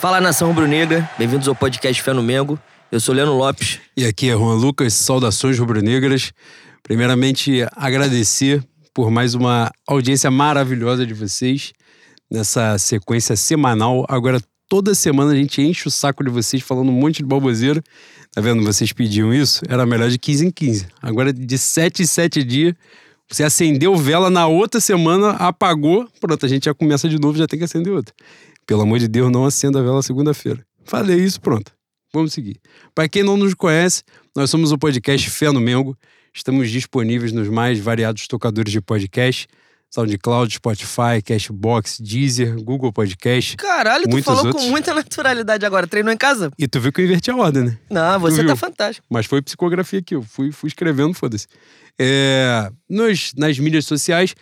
Fala nação rubro-negra, bem-vindos ao podcast Fé no Mengo. Eu sou Leandro Lopes. E aqui é Juan Lucas, saudações rubro-negras. Primeiramente, agradecer por mais uma audiência maravilhosa de vocês nessa sequência semanal. Agora, toda semana a gente enche o saco de vocês falando um monte de baboseira. Tá vendo? Vocês pediam isso? Era melhor de 15 em 15. Agora, de 7 em 7 dias, você acendeu vela na outra semana, apagou, pronto, a gente já começa de novo, já tem que acender outra. Pelo amor de Deus, não acenda a vela segunda-feira. Falei isso, pronto. Vamos seguir. Para quem não nos conhece, nós somos o podcast Fé no Mengo. Estamos disponíveis nos mais variados tocadores de podcast. SoundCloud, Spotify, Cashbox, Deezer, Google Podcast. Caralho, tu falou outros. com muita naturalidade agora. Treinou em casa? E tu viu que eu inverti a ordem, né? Não, você tá fantástico. Mas foi psicografia aqui, eu fui, fui escrevendo, foda-se. É, nos, nas mídias sociais,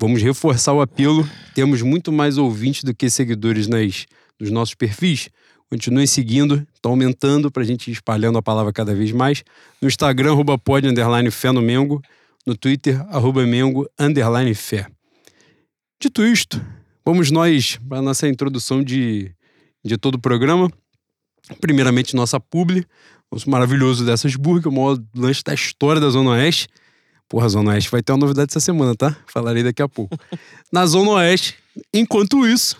vamos reforçar o apelo. Temos muito mais ouvintes do que seguidores nas, nos nossos perfis. Continuem seguindo, tá aumentando pra gente ir espalhando a palavra cada vez mais. No Instagram, arroba pod, underline fé no Mengo no Twitter, arroba Mengo, underline fé. Dito isto, vamos nós para a nossa introdução de, de todo o programa. Primeiramente, nossa publi, o maravilhoso dessas burgas, o maior lanche da história da Zona Oeste. Porra, Zona Oeste vai ter uma novidade essa semana, tá? Falarei daqui a pouco. Na Zona Oeste, enquanto isso,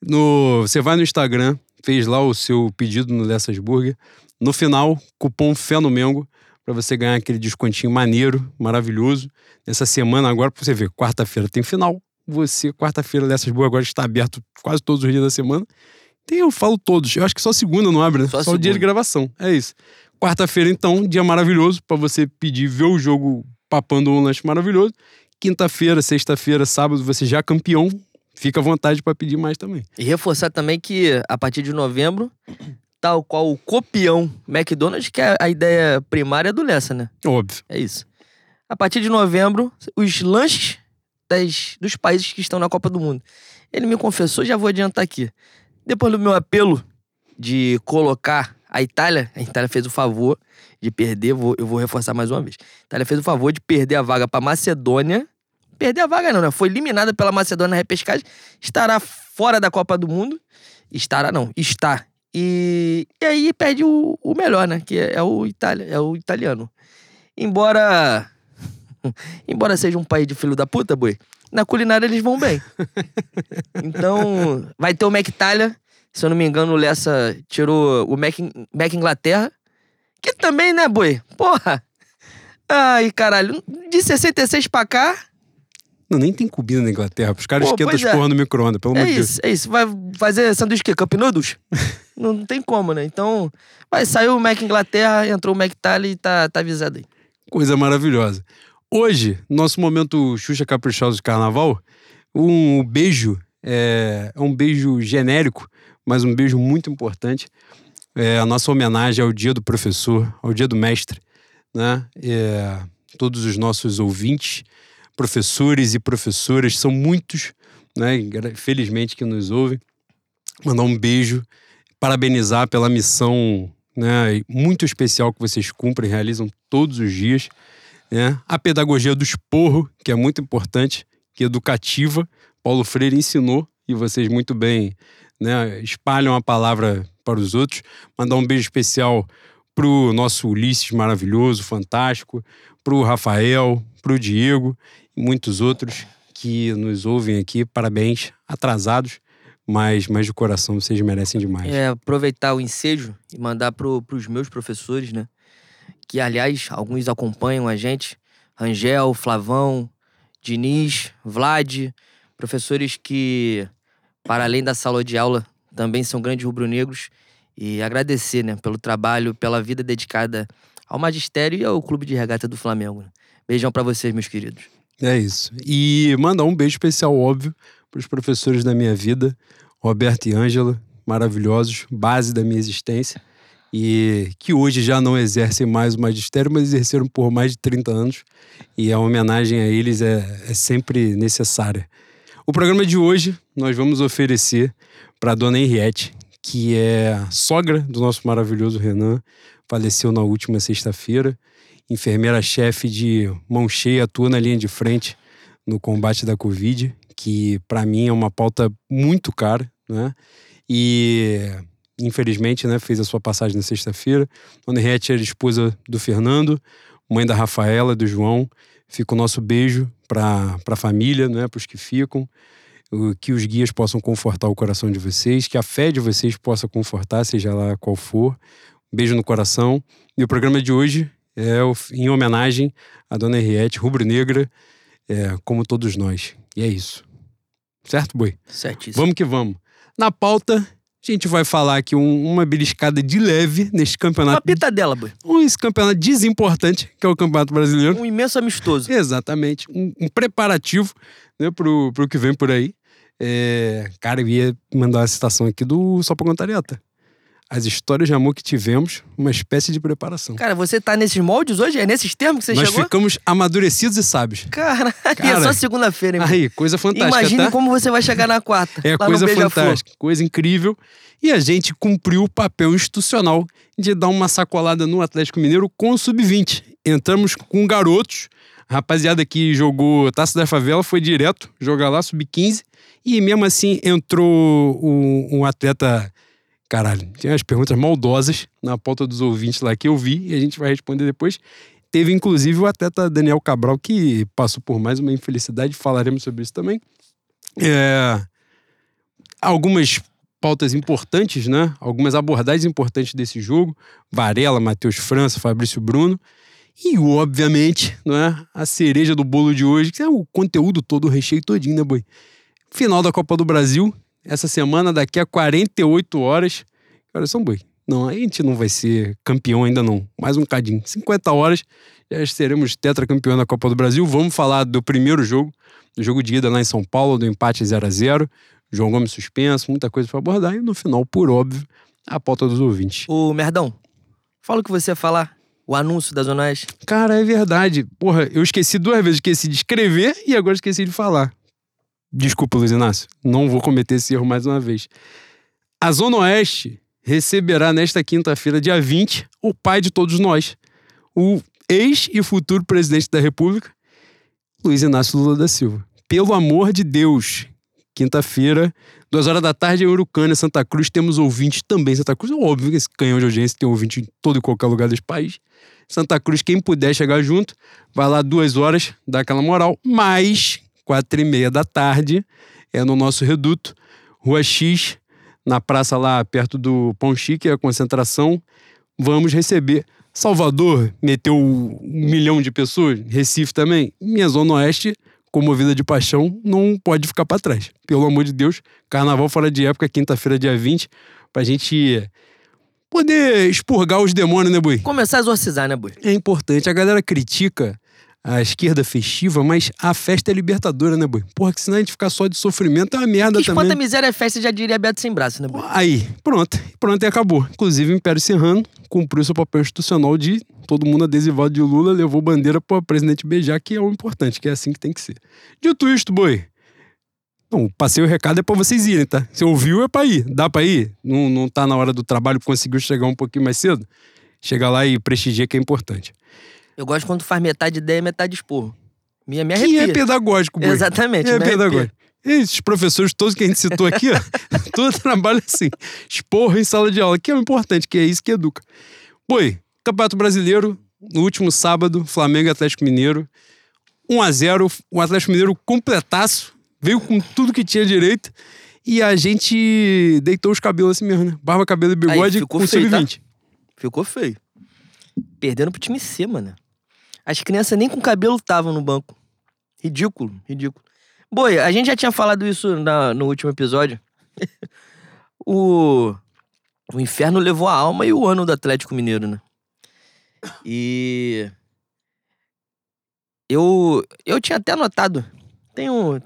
no, você vai no Instagram, fez lá o seu pedido no Dessas Burger. No final, cupom Fé no Mengo, para você ganhar aquele descontinho maneiro, maravilhoso. Nessa semana agora, para você ver, quarta-feira tem final. Você, quarta-feira dessas boas agora está aberto quase todos os dias da semana. Tem, eu falo todos. Eu acho que só segunda não abre, né? Só, só o dia de gravação. É isso. Quarta-feira, então, dia maravilhoso para você pedir ver o jogo papando um lanche maravilhoso. Quinta-feira, sexta-feira, sábado, você já é campeão. Fica à vontade para pedir mais também. E reforçar também que a partir de novembro tal qual o copião McDonald's, que é a ideia primária do Lessa, né? Óbvio. É isso. A partir de novembro, os lanches das, dos países que estão na Copa do Mundo. Ele me confessou, já vou adiantar aqui. Depois do meu apelo de colocar a Itália, a Itália fez o favor de perder, vou, eu vou reforçar mais uma vez. Itália fez o favor de perder a vaga para Macedônia. Perder a vaga não, né? Foi eliminada pela Macedônia na repescagem, estará fora da Copa do Mundo. Estará não, está e, e aí perde o, o melhor, né? Que é, é o Itália, é o italiano. Embora. embora seja um país de filho da puta, boi, na culinária eles vão bem. então, vai ter o Mac Itália. Se eu não me engano, o Lessa tirou o Mac, Mac Inglaterra. Que também, né, boi? Porra! Ai, caralho. De 66 pra cá, não, nem tem comida na Inglaterra. Os caras esquentam as é. porra no micro-ondas, pelo amor de é Deus. É isso, Vai fazer sanduíche que? Cup Noodles? não tem como, né? Então, vai, saiu o Mac Inglaterra, entrou o Mac Itália e tá, tá avisado aí. Coisa maravilhosa. Hoje, nosso momento Xuxa Caprichoso de Carnaval, um beijo, é, é um beijo genérico, mas um beijo muito importante. É a nossa homenagem ao Dia do Professor, ao Dia do Mestre, né? É, todos os nossos ouvintes, professores e professoras, são muitos, né? Felizmente que nos ouvem. Mandar um beijo, parabenizar pela missão né, muito especial que vocês cumprem, realizam todos os dias. Né? A pedagogia do esporro, que é muito importante, que é educativa. Paulo Freire ensinou e vocês muito bem né, espalham a palavra para os outros. Mandar um beijo especial para o nosso Ulisses maravilhoso, fantástico, para o Rafael, para o Diego e muitos outros que nos ouvem aqui. Parabéns, atrasados, mas, mas de coração vocês merecem demais. É, aproveitar o ensejo e mandar para os meus professores, né? Que, aliás, alguns acompanham a gente. Rangel, Flavão, Diniz, Vlad, professores que, para além da sala de aula, também são grandes rubro-negros. E agradecer, né, pelo trabalho, pela vida dedicada ao magistério e ao clube de regata do Flamengo. Né? Beijão para vocês, meus queridos. É isso. E mandar um beijo especial, óbvio, para os professores da minha vida, Roberto e Ângela, maravilhosos, base da minha existência, e que hoje já não exercem mais o magistério, mas exerceram por mais de 30 anos, e a homenagem a eles é, é sempre necessária. O programa de hoje nós vamos oferecer para dona Henriette, que é sogra do nosso maravilhoso Renan, faleceu na última sexta-feira, enfermeira-chefe de mão cheia, atua na linha de frente no combate da Covid, que para mim é uma pauta muito cara, né? E infelizmente, né, fez a sua passagem na sexta-feira. Dona Henriette era esposa do Fernando, mãe da Rafaela, do João. Fica o nosso beijo para a família, né, para os que ficam. Que os guias possam confortar o coração de vocês, que a fé de vocês possa confortar, seja lá qual for. beijo no coração. E o programa de hoje é em homenagem à Dona Henriette, rubro-negra, é, como todos nós. E é isso. Certo, Boi? Certíssimo. Vamos que vamos. Na pauta, a gente vai falar aqui um, uma beliscada de leve neste campeonato. Uma pitadela, Boi. Esse campeonato desimportante, que é o Campeonato Brasileiro. Um imenso amistoso. Exatamente. Um, um preparativo né, pro, pro que vem por aí. É, cara, eu ia mandar uma citação aqui do Só pra as histórias de amor que tivemos, uma espécie de preparação. Cara, você tá nesses moldes hoje? É nesses termos que você Nós chegou? Nós ficamos amadurecidos e sábios. Caralho, Cara, é só segunda-feira, hein? Aí, coisa fantástica, Imagine tá? como você vai chegar na quarta. É coisa fantástica, coisa incrível. E a gente cumpriu o papel institucional de dar uma sacolada no Atlético Mineiro com o Sub-20. Entramos com garotos, a rapaziada que jogou Taça da Favela foi direto jogar lá, Sub-15. E mesmo assim entrou um, um atleta Caralho, tinha as perguntas maldosas na pauta dos ouvintes lá que eu vi e a gente vai responder depois. Teve inclusive o atleta Daniel Cabral que passou por mais uma infelicidade, falaremos sobre isso também. É... Algumas pautas importantes, né? Algumas abordagens importantes desse jogo. Varela, Matheus França, Fabrício Bruno. E, obviamente, não é? a cereja do bolo de hoje, que é o conteúdo todo, o recheio todinho, né, boi? Final da Copa do Brasil, essa semana, daqui a 48 horas. Cara, são boi. Não, a gente não vai ser campeão ainda não. Mais um cadinho. 50 horas, já seremos tetracampeão da Copa do Brasil. Vamos falar do primeiro jogo, do jogo de ida lá em São Paulo, do empate 0 a 0 João Gomes suspenso, muita coisa para abordar. E no final, por óbvio, a pauta dos ouvintes. Ô, Merdão, fala o que você ia falar. O anúncio das Zona Oeste. Cara, é verdade. Porra, eu esqueci duas vezes. Esqueci de escrever e agora esqueci de falar. Desculpa, Luiz Inácio, não vou cometer esse erro mais uma vez. A Zona Oeste receberá nesta quinta-feira, dia 20, o pai de todos nós, o ex e futuro presidente da República, Luiz Inácio Lula da Silva. Pelo amor de Deus, quinta-feira, duas horas da tarde, Urucânia, Santa Cruz, temos ouvintes também em Santa Cruz. É óbvio que esse canhão de audiência tem ouvinte em todo e qualquer lugar desse país. Santa Cruz, quem puder chegar junto, vai lá duas horas, dá aquela moral, mas quatro e meia da tarde, é no nosso reduto, Rua X, na praça lá perto do Pão Chique, a concentração. Vamos receber. Salvador meteu um milhão de pessoas, Recife também. Minha Zona Oeste, comovida de paixão, não pode ficar para trás. Pelo amor de Deus, carnaval fora de época, quinta-feira, dia 20, pra gente poder expurgar os demônios, né, Bui? Começar a exorcizar, né, Bui? É importante. A galera critica a esquerda festiva, mas a festa é libertadora, né, boi? Porra, que senão a gente ficar só de sofrimento é uma merda que também. Espanta miséria é festa, já diria Beto sem braço, né, boi? Aí, pronto. Pronto e acabou. Inclusive, o Império Serrano cumpriu seu papel institucional de todo mundo adesivado de Lula, levou bandeira para o presidente beijar, que é o importante, que é assim que tem que ser. Dito isto, boi. Não, passei o recado é pra vocês irem, tá? Se ouviu, é pra ir. Dá pra ir? Não, não tá na hora do trabalho, conseguiu chegar um pouquinho mais cedo? Chega lá e prestigia que é importante. Eu gosto quando faz metade ideia e metade expor. Minha, me Que é pedagógico, boi. Exatamente. É pedagógico. Esses professores todos que a gente citou aqui, ó, todo trabalho assim. Esporro em sala de aula, que é o importante, que é isso que educa. Boi, Campeonato Brasileiro, no último sábado, Flamengo e Atlético Mineiro. 1 a 0 o Atlético Mineiro completaço, veio com tudo que tinha direito. E a gente deitou os cabelos assim mesmo, né? Barba, cabelo e bigode Aí, com sub-20. Tá? Ficou feio. Perdendo pro time C, mano. As crianças nem com cabelo estavam no banco. Ridículo, ridículo. Boi, a gente já tinha falado isso na, no último episódio. o, o inferno levou a alma e o ano do Atlético Mineiro, né? E. Eu, eu tinha até anotado. Tenho.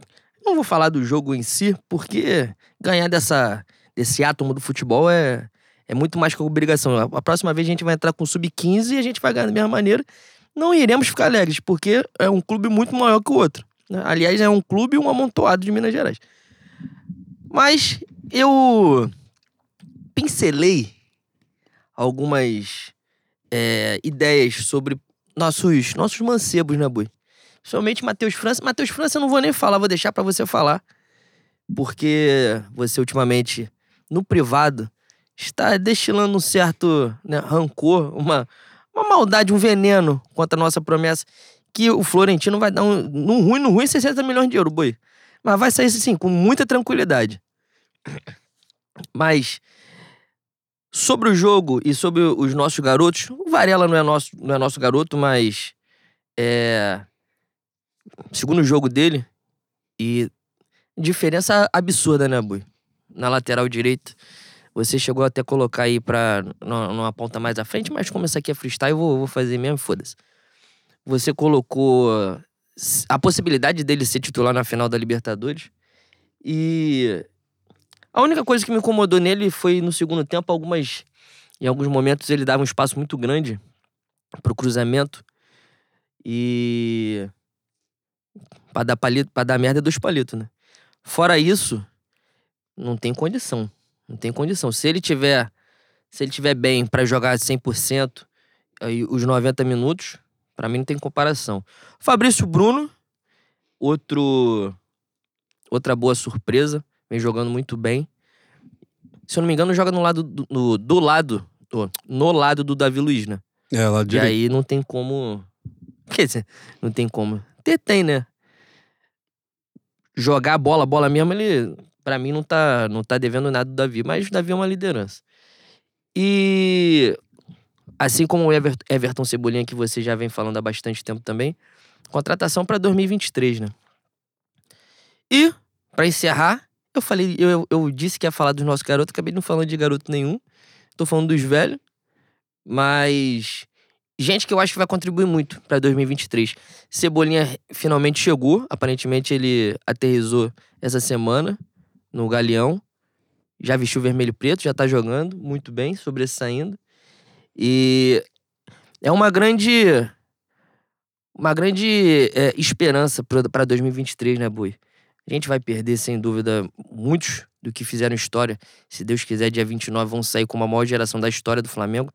Não vou falar do jogo em si, porque ganhar dessa, desse átomo do futebol é, é muito mais que obrigação. A próxima vez a gente vai entrar com sub-15 e a gente vai ganhar da mesma maneira. Não iremos ficar alegres, porque é um clube muito maior que o outro. Né? Aliás, é um clube um amontoado de Minas Gerais. Mas eu pincelei algumas é, ideias sobre nossos, nossos mancebos, né, Boi? Somente Matheus França. Matheus França eu não vou nem falar, vou deixar para você falar. porque você ultimamente, no privado, está destilando um certo né, rancor, uma, uma maldade, um veneno contra a nossa promessa, que o Florentino vai dar um, no ruim, no ruim, 60 milhões de euros, boi. Mas vai sair assim, com muita tranquilidade. Mas sobre o jogo e sobre os nossos garotos, o Varela não é nosso, não é nosso garoto, mas é segundo jogo dele e diferença absurda, né, Bui? Na lateral direita. Você chegou até colocar aí pra, numa ponta mais à frente, mas como essa aqui é freestyle, eu vou, vou fazer mesmo, foda-se. Você colocou a possibilidade dele ser titular na final da Libertadores. E a única coisa que me incomodou nele foi no segundo tempo, algumas. Em alguns momentos ele dava um espaço muito grande pro cruzamento. E. Pra dar, palito, pra dar merda é dois palitos, né? Fora isso, não tem condição. Não tem condição. Se ele tiver. Se ele tiver bem para jogar 100%, aí os 90 minutos, para mim não tem comparação. Fabrício Bruno, outro. Outra boa surpresa vem jogando muito bem. Se eu não me engano, joga no lado do, no, do lado, do, no lado do Davi Luiz, né? É, lá direito. E aí não tem como. Quer dizer, não tem como. Ter tem, né? Jogar a bola, a bola mesmo, ele, para mim, não tá, não tá devendo nada do Davi, mas o Davi é uma liderança. E assim como o Everton, Everton Cebolinha, que você já vem falando há bastante tempo também, contratação para 2023, né? E, para encerrar, eu falei, eu, eu disse que ia falar dos nossos garotos, acabei não falando de garoto nenhum. Tô falando dos velhos. Mas. Gente que eu acho que vai contribuir muito para 2023. Cebolinha finalmente chegou. Aparentemente ele aterrizou essa semana no Galeão. Já vestiu vermelho e preto, já tá jogando muito bem, sobressaindo. E é uma grande. Uma grande é, esperança para 2023, né, Bui? A gente vai perder, sem dúvida, muitos do que fizeram história. Se Deus quiser, dia 29 vão sair com a maior geração da história do Flamengo.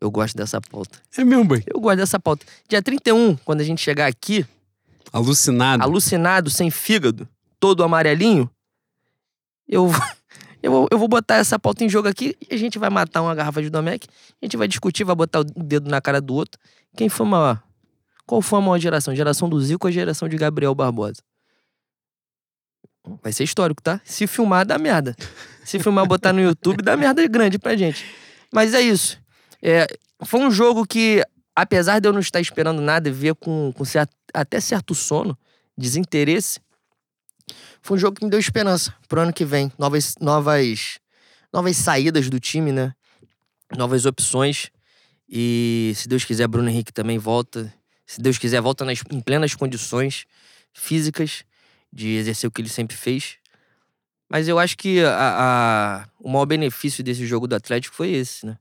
Eu gosto dessa pauta. É mesmo, boy? Eu gosto dessa pauta. Dia 31, quando a gente chegar aqui. Alucinado. Alucinado, sem fígado, todo amarelinho. Eu, eu, vou, eu vou botar essa pauta em jogo aqui e a gente vai matar uma garrafa de Domec. A gente vai discutir, vai botar o dedo na cara do outro. Quem foi maior? Qual foi a maior geração? Geração do Zico ou geração de Gabriel Barbosa? Vai ser histórico, tá? Se filmar, dá merda. Se filmar, botar no YouTube, dá merda grande pra gente. Mas é isso. É, foi um jogo que, apesar de eu não estar esperando nada, ver com, com certo, até certo sono, desinteresse, foi um jogo que me deu esperança pro ano que vem. Novas, novas, novas saídas do time, né? Novas opções. E se Deus quiser, Bruno Henrique também volta. Se Deus quiser, volta nas, em plenas condições físicas de exercer o que ele sempre fez. Mas eu acho que a, a, o maior benefício desse jogo do Atlético foi esse, né?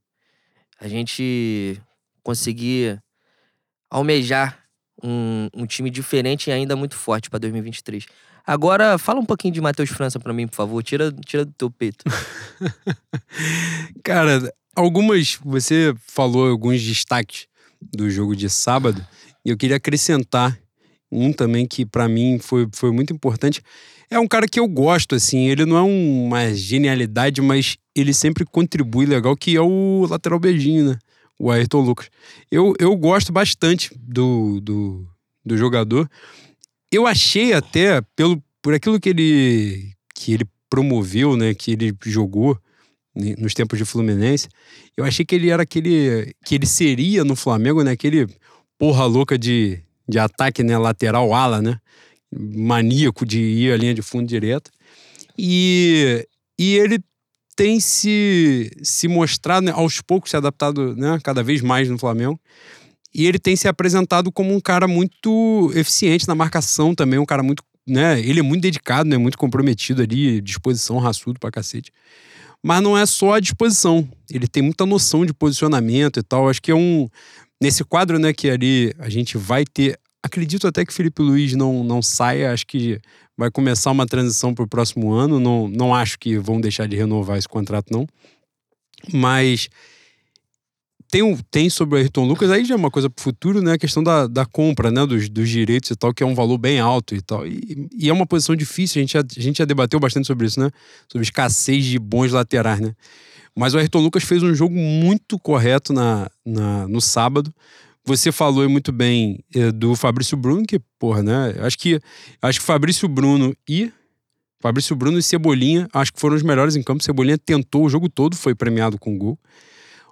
A gente conseguir almejar um, um time diferente e ainda muito forte para 2023. Agora, fala um pouquinho de Matheus França para mim, por favor. Tira, tira do teu peito. Cara, algumas. Você falou alguns destaques do jogo de sábado, e eu queria acrescentar um também que para mim foi, foi muito importante. É um cara que eu gosto, assim. Ele não é uma genialidade, mas ele sempre contribui legal, que é o lateral beijinho, né? O Ayrton Lucas. Eu, eu gosto bastante do, do, do jogador. Eu achei até, pelo, por aquilo que ele, que ele promoveu, né? Que ele jogou nos tempos de Fluminense, eu achei que ele era aquele. que ele seria no Flamengo, né? Aquele porra louca de de ataque né, lateral ala, né? Maníaco de ir à linha de fundo direto. E, e ele tem se, se mostrado, né, aos poucos, se adaptado né, cada vez mais no Flamengo. E ele tem se apresentado como um cara muito eficiente na marcação também, um cara muito. Né, ele é muito dedicado, né, muito comprometido ali, disposição, raçudo pra cacete. Mas não é só a disposição, ele tem muita noção de posicionamento e tal. Acho que é um. Nesse quadro, né, que ali a gente vai ter. Acredito até que Felipe Luiz não, não saia, acho que vai começar uma transição para o próximo ano. Não, não acho que vão deixar de renovar esse contrato, não. Mas tem, tem sobre o Ayrton Lucas, aí já é uma coisa pro futuro, né? A questão da, da compra, né? Dos, dos direitos e tal, que é um valor bem alto e tal. E, e é uma posição difícil, a gente, já, a gente já debateu bastante sobre isso, né? Sobre escassez de bons laterais, né? Mas o Ayrton Lucas fez um jogo muito correto na, na, no sábado. Você falou muito bem eh, do Fabrício Bruno, que, porra, né? Acho que, acho que Fabrício Bruno e. Fabrício Bruno e Cebolinha, acho que foram os melhores em campo. Cebolinha tentou o jogo todo, foi premiado com gol.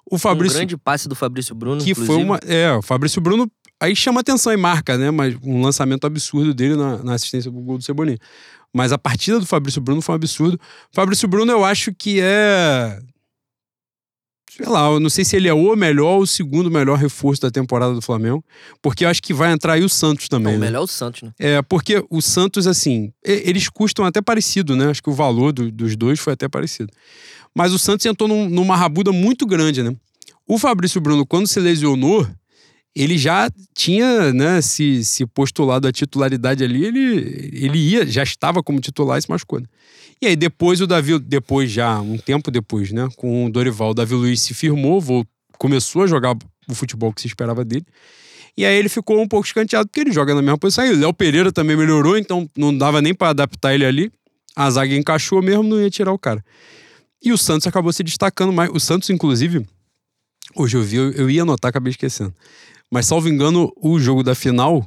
O Fabrício Um grande passe do Fabrício Bruno, que inclusive. foi uma. É, o Fabrício Bruno aí chama atenção e marca, né? Mas um lançamento absurdo dele na, na assistência pro gol do Cebolinha. Mas a partida do Fabrício Bruno foi um absurdo. O Fabrício Bruno, eu acho que é. Sei lá, eu não sei se ele é o melhor ou o segundo melhor reforço da temporada do Flamengo. Porque eu acho que vai entrar aí o Santos também. Não, o né? melhor é o Santos, né? É, porque o Santos, assim, eles custam até parecido, né? Acho que o valor do- dos dois foi até parecido. Mas o Santos entrou num- numa rabuda muito grande, né? O Fabrício Bruno, quando se lesionou, ele já tinha, né, se, se postulado a titularidade ali, ele, ele ia, já estava como titular e se machucou. Né? E aí depois o Davi, depois já, um tempo depois, né, com o Dorival, o Davi Luiz se firmou, vol- começou a jogar o futebol que se esperava dele. E aí ele ficou um pouco escanteado, porque ele joga na mesma posição. E o Léo Pereira também melhorou, então não dava nem para adaptar ele ali. A zaga encaixou mesmo, não ia tirar o cara. E o Santos acabou se destacando mais. O Santos, inclusive, hoje eu vi, eu, eu ia anotar, acabei esquecendo. Mas, salvo engano, o jogo da final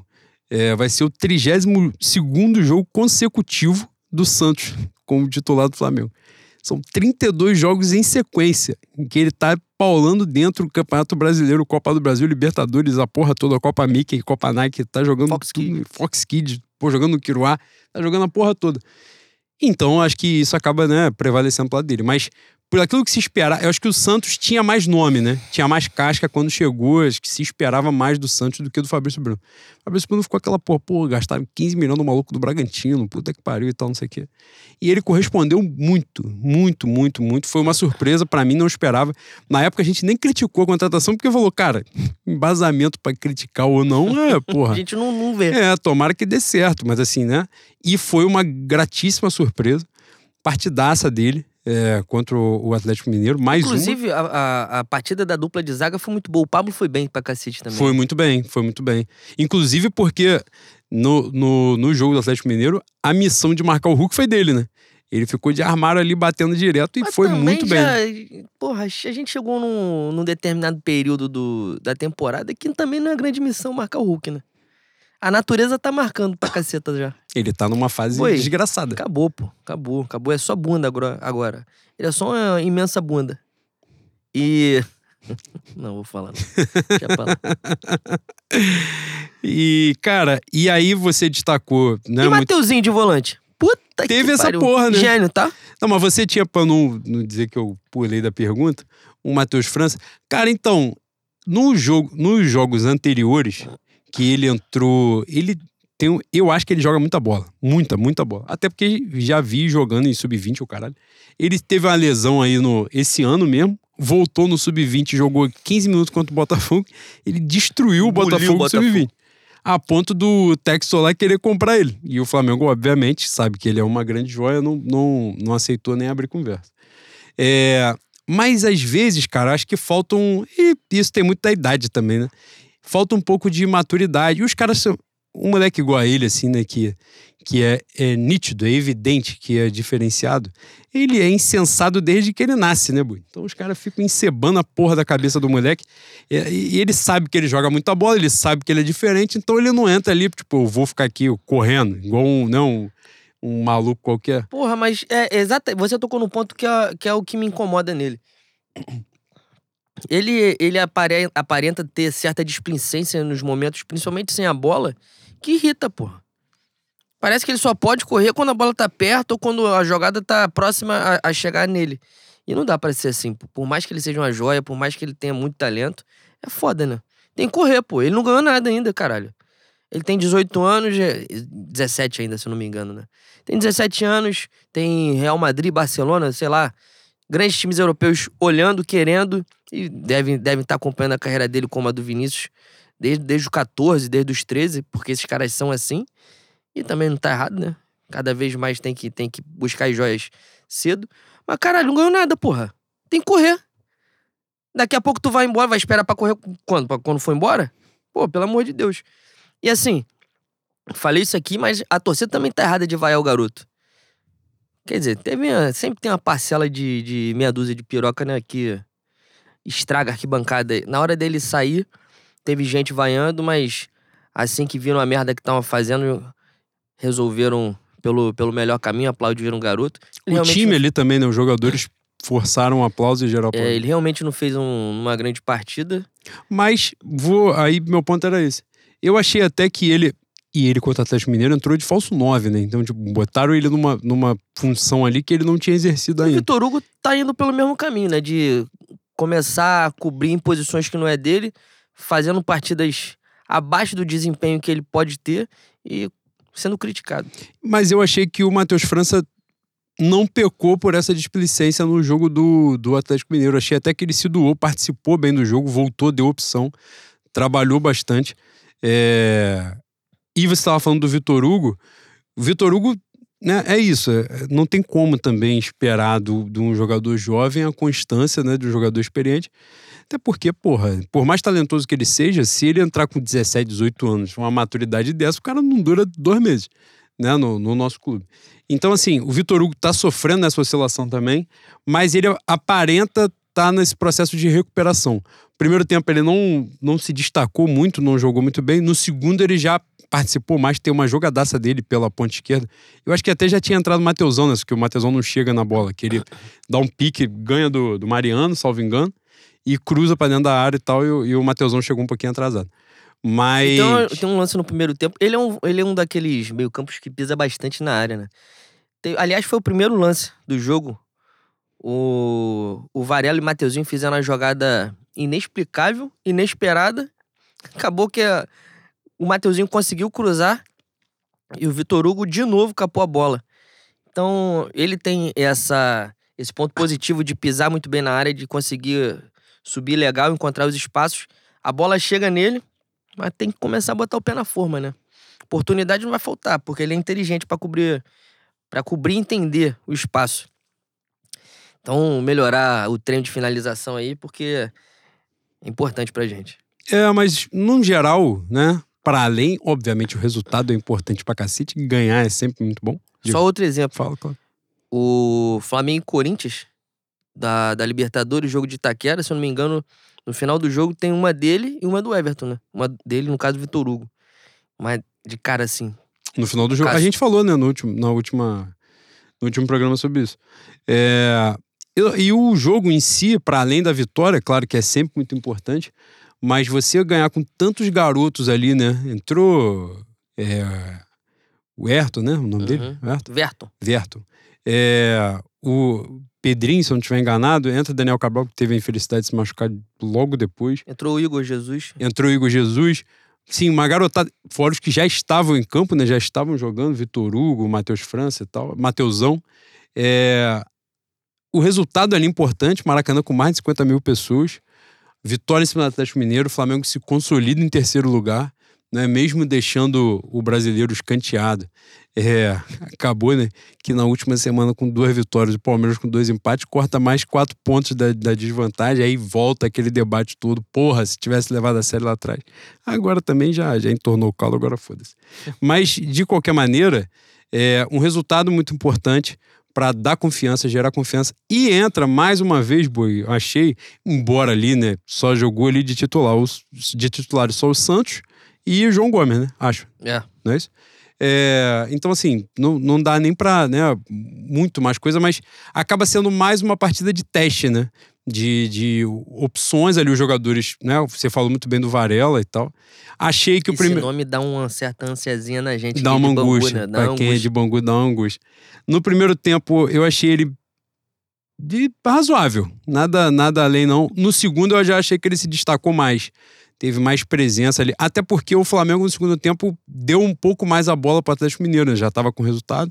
é, vai ser o 32 jogo consecutivo do Santos como titular do Flamengo. São 32 jogos em sequência, em que ele tá paulando dentro do Campeonato Brasileiro, Copa do Brasil, Libertadores, a porra toda, a Copa Mickey, Copa Nike, tá jogando Fox tudo, Fox Kids, pô, jogando no Quiruá, tá jogando a porra toda. Então, acho que isso acaba, né, prevalecendo pro lado dele. Mas, por aquilo que se esperava, eu acho que o Santos tinha mais nome, né? Tinha mais casca quando chegou, acho que se esperava mais do Santos do que do Fabrício Bruno. O Fabrício Bruno ficou aquela, porra, pô, gastaram 15 milhões no maluco do Bragantino, puta que pariu e tal, não sei o quê. E ele correspondeu muito, muito, muito, muito. Foi uma surpresa pra mim, não esperava. Na época a gente nem criticou a contratação, porque falou, cara, embasamento pra criticar ou não, é, porra. A gente não, não vê. É, tomara que dê certo, mas assim, né? E foi uma gratíssima surpresa, partidaça dele é, contra o Atlético Mineiro, mais Inclusive, a, a, a partida da dupla de zaga foi muito boa. O Pablo foi bem pra cacete uma. também. Foi muito bem, foi muito bem. Inclusive porque no, no, no jogo do Atlético Mineiro, a missão de marcar o Hulk foi dele, né? Ele ficou de armário ali batendo direto e Mas foi muito bem. já- Porra, a gente chegou num, num determinado período do, da temporada que também não é grande missão marcar o Hulk, né? A natureza tá marcando pra caceta já. Ele tá numa fase Foi. desgraçada. Acabou, pô. Acabou. Acabou. É só bunda agora. agora. Ele é só uma imensa bunda. E. Não, vou falar. Não. Deixa pra lá. E, cara, e aí você destacou, né? e muito- Mateuzinho de volante? Puta que Teve essa pariu. porra, né? Gênio, tá? Não, mas você tinha, pra não, não dizer que eu pulei da pergunta, um Matheus França. Cara, então, no jogo, nos jogos anteriores, que ele entrou. Ele tem. Eu acho que ele joga muita bola. Muita, muita bola. Até porque já vi jogando em sub-20, o caralho. Ele teve uma lesão aí no, esse ano mesmo. Voltou no sub-20, jogou 15 minutos contra o Botafogo. Ele destruiu o Botafogo o no Botafogo. sub-20 a ponto do Textor lá querer comprar ele. E o Flamengo, obviamente, sabe que ele é uma grande joia, não, não, não aceitou nem abrir conversa. É, mas às vezes, cara, acho que faltam. E isso tem muito da idade também, né? Falta um pouco de maturidade. E os caras são. Um moleque igual a ele, assim, né? Que, que é, é nítido, é evidente que é diferenciado. Ele é insensado desde que ele nasce, né, Bui? Então os caras ficam encebando a porra da cabeça do moleque. E, e ele sabe que ele joga muita bola, ele sabe que ele é diferente, então ele não entra ali, tipo, eu vou ficar aqui correndo, igual um, não, um maluco qualquer. Porra, mas é exato. Você tocou no ponto que é, que é o que me incomoda nele. Ele, ele apare- aparenta ter certa displicência nos momentos, principalmente sem a bola, que irrita, porra. Parece que ele só pode correr quando a bola tá perto ou quando a jogada tá próxima a, a chegar nele. E não dá pra ser assim. pô. Por mais que ele seja uma joia, por mais que ele tenha muito talento, é foda, né? Tem que correr, pô. Ele não ganhou nada ainda, caralho. Ele tem 18 anos, é- 17 ainda, se eu não me engano, né? Tem 17 anos, tem Real Madrid, Barcelona, sei lá, grandes times europeus olhando, querendo, e devem estar devem tá acompanhando a carreira dele como a do Vinícius desde, desde os 14, desde os 13, porque esses caras são assim. E também não tá errado, né? Cada vez mais tem que, tem que buscar as joias cedo. Mas caralho, não ganhou nada, porra. Tem que correr. Daqui a pouco tu vai embora, vai esperar pra correr quando? Pra quando for embora? Pô, pelo amor de Deus. E assim, falei isso aqui, mas a torcida também tá errada de vaiar o garoto. Quer dizer, teve, sempre tem uma parcela de, de meia dúzia de piroca, né, que estraga a arquibancada. Na hora dele sair, teve gente vaiando, mas assim que viram a merda que estavam fazendo, resolveram pelo, pelo melhor caminho, aplaudiram o garoto. Ele o time não... ali também, né? Os jogadores forçaram um aplauso e geral é, ele realmente não fez um, uma grande partida. Mas vou. Aí meu ponto era esse. Eu achei até que ele. E ele contra o Atlético Mineiro entrou de falso 9, né? Então, tipo, botaram ele numa, numa função ali que ele não tinha exercido ainda. O Vitor Hugo tá indo pelo mesmo caminho, né? De começar a cobrir em posições que não é dele, fazendo partidas abaixo do desempenho que ele pode ter e sendo criticado. Mas eu achei que o Matheus França não pecou por essa displicência no jogo do, do Atlético Mineiro. Achei até que ele se doou, participou bem do jogo, voltou, deu opção, trabalhou bastante. É... E você estava falando do Vitor Hugo. O Vitor Hugo né, é isso. É, não tem como também esperar do, de um jogador jovem a constância né, de um jogador experiente. Até porque, porra, por mais talentoso que ele seja, se ele entrar com 17, 18 anos, uma maturidade dessa, o cara não dura dois meses né, no, no nosso clube. Então, assim, o Vitor Hugo tá sofrendo nessa oscilação também, mas ele aparenta estar tá nesse processo de recuperação. Primeiro tempo ele não, não se destacou muito, não jogou muito bem. No segundo ele já participou mais, tem uma jogadaça dele pela ponta esquerda. Eu acho que até já tinha entrado o Mateusão nessa, que o Mateusão não chega na bola, que ele dá um pique, ganha do, do Mariano, salvo engano, e cruza para dentro da área e tal, e, e o Mateusão chegou um pouquinho atrasado. Mas. Então, tem um lance no primeiro tempo. Ele é um, ele é um daqueles meio-campos que pisa bastante na área, né? Tem, aliás, foi o primeiro lance do jogo. O, o Varela e o Mateuzinho fizeram uma jogada inexplicável, inesperada. Acabou que a, o Mateuzinho conseguiu cruzar e o Vitor Hugo de novo capou a bola. Então, ele tem essa, esse ponto positivo de pisar muito bem na área, de conseguir subir legal, encontrar os espaços. A bola chega nele, mas tem que começar a botar o pé na forma, né? Oportunidade não vai faltar, porque ele é inteligente para cobrir, para cobrir e entender o espaço. Então, melhorar o treino de finalização aí, porque é importante pra gente. É, mas no geral, né? Para além, obviamente, o resultado é importante pra cacete. Ganhar é sempre muito bom. Só outro exemplo. Fala, claro. O Flamengo e Corinthians, da, da Libertadores, jogo de Itaquera, se eu não me engano, no final do jogo tem uma dele e uma do Everton, né? Uma dele, no caso, Vitor Hugo. Mas de cara assim. No final do jogo. Caso... A gente falou, né, no último, na última, no último programa sobre isso. É, e, e o jogo em si, para além da vitória, claro que é sempre muito importante, mas você ganhar com tantos garotos ali, né? Entrou. É, o Erto, né? O nome uhum. dele? Verto. Verto. Verto. É, o Pedrinho, se eu não estiver enganado, entra Daniel Cabral, que teve a infelicidade de se machucar logo depois. Entrou o Igor Jesus. Entrou o Igor Jesus. Sim, uma garotada, fora os que já estavam em campo, né? Já estavam jogando, Vitor Hugo, Matheus França e tal, Mateusão. É... O resultado ali importante, Maracanã com mais de 50 mil pessoas. Vitória em cima do Atlético Mineiro, o Flamengo se consolida em terceiro lugar né, mesmo deixando o brasileiro escanteado. É, acabou, né? Que na última semana, com duas vitórias, o Palmeiras com dois empates, corta mais quatro pontos da, da desvantagem, aí volta aquele debate todo. Porra, se tivesse levado a série lá atrás. Agora também já, já entornou o calo, agora foda-se. Mas, de qualquer maneira, é um resultado muito importante para dar confiança, gerar confiança. E entra mais uma vez, Boi, achei, embora ali, né, só jogou ali de titular, os, de titular só o Santos e o João Gomes, né? Acho. É. Não é isso? É, então, assim, não, não dá nem pra né, muito mais coisa, mas acaba sendo mais uma partida de teste, né? De, de opções ali, os jogadores, né? Você falou muito bem do Varela e tal. Achei que Esse o primeiro. Esse nome dá uma certa ansiazinha na gente. Dá uma angústia. Bangu, né? pra quem é de Bangu, dá uma angústia. No primeiro tempo, eu achei ele de razoável. Nada, nada além, não. No segundo, eu já achei que ele se destacou mais teve mais presença ali. Até porque o Flamengo no segundo tempo deu um pouco mais a bola para o Atlético Mineiro, né? já estava com resultado.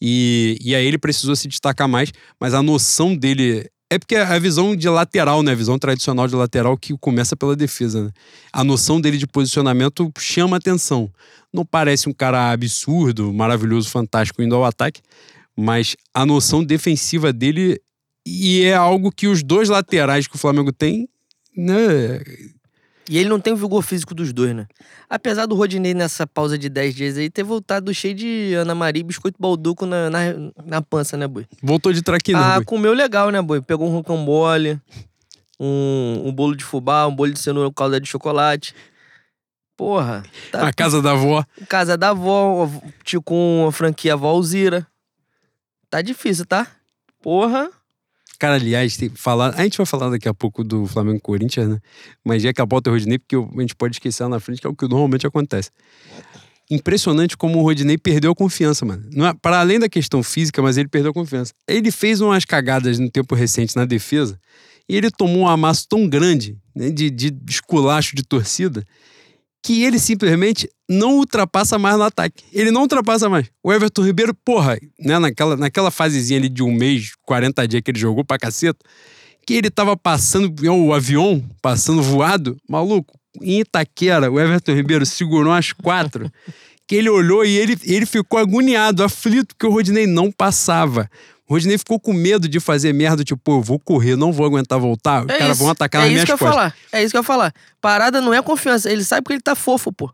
E, e aí ele precisou se destacar mais, mas a noção dele. É porque a visão de lateral, né? A visão tradicional de lateral que começa pela defesa, né? A noção dele de posicionamento chama atenção. Não parece um cara absurdo, maravilhoso, fantástico indo ao ataque, mas a noção defensiva dele E é algo que os dois laterais que o Flamengo tem, né? E ele não tem o vigor físico dos dois, né? Apesar do Rodinei, nessa pausa de 10 dias aí, ter voltado cheio de Ana Maria e biscoito balduco na, na, na pança, né, boi? Voltou de traquina. Ah, boi. comeu legal, né, boi? Pegou um rocambole, um, um bolo de fubá, um bolo de cenoura com calda de chocolate. Porra. Tá A casa da avó. casa da avó, tio com a franquia avó Alzira. Tá difícil, tá? Porra. Cara, aliás, tem falar. A gente vai falar daqui a pouco do Flamengo Corinthians, né? Mas já que a é o Rodinei, porque a gente pode esquecer lá na frente, que é o que normalmente acontece. Impressionante como o Rodinei perdeu a confiança, mano. Não é, para além da questão física, mas ele perdeu a confiança. Ele fez umas cagadas no tempo recente na defesa e ele tomou um amasso tão grande né, de, de esculacho de torcida que ele simplesmente não ultrapassa mais no ataque. Ele não ultrapassa mais. O Everton Ribeiro, porra, né, naquela, naquela fasezinha ali de um mês, 40 dias que ele jogou pra caceta, que ele tava passando o avião, passando voado, maluco, em Itaquera, o Everton Ribeiro segurou as quatro, que ele olhou e ele, ele ficou agoniado, aflito, porque o Rodinei não passava. O Rodinei ficou com medo de fazer merda, tipo, pô, eu vou correr, não vou aguentar voltar, os É caras isso. vão atacar é nas isso minhas que eu ia costas. falar. É isso que eu ia falar. Parada não é confiança. Ele sabe que ele tá fofo, pô.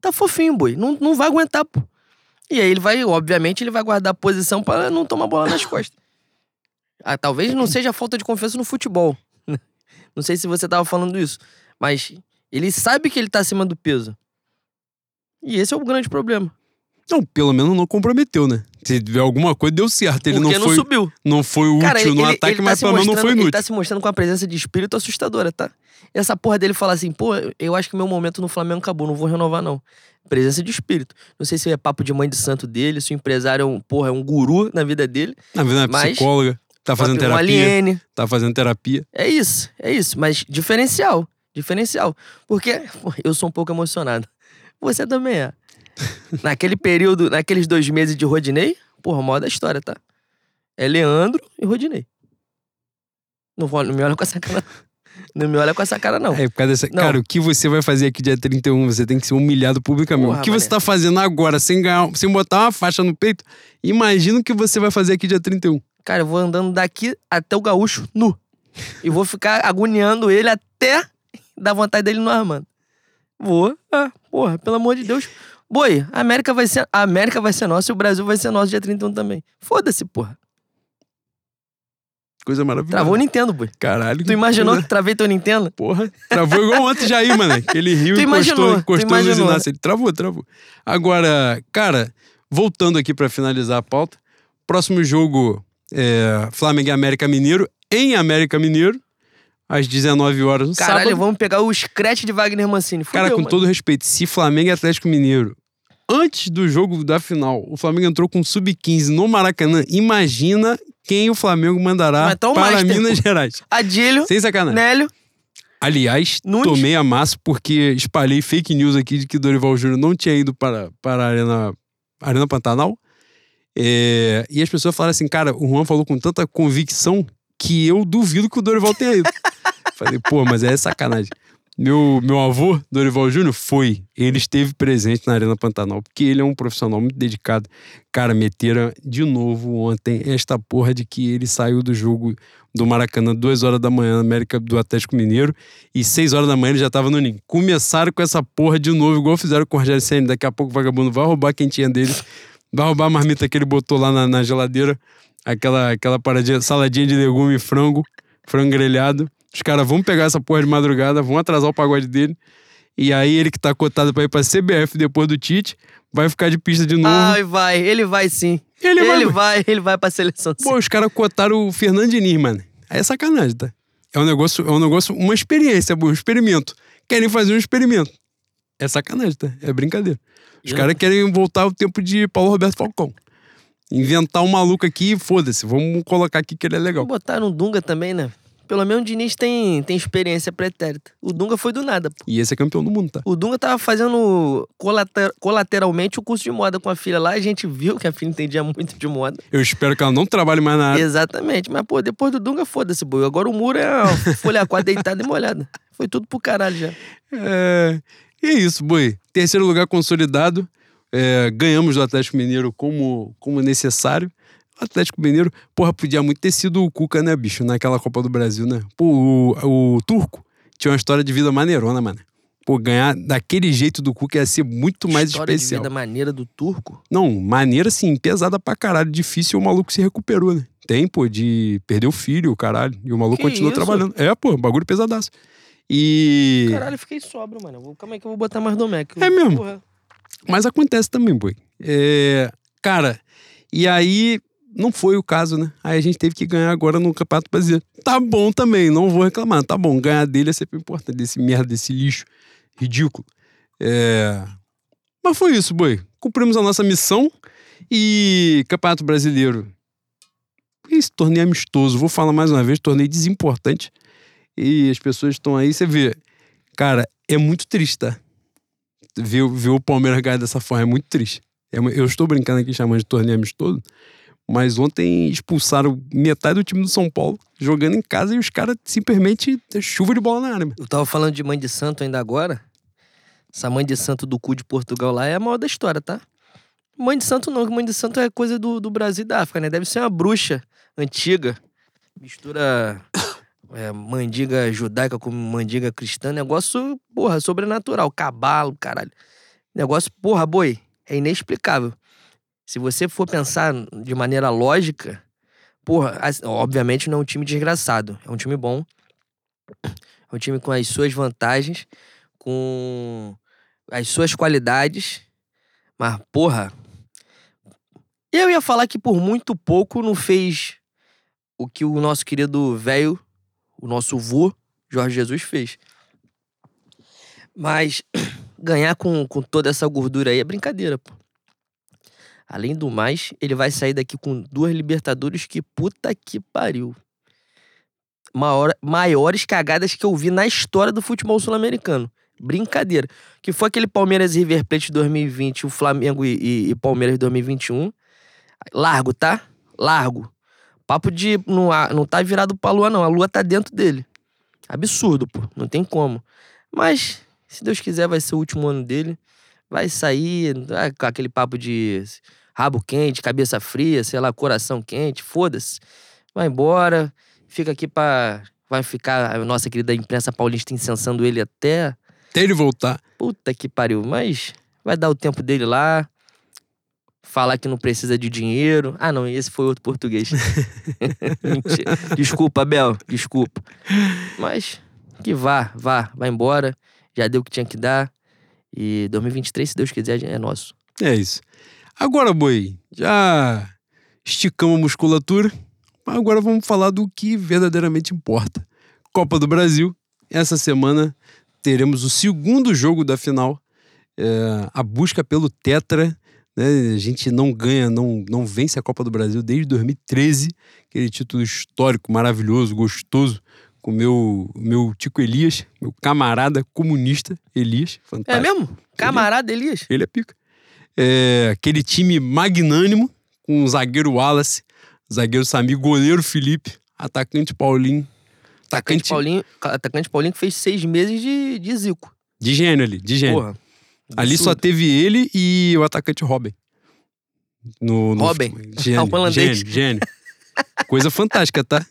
Tá fofinho, boi. Não, não vai aguentar, pô. E aí ele vai, obviamente, ele vai guardar a posição pra não tomar bola nas costas. Ah, talvez não seja falta de confiança no futebol. Não sei se você tava falando isso. Mas ele sabe que ele tá acima do peso. E esse é o grande problema. Não, pelo menos não comprometeu, né? Se tiver alguma coisa, deu certo. Ele porque não não, foi, subiu. não foi útil Cara, ele, no ele- ataque, ele tá mas se pelo menos não foi Ele inútil. tá se mostrando com a presença de espírito assustadora, tá? Essa porra dele falar assim, pô, eu acho que meu momento no Flamengo acabou, não vou renovar, não. Presença de espírito. Não sei se é papo de mãe de santo dele, se o empresário é um, porra, é um guru na vida dele. Na verdade, é mas- psicóloga, tá fazendo um terapia. aliene. Tá fazendo terapia. É isso, é isso. Mas diferencial. Diferencial. Porque pô, eu sou um pouco emocionado. Você também é. Naquele período, naqueles dois meses de Rodinei, porra, maior da história, tá? É Leandro e Rodinei. Não, vou- não me olha com essa cara. Não me olha com essa cara, não. É, por causa dessa... Não. Cara, o que você vai fazer aqui dia 31? Você tem que ser humilhado publicamente. Porra, o que você mané. tá fazendo agora, sem ganhar, sem botar uma faixa no peito, imagina o que você vai fazer aqui dia 31. Cara, eu vou andando daqui até o gaúcho nu. E vou ficar agoniando ele até dar vontade dele no Armando. Vou. Ah, porra, pelo amor de Deus. Boi, a América vai ser, a América vai ser nossa e o Brasil vai ser nosso dia 31 também. Foda-se, porra. Coisa maravilhosa. Travou o Nintendo, boi. Caralho. Tu imaginou coisa- que travei teu Nintendo? Porra, travou igual ontem já aí, mano. Aquele rio Tu encostou, encostou no. Inácio. Ele travou, travou. Agora, cara, voltando aqui pra finalizar a pauta. Próximo jogo é Flamengo e América Mineiro, em América Mineiro, às 19 horas no Caralho, sábado. vamos pegar o scratch de Wagner Mancini. Fudeu, Cara, com mano. todo respeito, se Flamengo e Atlético Mineiro, antes do jogo da final, o Flamengo entrou com sub-15 no Maracanã, imagina quem o Flamengo mandará Mas tá o para Master, Minas. Gerais. Adílio, Sem sacanagem. Nélio. Aliás, Nunes. tomei a massa porque espalhei fake news aqui de que Dorival Júnior não tinha ido para, para a Arena, Arena Pantanal. É, e as pessoas falaram assim, cara, o Juan falou com tanta convicção que eu duvido que o Dorival tenha ido. Falei, pô, mas é sacanagem. Meu, meu avô, Dorival Júnior, foi. Ele esteve presente na Arena Pantanal, porque ele é um profissional muito dedicado. Cara, meteram de novo ontem esta porra de que ele saiu do jogo do Maracanã duas horas da manhã na América do Atlético Mineiro e seis horas da manhã ele já tava no ninho. Começaram com essa porra de novo, igual fizeram com o Rogério Senna. Daqui a pouco o vagabundo vai roubar a quentinha dele, vai roubar a marmita que ele botou lá na, na geladeira, aquela, aquela paradinha, saladinha de legume e frango, frango grelhado. Os caras vão pegar essa porra de madrugada, vão atrasar o pagode dele. E aí ele que tá cotado pra ir pra CBF depois do Tite, vai ficar de pista de novo. Ai, vai. Ele vai sim. ele vai. Ele vai, ele vai pra seleção sim. Pô, os caras cotaram o Fernando Diniz, mano. Aí é sacanagem, tá? É um negócio, é um negócio, uma experiência, um experimento. Querem fazer um experimento. É sacanagem, tá? É brincadeira. Os caras querem voltar ao tempo de Paulo Roberto Falcão. Inventar um maluco aqui e foda-se. Vamos colocar aqui que ele é legal. Botaram o Dunga também, né? Pelo menos o Diniz tem, tem experiência pretérita. O Dunga foi do nada, pô. E esse é campeão do mundo, tá? O Dunga tava fazendo colater- colateralmente o curso de moda com a filha lá. A gente viu que a filha entendia muito de moda. Eu espero que ela não trabalhe mais na área. Exatamente. Mas, pô, depois do Dunga, foda-se, boi. Agora o muro é uma folha 4 deitada e molhada. Foi tudo pro caralho já. É... E é isso, boi. Terceiro lugar consolidado. É, ganhamos do Atlético Mineiro como, como necessário. Atlético Mineiro, porra, podia muito ter sido o Cuca, né, bicho, naquela Copa do Brasil, né? Pô, o, o Turco tinha uma história de vida maneirona, mano. Pô, ganhar daquele jeito do Cuca ia ser muito mais História especial. de vida maneira do turco. Não, maneira assim, pesada pra caralho, difícil o maluco se recuperou, né? Tem, pô, de perder o filho, o caralho. E o maluco Que continuou isso? trabalhando. É, pô, bagulho pesadaço. E. Caralho, eu fiquei sobro, mano. Vou- Calma aí que eu vou botar mais do Mac. É mesmo? Porra. Mas acontece também, pô. É, cara, e aí não foi o caso, né? Aí a gente teve que ganhar agora no Campeonato Brasileiro. Tá bom também, não vou reclamar. Tá bom, ganhar dele é sempre importante, desse merda, desse lixo ridículo. É... Mas foi isso, boi. Cumprimos a nossa missão e Campeonato Brasileiro. Esse torneio amistoso, vou falar mais uma vez, torneio desimportante. E as pessoas estão aí, você vê. Cara, é muito triste, tá? ver, ver o Palmeiras ganhar dessa forma é muito triste. É eu estou brincando aqui chamando de torneio amistoso, mas ontem expulsaram metade do time do São Paulo jogando em casa e os caras simplesmente chuva de bola na área. Eu tava falando de mãe de santo ainda agora. Essa mãe de santo do cu de Portugal lá é a maior da história, tá? Mãe de santo não, mãe de santo é coisa do, do Brasil e da África, né? Deve ser uma bruxa antiga. Mistura é, mandiga judaica com mandiga cristã. Negócio, porra, sobrenatural. Cabalo, caralho. Negócio, porra, boi, é inexplicável. Se você for pensar de maneira lógica, porra, obviamente não é um time desgraçado. É um time bom. É um time com as suas vantagens, com as suas qualidades. Mas, porra. Eu ia falar que por muito pouco não fez o que o nosso querido velho, o nosso vô, Jorge Jesus, fez. Mas ganhar com, com toda essa gordura aí é brincadeira, pô. Além do mais, ele vai sair daqui com duas Libertadores que puta que pariu. Maior, maiores cagadas que eu vi na história do futebol sul-americano. Brincadeira. Que foi aquele Palmeiras e River Plate de 2020, o Flamengo e, e- e Palmeiras de 2021. Largo, tá? Largo. Papo de. Não, não tá virado pra lua, não. A lua tá dentro dele. Absurdo, pô. Não tem como. Mas, se Deus quiser, vai ser o último ano dele. Vai sair com aquele papo de rabo quente, cabeça fria, sei lá, coração quente, foda-se. Vai embora, fica aqui pra. Vai ficar a nossa querida imprensa paulista incensando ele até. Até ele voltar. Puta que pariu. Mas vai dar o tempo dele lá. Falar que não precisa de dinheiro. Ah, não, esse foi outro português. Desculpa, Abel, desculpa. Mas que vá, vá, vai embora. Já deu o que tinha que dar. E 2023, se Deus quiser, é nosso. É isso. Agora, boi, já esticamos a musculatura. mas Agora vamos falar do que verdadeiramente importa. Copa do Brasil. Essa semana teremos o segundo jogo da final. É, a busca pelo Tetra. né? A gente não ganha, não, não vence a Copa do Brasil desde 2013. Aquele título histórico, maravilhoso, gostoso. Com o meu, meu Tico Elias, meu camarada comunista Elias. É Fantástico. mesmo? Camarada Elias? Ele é pica. É, aquele time magnânimo, com o zagueiro Wallace, zagueiro Sami, goleiro Felipe, atacante Paulinho. Atacante Atacante Paulinho, atacante Paulinho que fez seis meses de, de Zico. de gênio ali, de gênio. Porra. ali só absurdo. teve ele e o atacante Robin. No, no Robin? Gênio, É gênio, gênio. Coisa fantástica, tá?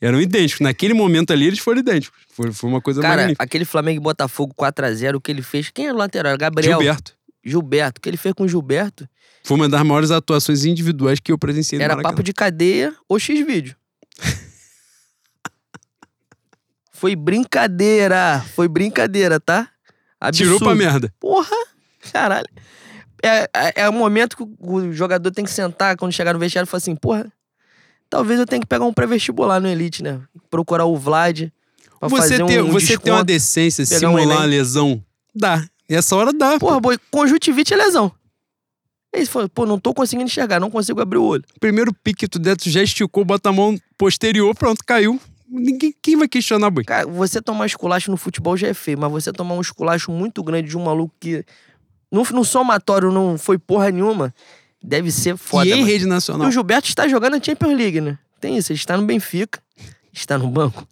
Eram idênticos. Naquele momento ali, eles foram idênticos. Foi, foi uma coisa Cara, magnífica. aquele Flamengo e Botafogo 4x0, o que ele fez. Quem era o lateral? Gabriel. Gilberto. Gilberto. O que ele fez com o Gilberto Foi uma das maiores atuações individuais que eu presenciei no era papo de cadeia ou X-vídeo. Foi brincadeira. Foi brincadeira, tá? Absurdo. Tirou pra merda. Porra, caralho. É, é, é o momento que o jogador tem que sentar quando chegar no vestiário e falar assim, porra, talvez eu tenha que pegar um pré-vestibular no Elite, né? Procurar o Vlad pra Você, fazer ter, um você ter uma desconto. decência, pegar um simular uma lesão, dá. Nessa hora dá. Porra, boi, conjuntivite é lesão. Aí você falou, pô, não tô conseguindo enxergar, não consigo abrir o olho. Primeiro pique que tu der, tu já esticou, bota a mão posterior, pronto, caiu. Ninguém, quem vai questionar, boi? Cara, você tomar esculacho no futebol já é feio, mas você tomar um esculacho muito grande de um maluco que no, no somatório não foi porra nenhuma, deve ser foda. e em mano. rede E nacional. o Gilberto está jogando a Champions League, né? Tem isso, ele está no Benfica, está no banco,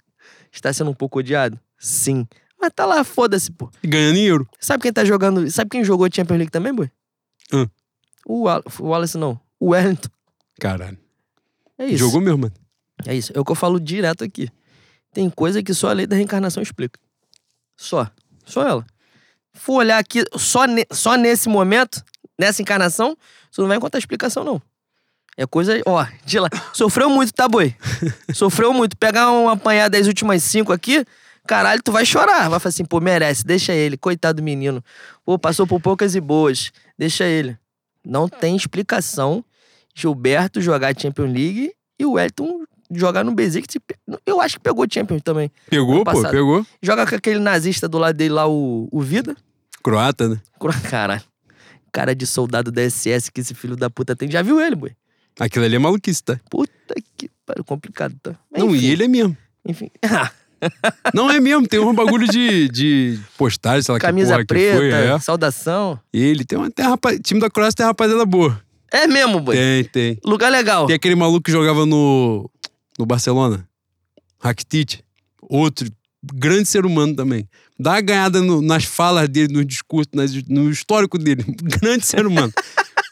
está sendo um pouco odiado? Sim. Mas tá lá, foda-se, pô. Ganhando euro. Sabe quem tá jogando. Sabe quem jogou Champions League também, boi? O Wallace não. O Wellington. Caralho. É isso. Jogou mesmo, mano. É isso. É o que eu falo direto aqui. Tem coisa que só a lei da reencarnação explica. Só. Só ela. For olhar aqui, só, ne- só nesse momento, nessa encarnação, você não vai encontrar explicação, não. É coisa, ó, de lá. Sofreu muito, tá, boi? Sofreu muito. Pegar uma apanhada das últimas cinco aqui, caralho, tu vai chorar. Vai falar assim, pô, merece, deixa ele. Coitado do menino. Pô, passou por poucas e boas. Deixa ele. Não tem explicação Gilberto jogar Champions League e o Elton jogar no Besiktas. Eu acho que pegou Champions também. Pegou, pô, pegou. Joga com aquele nazista do lado dele lá, o, o Vida. Croata, né? Caralho. Cara de soldado da SS que esse filho da puta tem. Já viu ele, boi? Aquilo ali é maluquice, tá? Puta que pariu, complicado, tá? Mas Não, enfim, e ele é mesmo. Enfim. Não é mesmo, tem um bagulho de, de postagem, sei lá Camisa que porra preta, que foi. É. saudação. Ele tem uma. Tem rapaz, time da Croácia tem rapaziada boa. É mesmo, boi. Tem, tem. Lugar legal. Tem aquele maluco que jogava no, no Barcelona. Rakitic. Outro grande ser humano também. Dá uma ganhada no- nas falas dele, no discurso, nas- no histórico dele. Grande ser humano.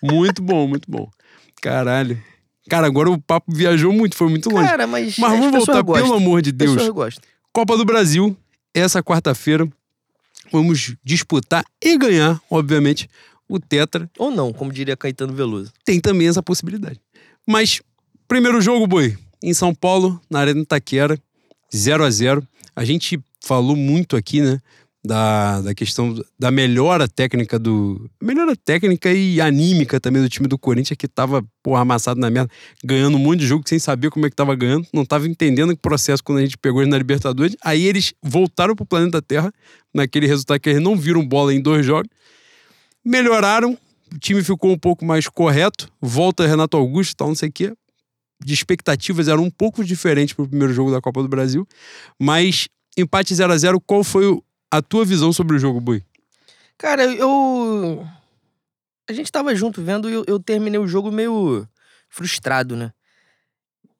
muito bom, muito bom. Caralho. Cara, agora o papo viajou muito, foi muito longe. Cara, mas. Mas as vamos voltar, gostam. pelo amor de Deus. Copa do Brasil, essa quarta-feira. Vamos disputar e ganhar, obviamente, o Tetra. Ou não, como diria Caetano Veloso. Tem também essa possibilidade. Mas, primeiro jogo, boi, em São Paulo, na Arena Itaquera, 0 a 0 A gente falou muito aqui, né? Da, da questão da melhora técnica do. Melhora técnica e anímica também do time do Corinthians, que tava, porra, amassado na merda, ganhando um monte de jogo sem saber como é que tava ganhando, não tava entendendo o processo quando a gente pegou eles na Libertadores. Aí eles voltaram pro planeta Terra, naquele resultado que eles não viram bola em dois jogos. Melhoraram, o time ficou um pouco mais correto, volta Renato Augusto tal, não sei o quê. De expectativas eram um pouco diferentes pro primeiro jogo da Copa do Brasil, mas empate 0 a 0 qual foi a tua visão sobre o jogo, Bui? Cara, eu. A gente tava junto vendo e eu, eu terminei o jogo meio frustrado, né?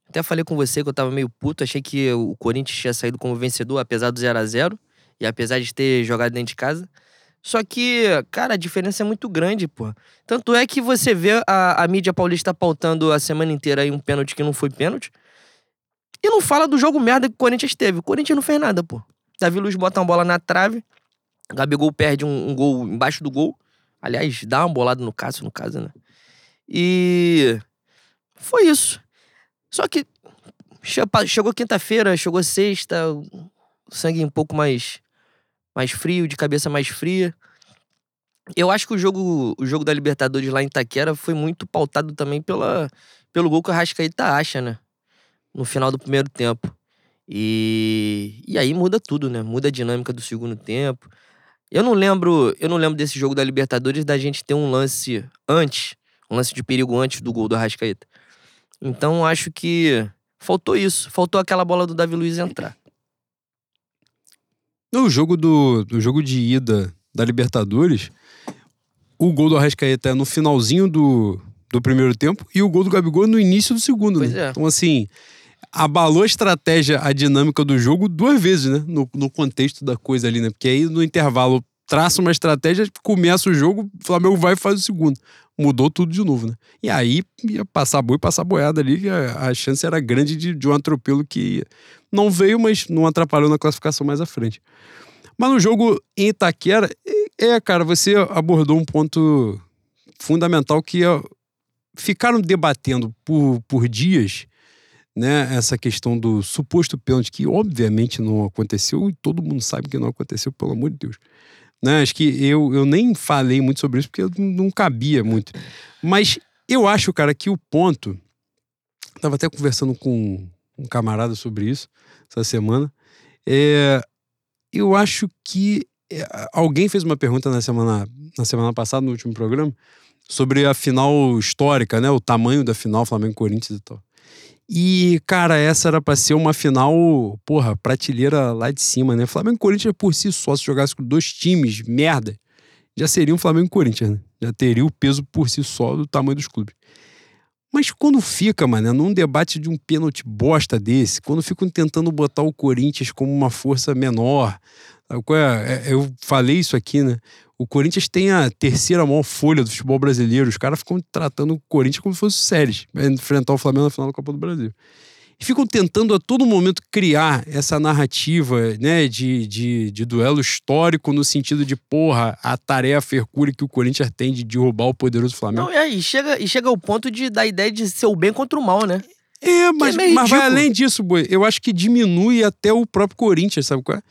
Até falei com você que eu tava meio puto, achei que o Corinthians tinha saído como vencedor, apesar do 0 a 0 e apesar de ter jogado dentro de casa. Só que, cara, a diferença é muito grande, pô. Tanto é que você vê a, a mídia paulista pautando a semana inteira aí um pênalti que não foi pênalti. E não fala do jogo merda que o Corinthians teve. O Corinthians não fez nada, pô. Davi Luiz bota uma bola na trave. Gabigol perde um, um gol embaixo do gol. Aliás, dá uma bolada no Cássio, no caso, né? E. Foi isso. Só que. Chegou quinta-feira, chegou sexta, o sangue um pouco mais. mais frio, de cabeça mais fria. Eu acho que o jogo, o jogo da Libertadores lá em Itaquera foi muito pautado também pela, pelo gol que o Arrascaeta acha, né? No final do primeiro tempo. E, e aí muda tudo, né? Muda a dinâmica do segundo tempo. Eu não lembro, eu não lembro desse jogo da Libertadores da gente ter um lance antes, um lance de perigo antes do gol do Arrascaeta. Então acho que faltou isso, faltou aquela bola do Davi Luiz entrar. No jogo do, do jogo de ida da Libertadores, o gol do Arrascaeta é no finalzinho do, do primeiro tempo e o gol do Gabigol é no início do segundo, Pois né? é. Então, assim, abalou a estratégia, a dinâmica do jogo duas vezes, né? No, no contexto da coisa ali, né? Porque aí no intervalo traça uma estratégia, começa o jogo, o Flamengo vai e faz o segundo. Mudou tudo de novo, né? E aí ia passar boi, passar boiada ali, a, a chance era grande de, de um atropelo que não veio, mas não atrapalhou na classificação mais à frente. Mas no jogo em Itaquera, é, é, cara, você abordou um ponto fundamental que é, ficaram debatendo por, por dias, né, essa questão do suposto pênalti, que obviamente não aconteceu e todo mundo sabe que não aconteceu, pelo amor de Deus. Né, acho que eu, eu nem falei muito sobre isso porque não cabia muito. Mas eu acho, cara, que o ponto. Tava até conversando com um camarada sobre isso essa semana. É, eu acho que é, alguém fez uma pergunta na semana, na semana passada, no último programa, sobre a final histórica, né? O tamanho da final Flamengo-Corinthians e tal. E, cara, essa era pra ser uma final, porra, prateleira lá de cima, né? Flamengo e Corinthians por si só, se jogasse com dois times, merda, já seria um Flamengo e Corinthians, né? Já teria o peso por si só do tamanho dos clubes. Mas quando fica, mano, num debate de um pênalti bosta desse, quando ficam tentando botar o Corinthians como uma força menor? Eu falei isso aqui, né? O Corinthians tem a terceira maior folha do futebol brasileiro. Os caras ficam tratando o Corinthians como se fosse séries, enfrentar o Flamengo na final da Copa do Brasil. E ficam tentando a todo momento criar essa narrativa né, de, de, de duelo histórico no sentido de, porra, a tarefa hercúlea que o Corinthians tem de derrubar o poderoso Flamengo. Não, e chega, e chega ao ponto de da ideia de ser o bem contra o mal, né? É, mas, é mas vai além disso, boi. Eu acho que diminui até o próprio Corinthians, sabe qual é?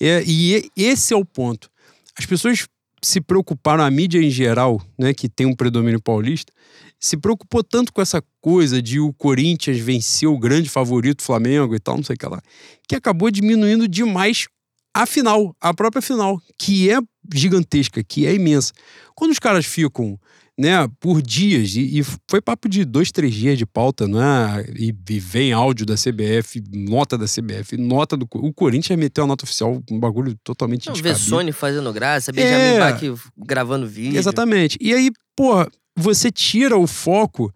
é? E esse é o ponto. As pessoas se preocuparam, a mídia em geral, né, que tem um predomínio paulista, se preocupou tanto com essa coisa de o Corinthians vencer o grande favorito Flamengo e tal, não sei o que lá, que acabou diminuindo demais a final, a própria final, que é gigantesca, que é imensa. Quando os caras ficam né, por dias, e, e, foi papo de dois, três dias de pauta, né? E, e vem áudio da CBF, nota da CBF, nota do. O Corinthians meteu a nota oficial, um bagulho totalmente Não, ver Sony fazendo graça, Benjamin é, Bach gravando vídeo. Exatamente. E aí, pô, você tira o foco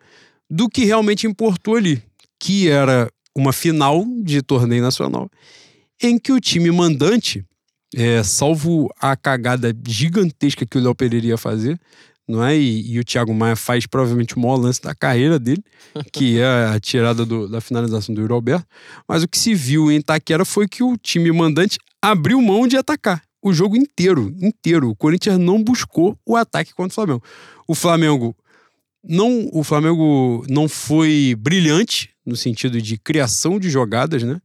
do que realmente importou ali, que era uma final de torneio nacional, em que o time mandante, é, salvo a cagada gigantesca que o Léo Pereira ia fazer, não é? E, e, o Thiago Maia faz provavelmente o maior lance da carreira dele, que é a tirada do, da finalização do Yuri Alberto. Mas o que se viu em Itaquera foi que o time mandante abriu mão de atacar o jogo inteiro, inteiro. O Corinthians não buscou o ataque contra o Flamengo. O Flamengo não, o Flamengo não foi brilhante no sentido de criação de jogadas, né?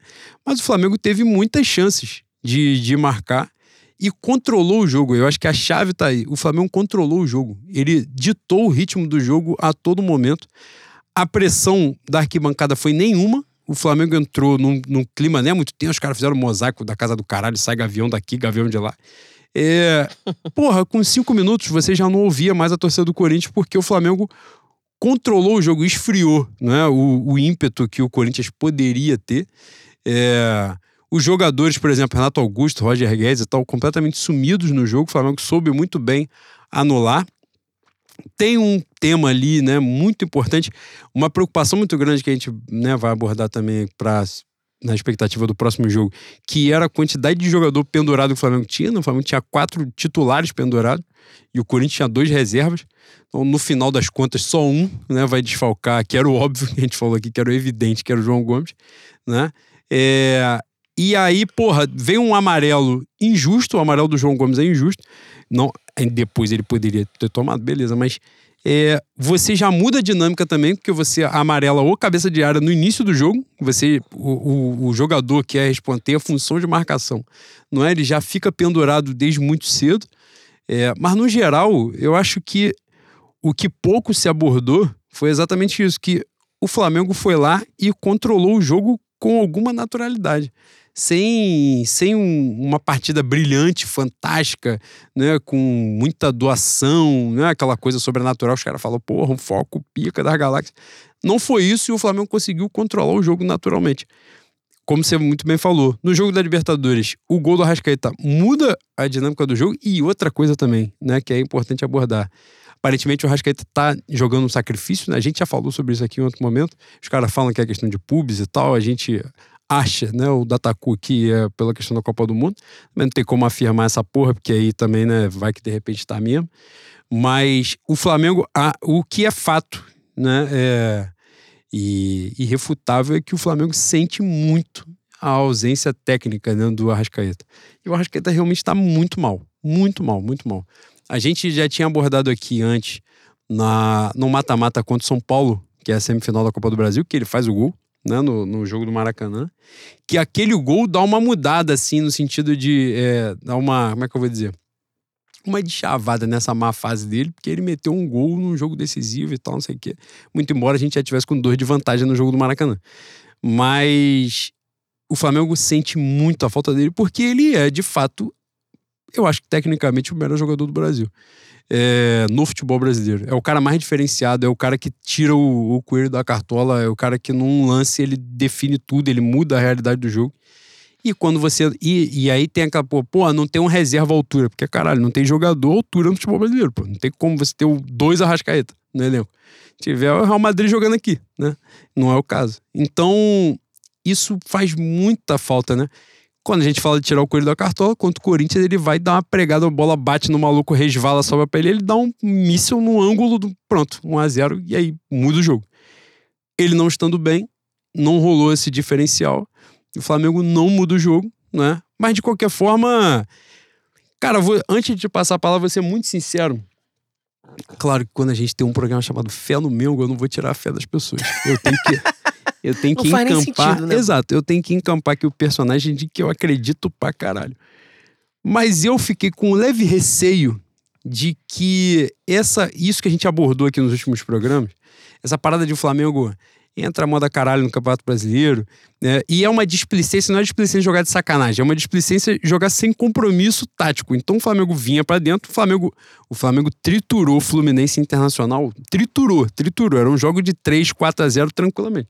Mas o Flamengo teve muitas chances de, de marcar e controlou o jogo. Eu acho que a chave tá aí. O Flamengo controlou o jogo. Ele ditou o ritmo do jogo a todo momento. A pressão da arquibancada foi nenhuma. O Flamengo entrou num, num clima né, muito tenso. Os caras fizeram um mosaico da casa do caralho, sai gavião daqui, gavião de lá. É, porra, com cinco minutos você já não ouvia mais a torcida do Corinthians porque o Flamengo controlou o jogo, esfriou né, o, o ímpeto que o Corinthians poderia ter. É, os jogadores, por exemplo, Renato Augusto, Roger Guedes e tal, completamente sumidos no jogo. O Flamengo soube muito bem anular. Tem um tema ali, né, muito importante, uma preocupação muito grande que a gente né, vai abordar também para na expectativa do próximo jogo, que era a quantidade de jogador pendurado que o Flamengo tinha. O Flamengo tinha quatro titulares pendurados e o Corinthians tinha dois reservas. Então, no final das contas, só um né, vai desfalcar, que era o óbvio que a gente falou aqui, que era o evidente, que era o João Gomes. Né? É, e aí, porra, vem um amarelo injusto, o amarelo do João Gomes é injusto. Não, depois ele poderia ter tomado, beleza, mas é, você já muda a dinâmica também, porque você amarela ou cabeça de área no início do jogo, você o, o, o jogador que é responder a função de marcação, não é? Ele já fica pendurado desde muito cedo. É, mas no geral, eu acho que o que pouco se abordou foi exatamente isso, que o Flamengo foi lá e controlou o jogo com alguma naturalidade sem, sem um, uma partida brilhante, fantástica, né, com muita doação, né, aquela coisa sobrenatural, os caras falam, porra, um foco pica das galáxias. Não foi isso e o Flamengo conseguiu controlar o jogo naturalmente. Como você muito bem falou, no jogo da Libertadores, o gol do Arrascaeta muda a dinâmica do jogo e outra coisa também, né, que é importante abordar. Aparentemente o Arrascaeta tá jogando um sacrifício, né? A gente já falou sobre isso aqui em outro momento. Os caras falam que é questão de pubs e tal, a gente acha, né, o Dataku que é pela questão da Copa do Mundo. Também não tem como afirmar essa porra, porque aí também, né, vai que de repente tá mesmo. Mas o Flamengo, a, o que é fato, né, é, e irrefutável é que o Flamengo sente muito a ausência técnica né, do Arrascaeta. E o Arrascaeta realmente está muito mal, muito mal, muito mal. A gente já tinha abordado aqui antes, na, no mata-mata contra o São Paulo, que é a semifinal da Copa do Brasil, que ele faz o gol, né, no, no jogo do Maracanã, que aquele gol dá uma mudada, assim, no sentido de é, dar uma. Como é que eu vou dizer? Uma deschavada nessa má fase dele, porque ele meteu um gol num jogo decisivo e tal, não sei o quê. Muito embora a gente já tivesse com dois de vantagem no jogo do Maracanã. Mas o Flamengo sente muito a falta dele, porque ele é, de fato, eu acho que tecnicamente o melhor jogador do Brasil é, no futebol brasileiro. É o cara mais diferenciado, é o cara que tira o, o coelho da cartola, é o cara que num lance ele define tudo, ele muda a realidade do jogo. E quando você. E, e aí tem aquela, pô, pô, não tem um reserva altura, porque caralho, não tem jogador altura no futebol brasileiro, pô. Não tem como você ter dois Arrascaeta no elenco. tiver o Real Madrid jogando aqui, né? Não é o caso. Então, isso faz muita falta, né? Quando a gente fala de tirar o coelho da cartola, contra o Corinthians, ele vai dar uma pregada, a bola bate no maluco, resvala, sobe pra ele, ele dá um míssil no ângulo do. Pronto, 1x0, e aí muda o jogo. Ele não estando bem, não rolou esse diferencial. O Flamengo não muda o jogo, né? Mas de qualquer forma. Cara, vou, antes de passar a palavra, vou ser muito sincero. Claro que quando a gente tem um programa chamado Fé no Mengo, eu não vou tirar a fé das pessoas. Eu tenho que. Eu tenho Não que nem encampar. sentido, né? Exato, eu tenho que encampar aqui o personagem de que eu acredito pra caralho. Mas eu fiquei com um leve receio de que essa, isso que a gente abordou aqui nos últimos programas, essa parada de o Flamengo entra moda caralho no Campeonato Brasileiro, né? E é uma displicência, não é displicência jogar de sacanagem, é uma displicência jogar sem compromisso tático. Então o Flamengo vinha pra dentro, o Flamengo, o Flamengo triturou o Fluminense Internacional, triturou, triturou, era um jogo de 3, 4 a 0 tranquilamente.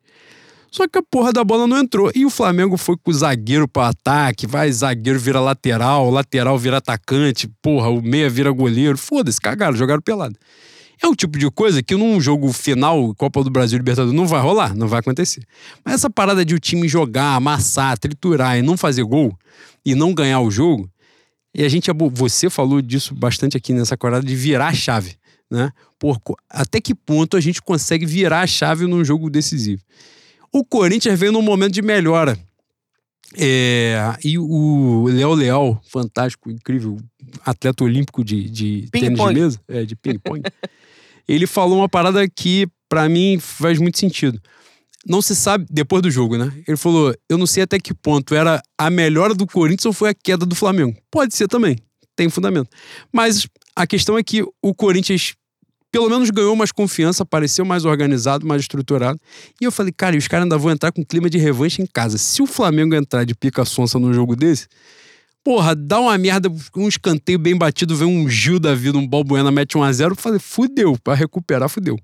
Só que a porra da bola não entrou. E o Flamengo foi com o zagueiro para ataque, vai, zagueiro vira lateral, lateral vira atacante, porra, o meia vira goleiro. Foda-se, cagaram, jogaram pelado. É o tipo de coisa que num jogo final, Copa do Brasil Libertadores, não vai rolar, não vai acontecer. Mas essa parada de o time jogar, amassar, triturar e não fazer gol e não ganhar o jogo, e a gente, você falou disso bastante aqui nessa corada de virar a chave, né? Por, co- até que ponto a gente consegue virar a chave num jogo decisivo? O Corinthians veio num momento de melhora. É, e o Léo Leal, fantástico, incrível, atleta olímpico de, de tênis de mesa, é, de ping-pong, ele falou uma parada que, pra mim, faz muito sentido. Não se sabe, depois do jogo, né? Ele falou: eu não sei até que ponto era a melhora do Corinthians ou foi a queda do Flamengo. Pode ser também, tem fundamento. Mas a questão é que o Corinthians, pelo menos, ganhou mais confiança, pareceu mais organizado, mais estruturado. E eu falei, cara, e os caras ainda vão entrar com clima de revanche em casa. Se o Flamengo entrar de pica sonsa num jogo desse, porra, dá uma merda, um escanteio bem batido, vem um Gil da vida, um Balbuena mete 1 a 0 eu falei, fudeu, pra recuperar, fudeu.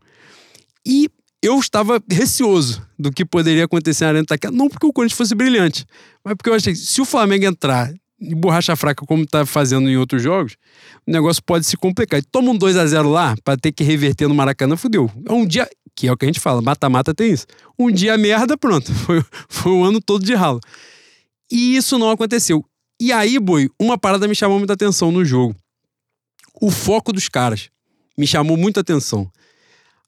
E eu estava receoso do que poderia acontecer na Arena Itaquera, não porque o Corinthians fosse brilhante, mas porque eu achei se o Flamengo entrar borracha fraca como tá fazendo em outros jogos, o negócio pode se complicar. E toma um 2 a 0 lá pra ter que reverter no Maracanã, fudeu. É um dia, que é o que a gente fala, mata-mata tem isso. Um dia merda, pronto. Foi, foi um ano todo de ralo. E isso não aconteceu. E aí, boi, uma parada me chamou muita atenção no jogo. O foco dos caras me chamou muita atenção.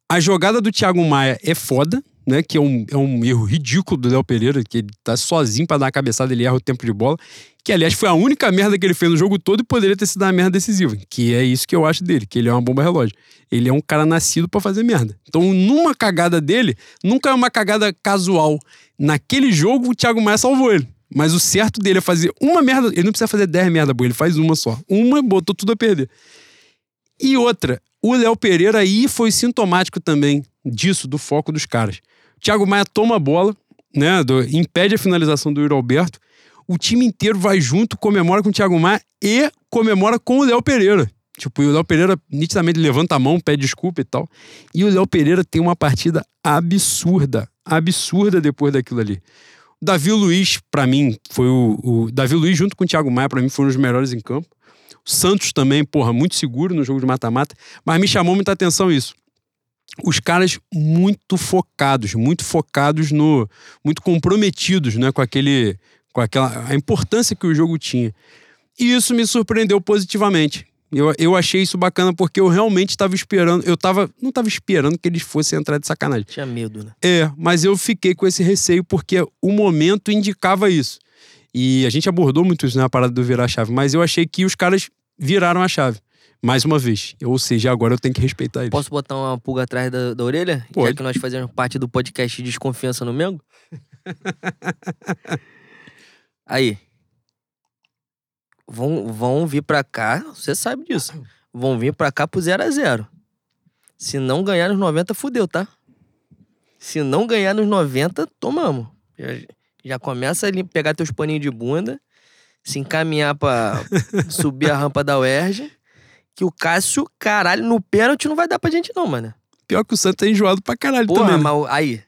A jogada do Thiago Maia é foda, né? Que é um, é um erro ridículo do Léo Pereira, que ele tá sozinho pra dar uma cabeçada, ele erra o tempo de bola. Que, aliás, foi a única merda que ele fez no jogo todo e poderia ter sido uma merda decisiva. Que é isso que eu acho dele, que ele é uma bomba relógio. Ele é um cara nascido pra fazer merda. Então, numa cagada dele, nunca é uma cagada casual. Naquele jogo, o Thiago Maia salvou ele. Mas o certo dele é fazer uma merda. Ele não precisa fazer 10 merda, boa, ele faz uma só. Uma, botou tudo a perder. E outra, o Léo Pereira aí foi sintomático também disso, do foco dos caras. Thiago Maia toma a bola, né? do- impede a finalização do Yuri Alberto. O time inteiro vai junto, comemora com o Thiago Maia e comemora com o Léo Pereira. Tipo, e o Léo Pereira nitidamente levanta a mão, pede desculpa e tal. E o Léo Pereira tem uma partida absurda, absurda depois daquilo ali. O Davi Luiz, pra mim, foi o, o. Davi Luiz, junto com o Thiago Maia, pra mim, foram os melhores em campo. O Santos também, porra, muito seguro no jogo de mata-mata. Mas me chamou muita atenção isso. Os caras muito focados, muito focados no. muito comprometidos, né, com aquele. com aquela. a importância que o jogo tinha. E isso me surpreendeu positivamente. Eu, eu achei isso bacana porque eu realmente estava esperando. Eu tava. Não estava esperando que eles fossem entrar de sacanagem. Tinha medo, né? É, mas eu fiquei com esse receio porque o momento indicava isso. E a gente abordou muito isso na né, parada do virar a chave, mas eu achei que os caras viraram a chave. Mais uma vez. Ou seja, agora eu tenho que respeitar eles. Posso botar uma pulga atrás da, da orelha? Já Pode. que nós fazemos parte do podcast Desconfiança no Mengo? Aí. Vão, vão vir pra cá, você sabe disso. Vão vir pra cá pro 0 a 0 Se não ganhar nos 90, fudeu, tá? Se não ganhar nos 90, tomamos. Já, já começa a pegar teus paninhos de bunda, se encaminhar pra subir a rampa da UERJ, que o Cássio, caralho, no pênalti não vai dar pra gente não, mano. Pior que o Santos é enjoado pra caralho Porra, também. né? mas aí.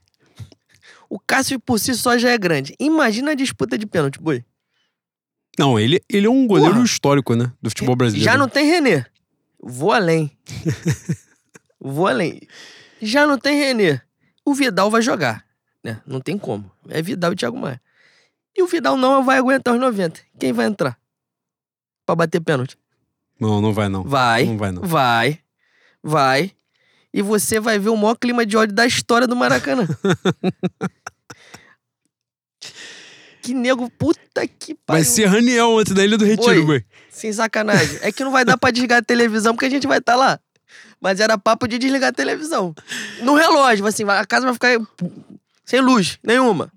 O Cássio por si só já é grande. Imagina a disputa de pênalti, boi. Não, ele, ele é um goleiro Porra. histórico, né? Do futebol brasileiro. Já não tem Renê. Vou além. Vou além. Já não tem Renê. O Vidal vai jogar. Né? Não tem como. É Vidal e Thiago Maia. E o Vidal não vai aguentar os 90. Quem vai entrar? Pra bater pênalti? Não, não vai não. Vai. Não vai não. Vai. Vai. E você vai ver o maior clima de ódio da história do Maracanã. que nego, puta que Vai pariu. ser Raniel antes da Ilha do Retiro, boi. Sem sacanagem. É que não vai dar pra desligar a televisão porque a gente vai estar lá. Mas era papo de desligar a televisão. No relógio, assim, a casa vai ficar sem luz nenhuma.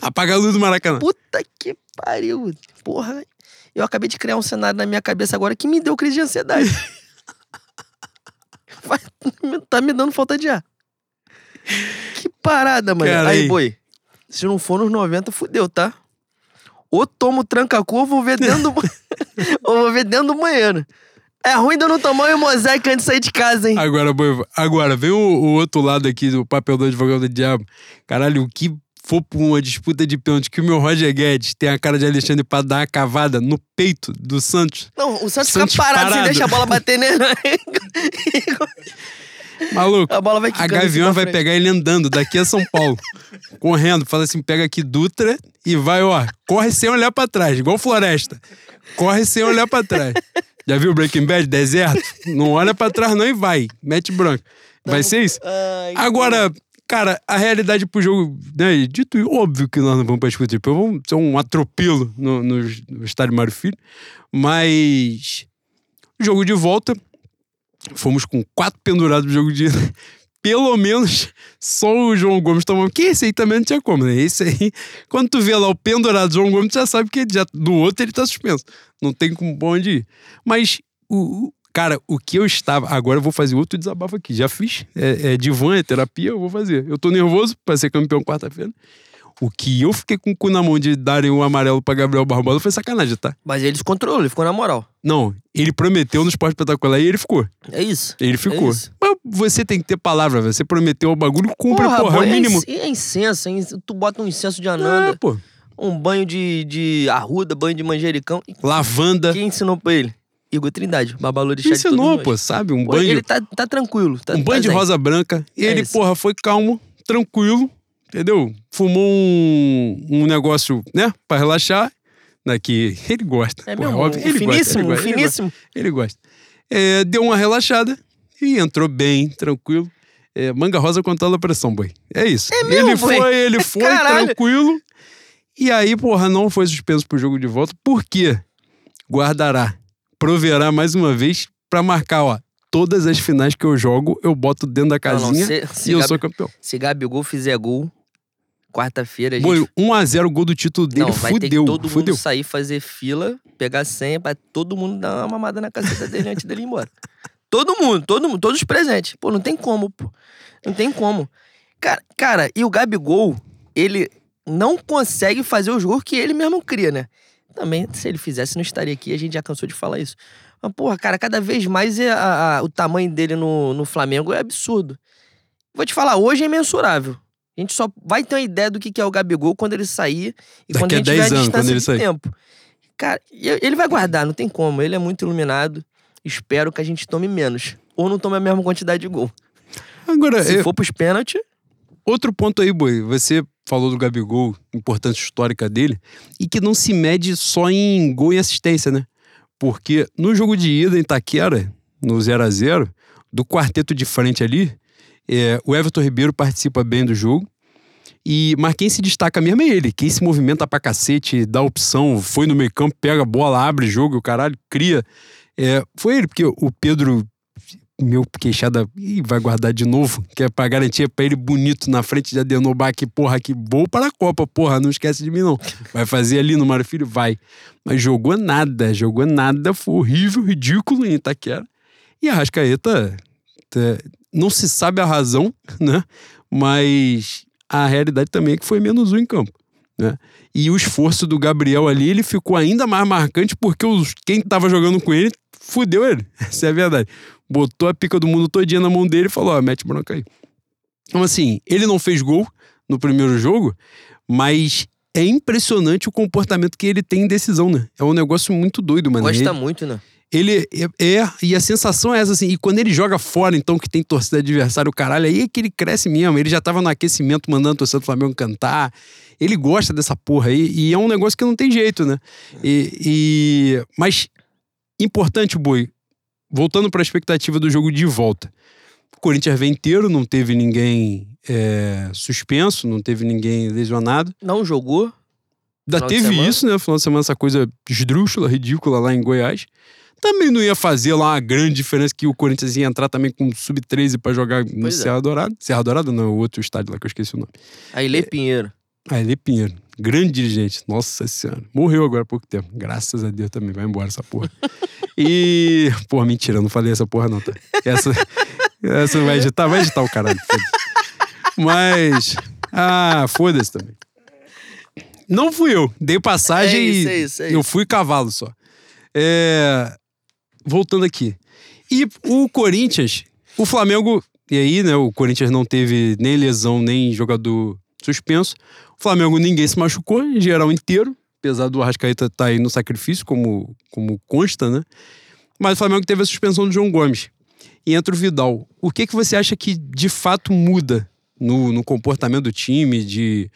Apaga a luz do Maracanã. Puta que pariu. Porra. Eu acabei de criar um cenário na minha cabeça agora que me deu crise de ansiedade. Vai- tá me dando falta de ar. Que parada, mano. Cara, aí, aí. boi. Se não for nos 90, fudeu, tá? Ou tomo tranca-cu ou vou ver dentro do... ou vou ver dentro do banheiro. É ruim de eu não tomar um mosaico antes de sair de casa, hein? Agora, boi, agora, vem o, o outro lado aqui do papel do advogado do diabo. Caralho, o que for pra uma disputa de pênalti que o meu Roger Guedes tem a cara de Alexandre pra dar uma cavada no peito do Santos. Não, o Santos, Santos fica parado, parado. você deixa a bola bater nele. Maluco, a bola vai a Gavião vai pegar ele andando daqui a São Paulo. correndo. Fala assim, pega aqui Dutra e vai, ó. Corre sem olhar pra trás, igual Floresta. Corre sem olhar pra trás. Já viu Breaking Bad? Deserto? Não olha pra trás não e vai. Mete branco. Vai ser isso? Agora, cara, a realidade pro jogo, né? Dito óbvio que nós não vamos pra disputa de pênalti, vamos ser um atropelo no, no, no estádio Mário Filho. Mas. Jogo de volta. Fomos com quatro pendurados no jogo de. Pelo menos só o João Gomes tomou. Que esse aí também não tinha como, né? Esse aí, quando tu vê lá o pendurado João Gomes, tu já sabe que já, do outro ele tá suspenso. Não tem como onde ir. Mas, o- cara, o que eu estava. Agora eu vou fazer outro desabafo aqui. Já fiz. É, é divã, é terapia, eu vou fazer. Eu tô nervoso pra ser campeão quarta-feira. O que eu fiquei com o cu na mão de darem o amarelo pra Gabriel Barbosa foi sacanagem, tá? Mas ele se controlou, ele ficou na moral. Não, ele prometeu no esporte espetacular e ele ficou. É isso. Ele ficou. isso. Mas você tem que ter palavra, velho. Você prometeu o bagulho, cumpre, porra, pô, é o mínimo. É, é incenso, é tu bota um incenso de É, ananda, pô. um banho de, de arruda, banho de manjericão. Lavanda. Quem ensinou pra ele? Igor Trindade, babalô de de Ensinou, pô, sabe? Um Pô, banho, Ele tá, tá tranquilo. Tá, um tá banho de zen. rosa branca. E É ele, isso. porra, foi calmo, tranquilo, entendeu? Fumou um, um negócio, né, pra relaxar. Né, que ele gosta. É porra, mesmo? óbvio, ele gosta, finíssimo, ele gosta, ele gosta. finíssimo. Ele gosta. É, deu uma relaxada e entrou bem, tranquilo. É, manga rosa controla a pressão, boi. É isso. É mesmo, ele foi, ele foi, Caralho. tranquilo. E aí, porra, não foi suspenso pro jogo de volta. Por quê? Guardará, proverá mais uma vez pra marcar, ó. Todas as finais que eu jogo, eu boto dentro da Não, não, casinha se, se, e eu Gabi- sou campeão. se Gabigol fizer gol, quarta-feira a gente... Boi, 1x0 gol do título dele, não, vai ter que fudeu, todo fudeu. mundo sair, fazer fila, pegar senha pra todo mundo dar uma mamada na caceta dele antes dele ir embora. Todo mundo, todo mundo, todos os presentes. Pô, não tem como, pô. Não tem como. Cara, cara, e o Gabigol, ele não consegue fazer o jogo que ele mesmo cria, né? Também, se ele fizesse, não estaria aqui, a gente já cansou de falar isso. Mas, porra, cara, cada vez mais é a- a- o tamanho dele no, no Flamengo é absurdo. Vou te falar, hoje é imensurável. A gente só vai ter uma ideia do que é o Gabigol quando ele sair e Daqui quando a gente tiver 10 a anos, distância quando ele de sair. tempo. Cara, ele vai guardar, não tem como. Ele é muito iluminado. Espero que a gente tome menos. Ou não tome a mesma quantidade de gol. Agora, Se eu- for pros pênaltis, Outro ponto aí, Boi. Você falou do Gabigol, importância histórica dele, e que não se mede só em gol e assistência, né? Porque no jogo de ida em Itaquera, no 0 a 0 do quarteto de frente ali, é, o Everton Ribeiro participa bem do jogo. E, mas quem se destaca mesmo é ele. Quem se movimenta pra cacete, dá opção, foi no meio campo, pega a bola, abre jogo, o caralho, cria. É, foi ele, porque o Pedro, meu queixada, ih, vai guardar de novo, que é pra garantir pra ele bonito na frente de Adenobá, que porra, que vou para a Copa, porra, não esquece de mim não. Vai fazer ali no Mário Filho? Vai. Mas jogou nada, jogou nada, foi horrível, ridículo em Itaquera. E a Rascaeta, não se sabe a razão, né? Mas a realidade também é que foi menos um em campo. Né? E o esforço do Gabriel ali, ele ficou ainda mais marcante porque os, quem tava jogando com ele fudeu ele. Essa é a verdade. Botou a pica do mundo todinha na mão dele e falou: ó, mete bronca aí. Então, assim, ele não fez gol no primeiro jogo, mas é impressionante o comportamento que ele tem em decisão, né? É um negócio muito doido, mano. gosta Ele, muito, né? Ele é, é, e a sensação é essa assim, e quando ele joga fora, então, que tem torcida adversário, o caralho, aí é que ele cresce mesmo. Ele já tava no aquecimento mandando a torcida do Flamengo cantar. Ele gosta dessa porra aí, e é um negócio que não tem jeito, né? E, e... Mas, importante, Boi, voltando para a expectativa do jogo de volta. O Corinthians vem inteiro, não teve ninguém é, suspenso, não teve ninguém lesionado. Não jogou. Ainda teve isso, né? No final de semana, essa coisa esdrúxula, ridícula lá em Goiás também não ia fazer lá uma grande diferença que o Corinthians ia entrar também com sub-13 para jogar no pois. Serra é. Dourada. Serra Dourada não, é o outro estádio lá que eu esqueci o nome. Ailê é, Pinheiro. Ailê Pinheiro. Grande dirigente. Nossa Senhora. Morreu agora há pouco tempo. Graças a Deus também. Vai embora essa porra. e. Porra, mentira, eu não falei essa porra não, tá? Essa, essa vai editar, vai editar o caralho. Mas. Ah, foda-se também. Não fui eu. Dei passagem é isso, e é isso, é eu fui cavalo só. É, voltando aqui. E o Corinthians, o Flamengo, e aí, né, o Corinthians não teve nem lesão, nem jogador suspenso. O Flamengo ninguém se machucou, em geral inteiro, apesar do Arrascaeta estar tá aí no sacrifício, como, como consta, né? Mas o Flamengo teve a suspensão do João Gomes. E entra o Vidal. O que, que você acha que de fato muda no, no comportamento do time, de,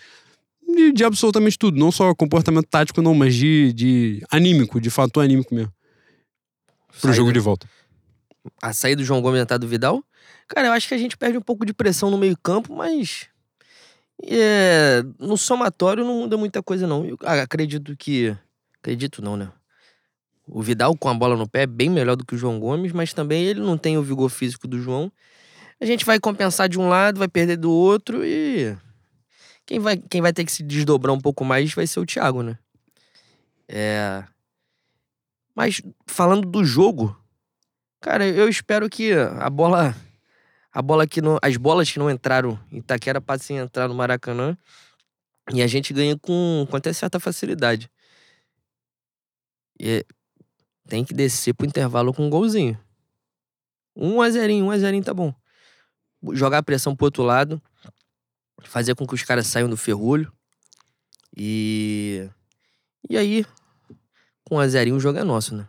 de, de absolutamente tudo? Não só comportamento tático, não, mas de, de anímico, de fato anímico mesmo pro saída, jogo de volta? A saída do João Gomes e a do Vidal? Cara, eu acho que a gente perde um pouco de pressão no meio-campo, mas. É, no somatório não muda muita coisa, não. Eu acredito que. Acredito não, né? O Vidal com a bola no pé é bem melhor do que o João Gomes, mas também ele não tem o vigor físico do João. A gente vai compensar de um lado, vai perder do outro e. Quem vai, quem vai ter que se desdobrar um pouco mais vai ser o Thiago, né? É. Mas falando do jogo, cara, eu espero que a bola. A bola que não. As bolas que não entraram em Itaquera passem a entrar no Maracanã. E a gente ganha com, com até certa facilidade. E tem que descer pro intervalo com um golzinho. Um a zerinho, um a tá bom. Jogar a pressão pro outro lado. Fazer com que os caras saiam do ferrolho. E. E aí, com a zerinho o jogo é nosso, né?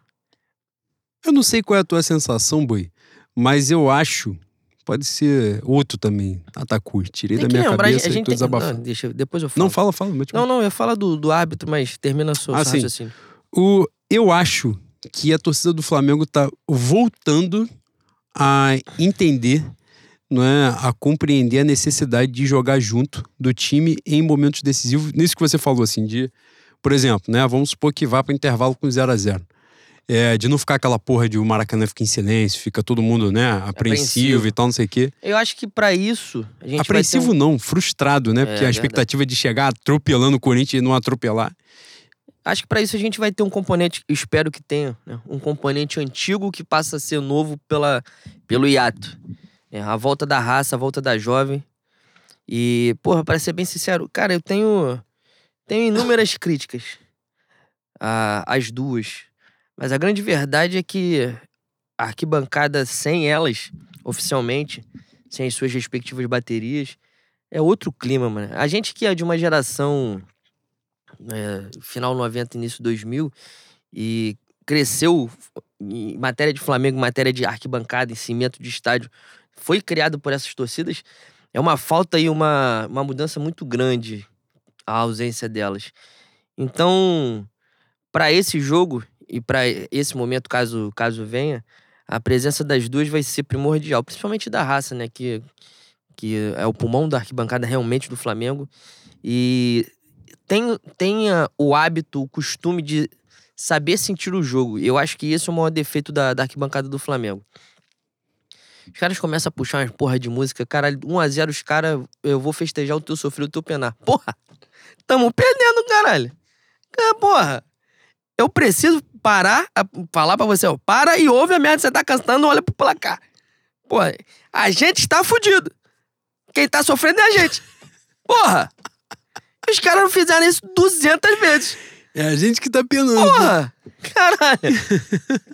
Eu não sei qual é a tua sensação, Boi, mas eu acho. Pode ser outro também, Atacur. Tirei tem da minha lembrar, cabeça a gente e tô desabafando. Não, deixa, depois eu falo. Não, fala, fala. Não, não, eu falo do, do hábito, mas termina só ah, assim. O, eu acho que a torcida do Flamengo tá voltando a entender, não é, a compreender a necessidade de jogar junto do time em momentos decisivos. Nisso que você falou, assim, de por exemplo, né? Vamos supor que vá para o intervalo com 0 a 0 é, de não ficar aquela porra de o Maracanã fica em silêncio, fica todo mundo, né, apreensivo, apreensivo. e tal, não sei o quê. Eu acho que para isso a gente Apreensivo um... não, frustrado, né? É, porque a expectativa verdade. de chegar atropelando o Corinthians e não atropelar. Acho que para isso a gente vai ter um componente, espero que tenha, né? um componente antigo que passa a ser novo pela, pelo hiato. É, a volta da raça, a volta da jovem. E, porra, para ser bem sincero, cara, eu tenho tenho inúmeras críticas às duas. Mas a grande verdade é que a arquibancada sem elas, oficialmente, sem as suas respectivas baterias, é outro clima, mano. A gente que é de uma geração é, final 90, início 2000 e cresceu em matéria de Flamengo, em matéria de arquibancada, em cimento de estádio, foi criado por essas torcidas, é uma falta e uma, uma mudança muito grande a ausência delas. Então, para esse jogo e para esse momento, caso, caso venha, a presença das duas vai ser primordial, principalmente da raça, né? Que, que é o pulmão da arquibancada realmente do Flamengo. E tem, tenha o hábito, o costume de saber sentir o jogo. Eu acho que esse é o maior defeito da, da arquibancada do Flamengo. Os caras começam a puxar umas porra de música, caralho, 1x0 os caras, eu vou festejar o teu sofrido, o teu penar. Porra! Tamo perdendo, caralho. Porra. Eu preciso parar, a, falar pra você, ó, para e ouve a merda que você tá cantando, olha pro placar. Porra, a gente está fudido. Quem tá sofrendo é a gente. Porra! Os caras não fizeram isso 200 vezes. É a gente que tá penando. Porra! Caralho!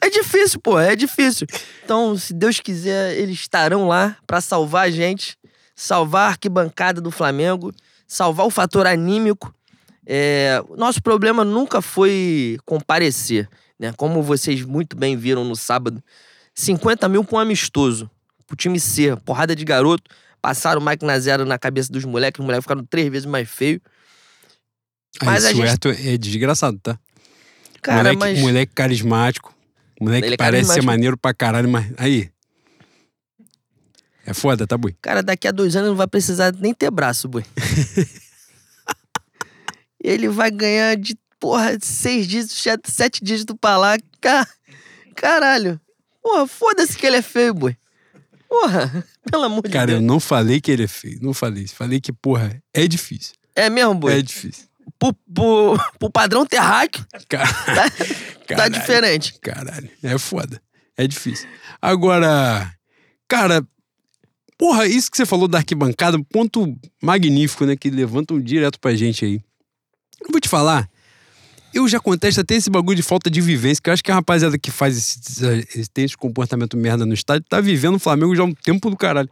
é difícil, pô, é difícil. Então, se Deus quiser, eles estarão lá para salvar a gente, salvar a arquibancada do Flamengo salvar o fator anímico. É, nosso problema nunca foi comparecer, né? Como vocês muito bem viram no sábado. 50 mil pra um amistoso. Pro time C, porrada de garoto. Passaram o Mike Nazero na cabeça dos moleques, os moleques ficaram três vezes mais feios. Mas Aí, a gente- é desgraçado, tá? Cara, moleque, mas. moleque carismático. Moleque Ele é parece ser maneiro pra caralho, mas. Aí. É foda, tá, boi? Cara, daqui a dois anos não vai precisar nem ter braço, boi. Ele vai ganhar de, porra, seis dígitos, sete- dígitos pra lá. Ca- Caralho. Porra, foda-se que ele é feio, boi. Porra, pelo amor de Cara, eu Deus. não falei que ele é feio. Não falei isso. Falei que, porra, é difícil. É mesmo, boi? É difícil. Pro, pro- pro padrão terráqueo, Cara, tá, tá diferente. Caralho. É foda. É difícil. Agora, cara. Porra, isso que você falou da arquibancada, ponto magnífico, né? Que levantam direto pra gente aí. Eu vou te falar. Eu já contesto até esse bagulho de falta de vivência, que eu acho que a rapaziada que faz esse, tem esse comportamento merda no estádio tá vivendo o Flamengo já há um tempo do caralho.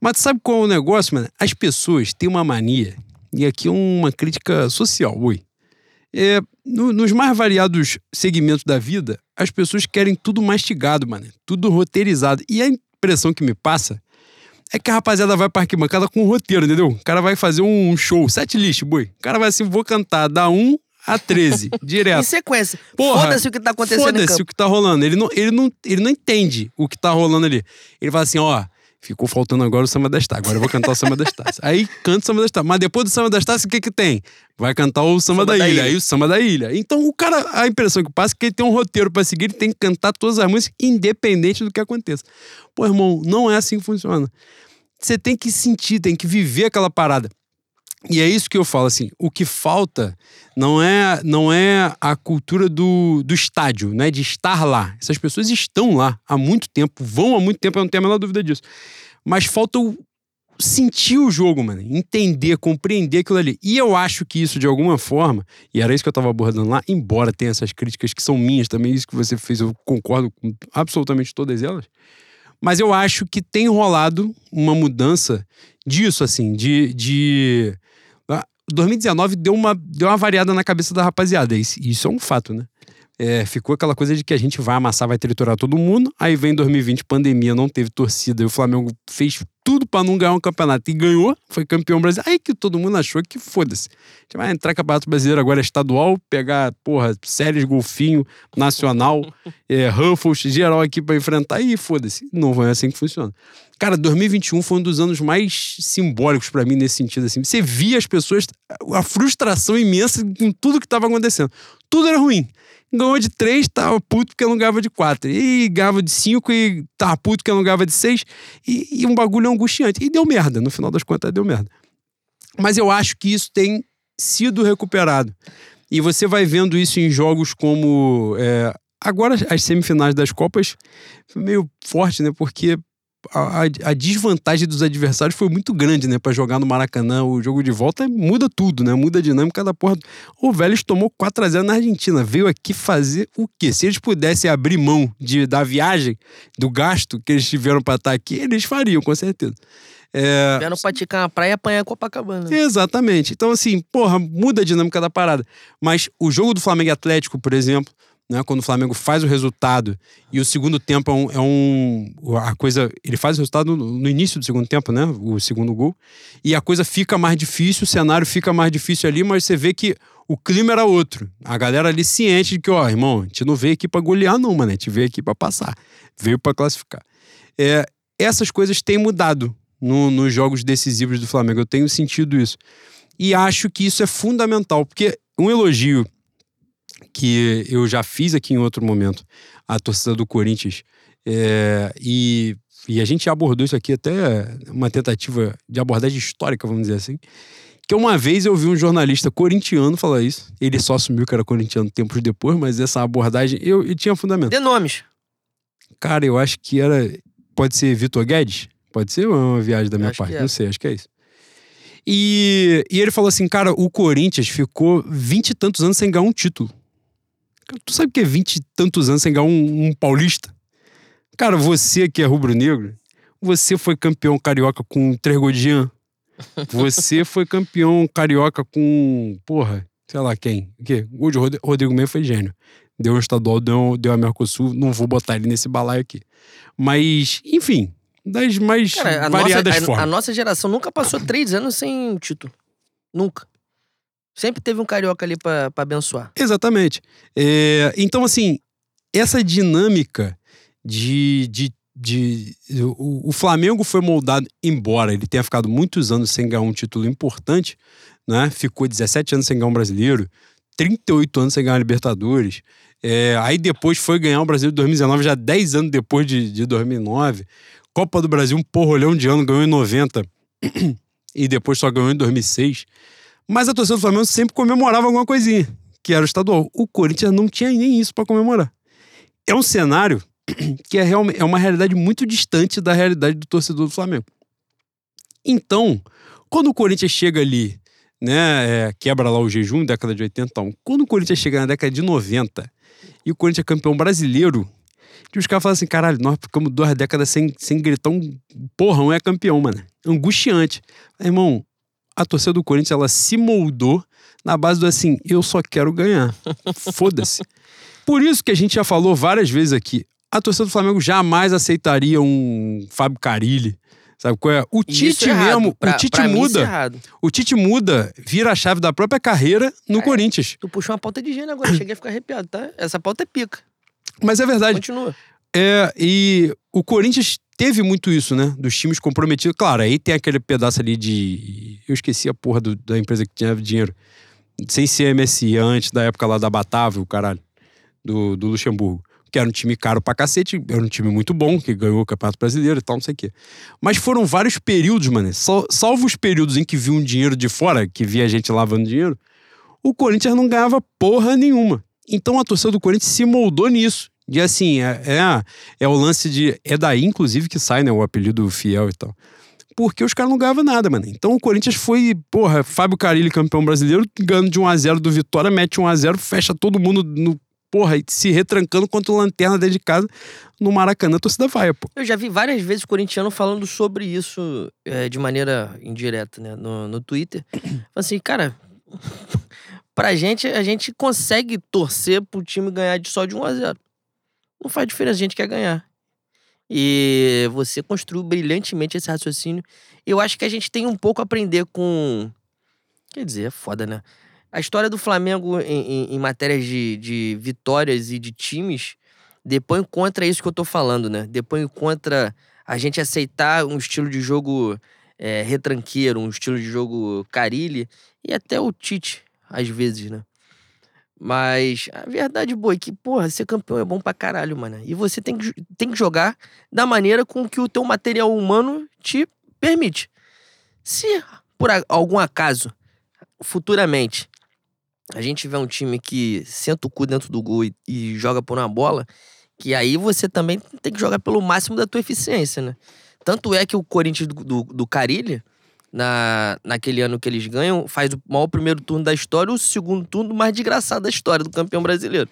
Mas sabe qual é o negócio, mano? As pessoas têm uma mania, e aqui é uma crítica social, ui. É, no- nos mais variados segmentos da vida, as pessoas querem tudo mastigado, mano. Tudo roteirizado. E a impressão que me passa é que a rapaziada vai pra arquibancada com um roteiro, entendeu? O cara vai fazer um show, set list, boi. O cara vai assim, vou cantar da 1 a 13, Em direto. sequência. Porra, Foda-se o que tá acontecendo em Foda-se o que tá rolando. Ele não, ele, não, ele não entende o que tá rolando ali. Ele fala assim, ó, ficou faltando agora o samba taças. Agora eu vou cantar o samba taças. Aí canta o samba taças. Mas depois do samba taças, o que que tem? Vai cantar o samba, da, ilha. Aí o samba da ilha. Então o cara, a impressão que passa é que ele tem um roteiro pra seguir, ele tem que cantar todas as músicas, independente do que aconteça. Pô, irmão, não é assim que funciona. Você tem que sentir, tem que viver aquela parada. E é isso que eu falo, assim, o que falta não é não é a cultura do, do estádio, né? De estar lá. Essas pessoas estão lá há muito tempo, vão há muito tempo, eu não tenho a menor dúvida disso. Mas falta o sentir o jogo, mano. Entender, compreender aquilo ali. E eu acho que isso, de alguma forma, e era isso que eu tava abordando lá, embora tenha essas críticas que são minhas também, isso que você fez, eu concordo com absolutamente todas elas. Mas eu acho que tem rolado uma mudança disso, assim, de. de... Ah, 2019 deu uma, deu uma variada na cabeça da rapaziada. Isso, isso é um fato, né? É, ficou aquela coisa de que a gente vai amassar, vai triturar todo mundo. Aí vem 2020, pandemia, não teve torcida. E o Flamengo fez tudo pra não ganhar um campeonato. E ganhou, foi campeão brasileiro. Aí que todo mundo achou que foda-se. A gente vai entrar campeonato brasileiro agora estadual, pegar, porra, séries, golfinho, nacional, é, Ruffles, geral aqui pra enfrentar. E foda-se. Não é assim que funciona. Cara, 2021 foi um dos anos mais simbólicos pra mim nesse sentido, assim. Você via as pessoas, a frustração imensa com tudo que tava acontecendo. Tudo era ruim. Ganhou de três, tava puto porque não ganhava de quatro. E ganhava de cinco e tava puto porque não ganhava de seis. E, e um bagulho angustiante. E deu merda, no final das contas deu merda. Mas eu acho que isso tem sido recuperado. E você vai vendo isso em jogos como. é, agora, as semifinais das Copas, meio forte, né? Porque a, a- desvantagem dos adversários foi muito grande, né? Pra jogar no Maracanã, o jogo de volta muda tudo, né? Muda a dinâmica da porra. O Vélez tomou 4 a 0 na Argentina. Veio aqui fazer o quê? Se eles pudessem abrir mão de, da viagem, do gasto que eles tiveram pra estar aqui, eles fariam, com certeza. É, Vieram praticar na praia e apanhar Copacabana. Exatamente. Então, assim, porra, muda a dinâmica da parada. Mas o jogo do Flamengo Atlético, por exemplo, né, quando o Flamengo faz o resultado e o segundo tempo é um. É um a coisa. Ele faz o resultado no, início do segundo tempo, né? O segundo gol. E a coisa fica mais difícil, o cenário fica mais difícil ali, mas você vê que o clima era outro. A galera ali ciente de que, ó, irmão, a gente não veio aqui pra golear, não, mano. A gente veio aqui pra passar. Veio pra classificar. É, essas coisas têm mudado no- nos jogos decisivos do Flamengo. Eu tenho sentido isso. E acho que isso é fundamental, porque um elogio que eu já fiz aqui em outro momento à torcida do Corinthians, é, e, e a gente já abordou isso aqui até uma tentativa de abordagem histórica, vamos dizer assim. Que uma vez eu vi um jornalista corintiano falar isso. Ele só assumiu que era corintiano tempos depois, mas essa abordagem eu, eu tinha fundamento. Dê nomes. Cara, eu acho que era. Pode ser Vitor Guedes? Pode ser ou é uma viagem da minha parte? é. Não sei, acho que é isso. E, e ele falou assim, cara, o Corinthians ficou vinte e tantos anos sem ganhar um título. Tu sabe o que é vinte e tantos anos sem ganhar um, um paulista? Cara, você que é rubro-negro, você foi campeão carioca com três Jean. Você foi campeão carioca com, porra, sei lá quem. O quê? O de Rodrigo Mendes foi gênio. Deu um estadual, deu, deu a Mercosul, não vou botar ele nesse balaio aqui. Mas, enfim, das mais Cara, a variadas nossa, a- formas. a nossa geração nunca passou três anos sem título. Nunca. Sempre teve um carioca ali pra abençoar. Exatamente. É, então, assim, essa dinâmica de. de, de o, o Flamengo foi moldado, embora ele tenha ficado muitos anos sem ganhar um título importante, né? Ficou 17 anos sem ganhar um brasileiro, 38 anos sem ganhar uma Libertadores. É, aí depois foi ganhar o Brasileiro de 2019, já 10 anos depois de, de 2009. Copa do Brasil, um porrolhão de ano, ganhou em 90 e depois só ganhou em 2006. Mas a torcida do Flamengo sempre comemorava alguma coisinha, que era o estadual. O Corinthians não tinha nem isso pra comemorar. É um cenário que é, realmente, é uma realidade muito distante da realidade do torcedor do Flamengo. Então, quando o Corinthians chega ali, né, é, quebra lá o jejum, década de 80, então, quando o Corinthians chega na década de 90 e o Corinthians é campeão brasileiro, que os caras falam assim, caralho, nós ficamos duas décadas sem, sem gritar um porra, um é campeão, mano. Angustiante. Irmão, a torcida do Corinthians, ela se moldou na base do assim, eu só quero ganhar. Foda-se. Por isso que a gente já falou várias vezes aqui, a torcida do Flamengo jamais aceitaria um Fábio Carilli. Sabe qual é? O Tite é mesmo, Pra- o Tite é muda. errado. O Tite muda, vira a chave da própria carreira no É. Corinthians. Tu puxou uma pauta de gênero agora, cheguei a ficar arrepiado, tá? Essa pauta é pica. Mas é verdade. Continua. É, e o Corinthians teve muito isso, né? Dos times comprometidos. Claro, aí tem aquele pedaço ali de. Eu esqueci a porra do- da empresa que tinha dinheiro. Sem ser MSI, antes da época lá da Batávia, o caralho. Do, do Luxemburgo. Que era um time caro pra cacete, era um time muito bom, que ganhou o Campeonato Brasileiro e tal, não sei o quê. Mas foram vários períodos, mano. Sal- salvo os períodos em que viu um dinheiro de fora, que via gente lavando dinheiro, o Corinthians não ganhava porra nenhuma. Então a torcida do Corinthians se moldou nisso. De assim, é, é, é o lance de. É daí, inclusive, que sai, né? O apelido fiel e tal. Porque os caras não ganhavam nada, mano. Então o Corinthians foi, porra, Fábio Carilli, campeão brasileiro, ganhando de 1x0 do Vitória, mete 1x0, fecha todo mundo no. Porra, e se retrancando contra o Lanterna dentro de casa no Maracanã, a torcida vai, pô. Eu já vi várias vezes corintiano falando sobre isso é, de maneira indireta, né? No, no Twitter. Assim, cara, pra gente, a gente consegue torcer pro time ganhar de só de 1 a 0 Não faz diferença, a gente quer ganhar. E você construiu brilhantemente esse raciocínio. Eu acho que a gente tem um pouco a aprender com. Quer dizer, é foda, né? A história do Flamengo em, em- em matérias de, de vitórias e de times depõe contra isso que eu tô falando, né? Depõe contra a gente aceitar um estilo de jogo é, retranqueiro, um estilo de jogo carilli e até o Tite, às vezes, né? Mas a verdade boa é que, porra, ser campeão é bom pra caralho, mano. E você tem que, tem que jogar da maneira com que o teu material humano te permite. Se, por algum acaso, futuramente, a gente tiver um time que senta o cu dentro do gol e, e joga por uma bola, que aí você também tem que jogar pelo máximo da tua eficiência, né? Tanto é que o Corinthians do, do, do na, naquele ano que eles ganham, faz o maior primeiro turno da história, o segundo turno mais desgraçado da história do campeão brasileiro.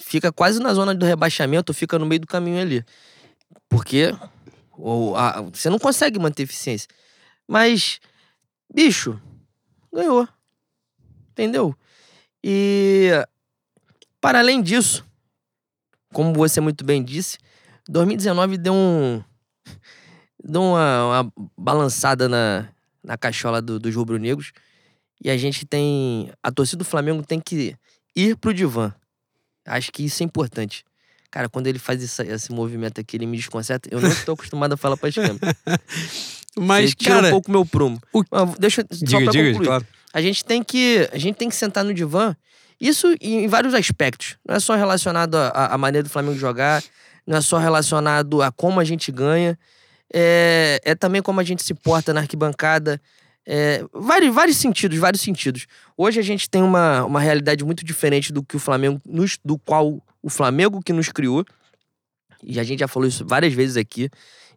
Fica quase na zona do rebaixamento, fica no meio do caminho ali. Porque o, a- você não consegue manter eficiência. Mas, bicho, ganhou. Entendeu? E, para além disso, como você muito bem disse, 2019 deu um. Deu uma, uma balançada na, na cachola do- dos rubro-negros. E a gente tem. A torcida do Flamengo tem que ir pro divã. Acho que isso é importante. Cara, quando ele faz esse, esse movimento aqui, ele me desconcerta. Eu não tô acostumado a falar pra câmeras. Mas, Você tira cara. um pouco meu prumo. o- Deixa eu- só Diga, pra diga, concluir. claro. A gente tem que a gente tem que sentar no divã. Isso em vários aspectos. Não é só relacionado à maneira do Flamengo jogar, não é só relacionado a como a gente ganha, é, é também como a gente se porta na arquibancada. É, vários, vários sentidos, vários sentidos. Hoje a gente tem uma, uma realidade muito diferente do que o Flamengo, nos, do qual o Flamengo que nos criou. E a gente já falou isso várias vezes aqui.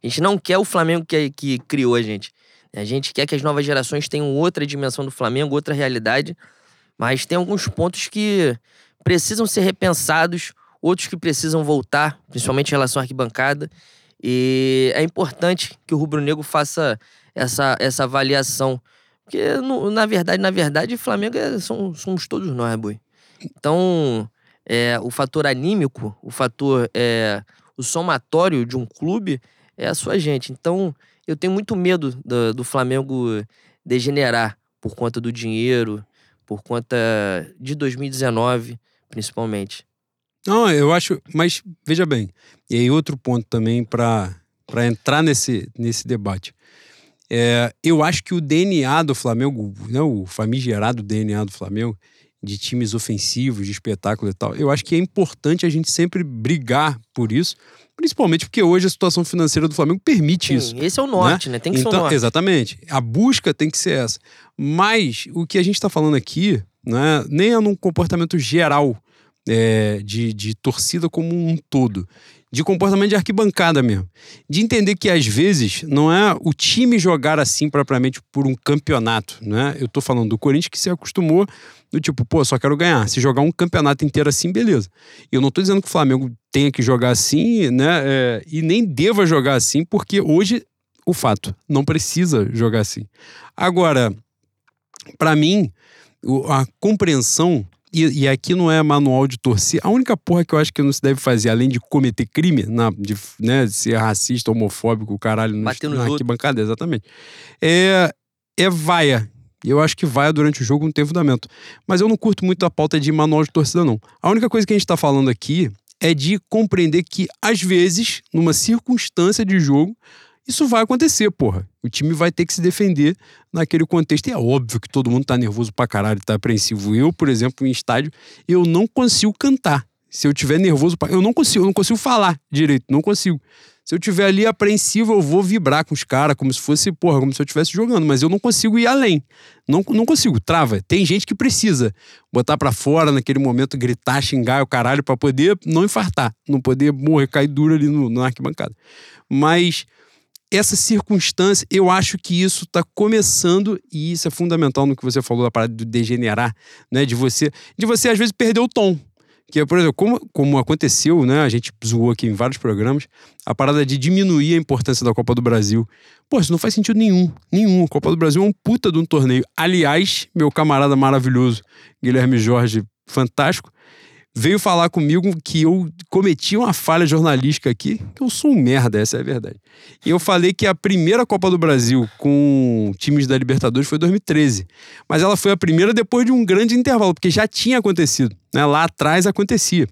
A gente não quer o Flamengo que, que criou a gente. A gente quer que as novas gerações tenham outra dimensão do Flamengo, outra realidade, mas tem alguns pontos que precisam ser repensados, outros que precisam voltar, principalmente em relação à arquibancada. E é importante que o rubro-negro faça essa, essa avaliação, Porque, no- na verdade, na verdade, Flamengo é- são, somos todos nós, boi. Então, é, o fator anímico, o fator, é, o somatório de um clube é a sua gente. Então, eu tenho muito medo do, do Flamengo degenerar por conta do dinheiro, por conta de 2019, principalmente. Não, eu acho. Mas veja bem, e aí outro ponto também para entrar nesse, nesse debate. É, eu acho que o DNA do Flamengo, né, o famigerado DNA do Flamengo, de times ofensivos, de espetáculo e tal, eu acho que é importante a gente sempre brigar por isso, principalmente porque hoje a situação financeira do Flamengo permite isso. Sim, esse é o norte, né? Tem que ser o Então, norte. Exatamente. A busca tem que ser essa. Mas o que a gente está falando aqui, né, nem é num comportamento geral é, de, de torcida como um todo. De comportamento de arquibancada mesmo. De entender que, às vezes, não é o time jogar assim propriamente por um campeonato. Né? Eu tô falando do Corinthians que se acostumou do tipo, pô, só quero ganhar. Se jogar um campeonato inteiro assim, beleza. Eu não tô dizendo que o Flamengo tenha que jogar assim, né? é, e nem deva jogar assim, porque hoje o fato, não precisa jogar assim. Agora, para mim, a compreensão, e, e aqui não é manual de torcer, a única porra que eu acho que não se deve fazer, além de cometer crime, na, de, né, de ser racista, homofóbico, caralho, no, Bater nos na arquibancada, exatamente, é, é vaia. Eu acho que vaia durante o jogo não tem fundamento. Mas eu não curto muito a pauta de manual de torcida, não. A única coisa que a gente tá falando aqui é de compreender que, às vezes, numa circunstância de jogo, isso vai acontecer, porra. O time vai ter que se defender naquele contexto. E é óbvio que todo mundo tá nervoso pra caralho, tá apreensivo. Eu, por exemplo, em estádio, eu não consigo cantar. Se eu tiver nervoso, eu não consigo, eu não consigo falar direito, não consigo. Se eu tiver ali apreensivo, eu vou vibrar com os caras, como se fosse, porra, como se eu estivesse jogando, mas eu não consigo ir além. Não, não consigo, trava. Tem gente que precisa botar pra fora naquele momento, gritar, xingar o caralho pra poder não infartar, não poder morrer, cair duro ali no, arquibancada. Mas essa circunstância, eu acho que isso está começando e isso é fundamental no que você falou da parada de degenerar, né? De você, de você às vezes perder o tom. Que é, por exemplo, como, como aconteceu, né? A gente zoou aqui em vários programas, a parada de diminuir a importância da Copa do Brasil. Pô, isso não faz sentido nenhum. Nenhum. A Copa do Brasil é um puta de um torneio. Aliás, meu camarada maravilhoso, Guilherme Jorge, fantástico, veio falar comigo que eu cometi uma falha jornalística aqui, que eu sou um merda, essa é a verdade. E eu falei que a primeira Copa do Brasil com times da Libertadores foi 2013. Mas ela foi a primeira depois de um grande intervalo, porque já tinha acontecido. Né? Lá atrás acontecia.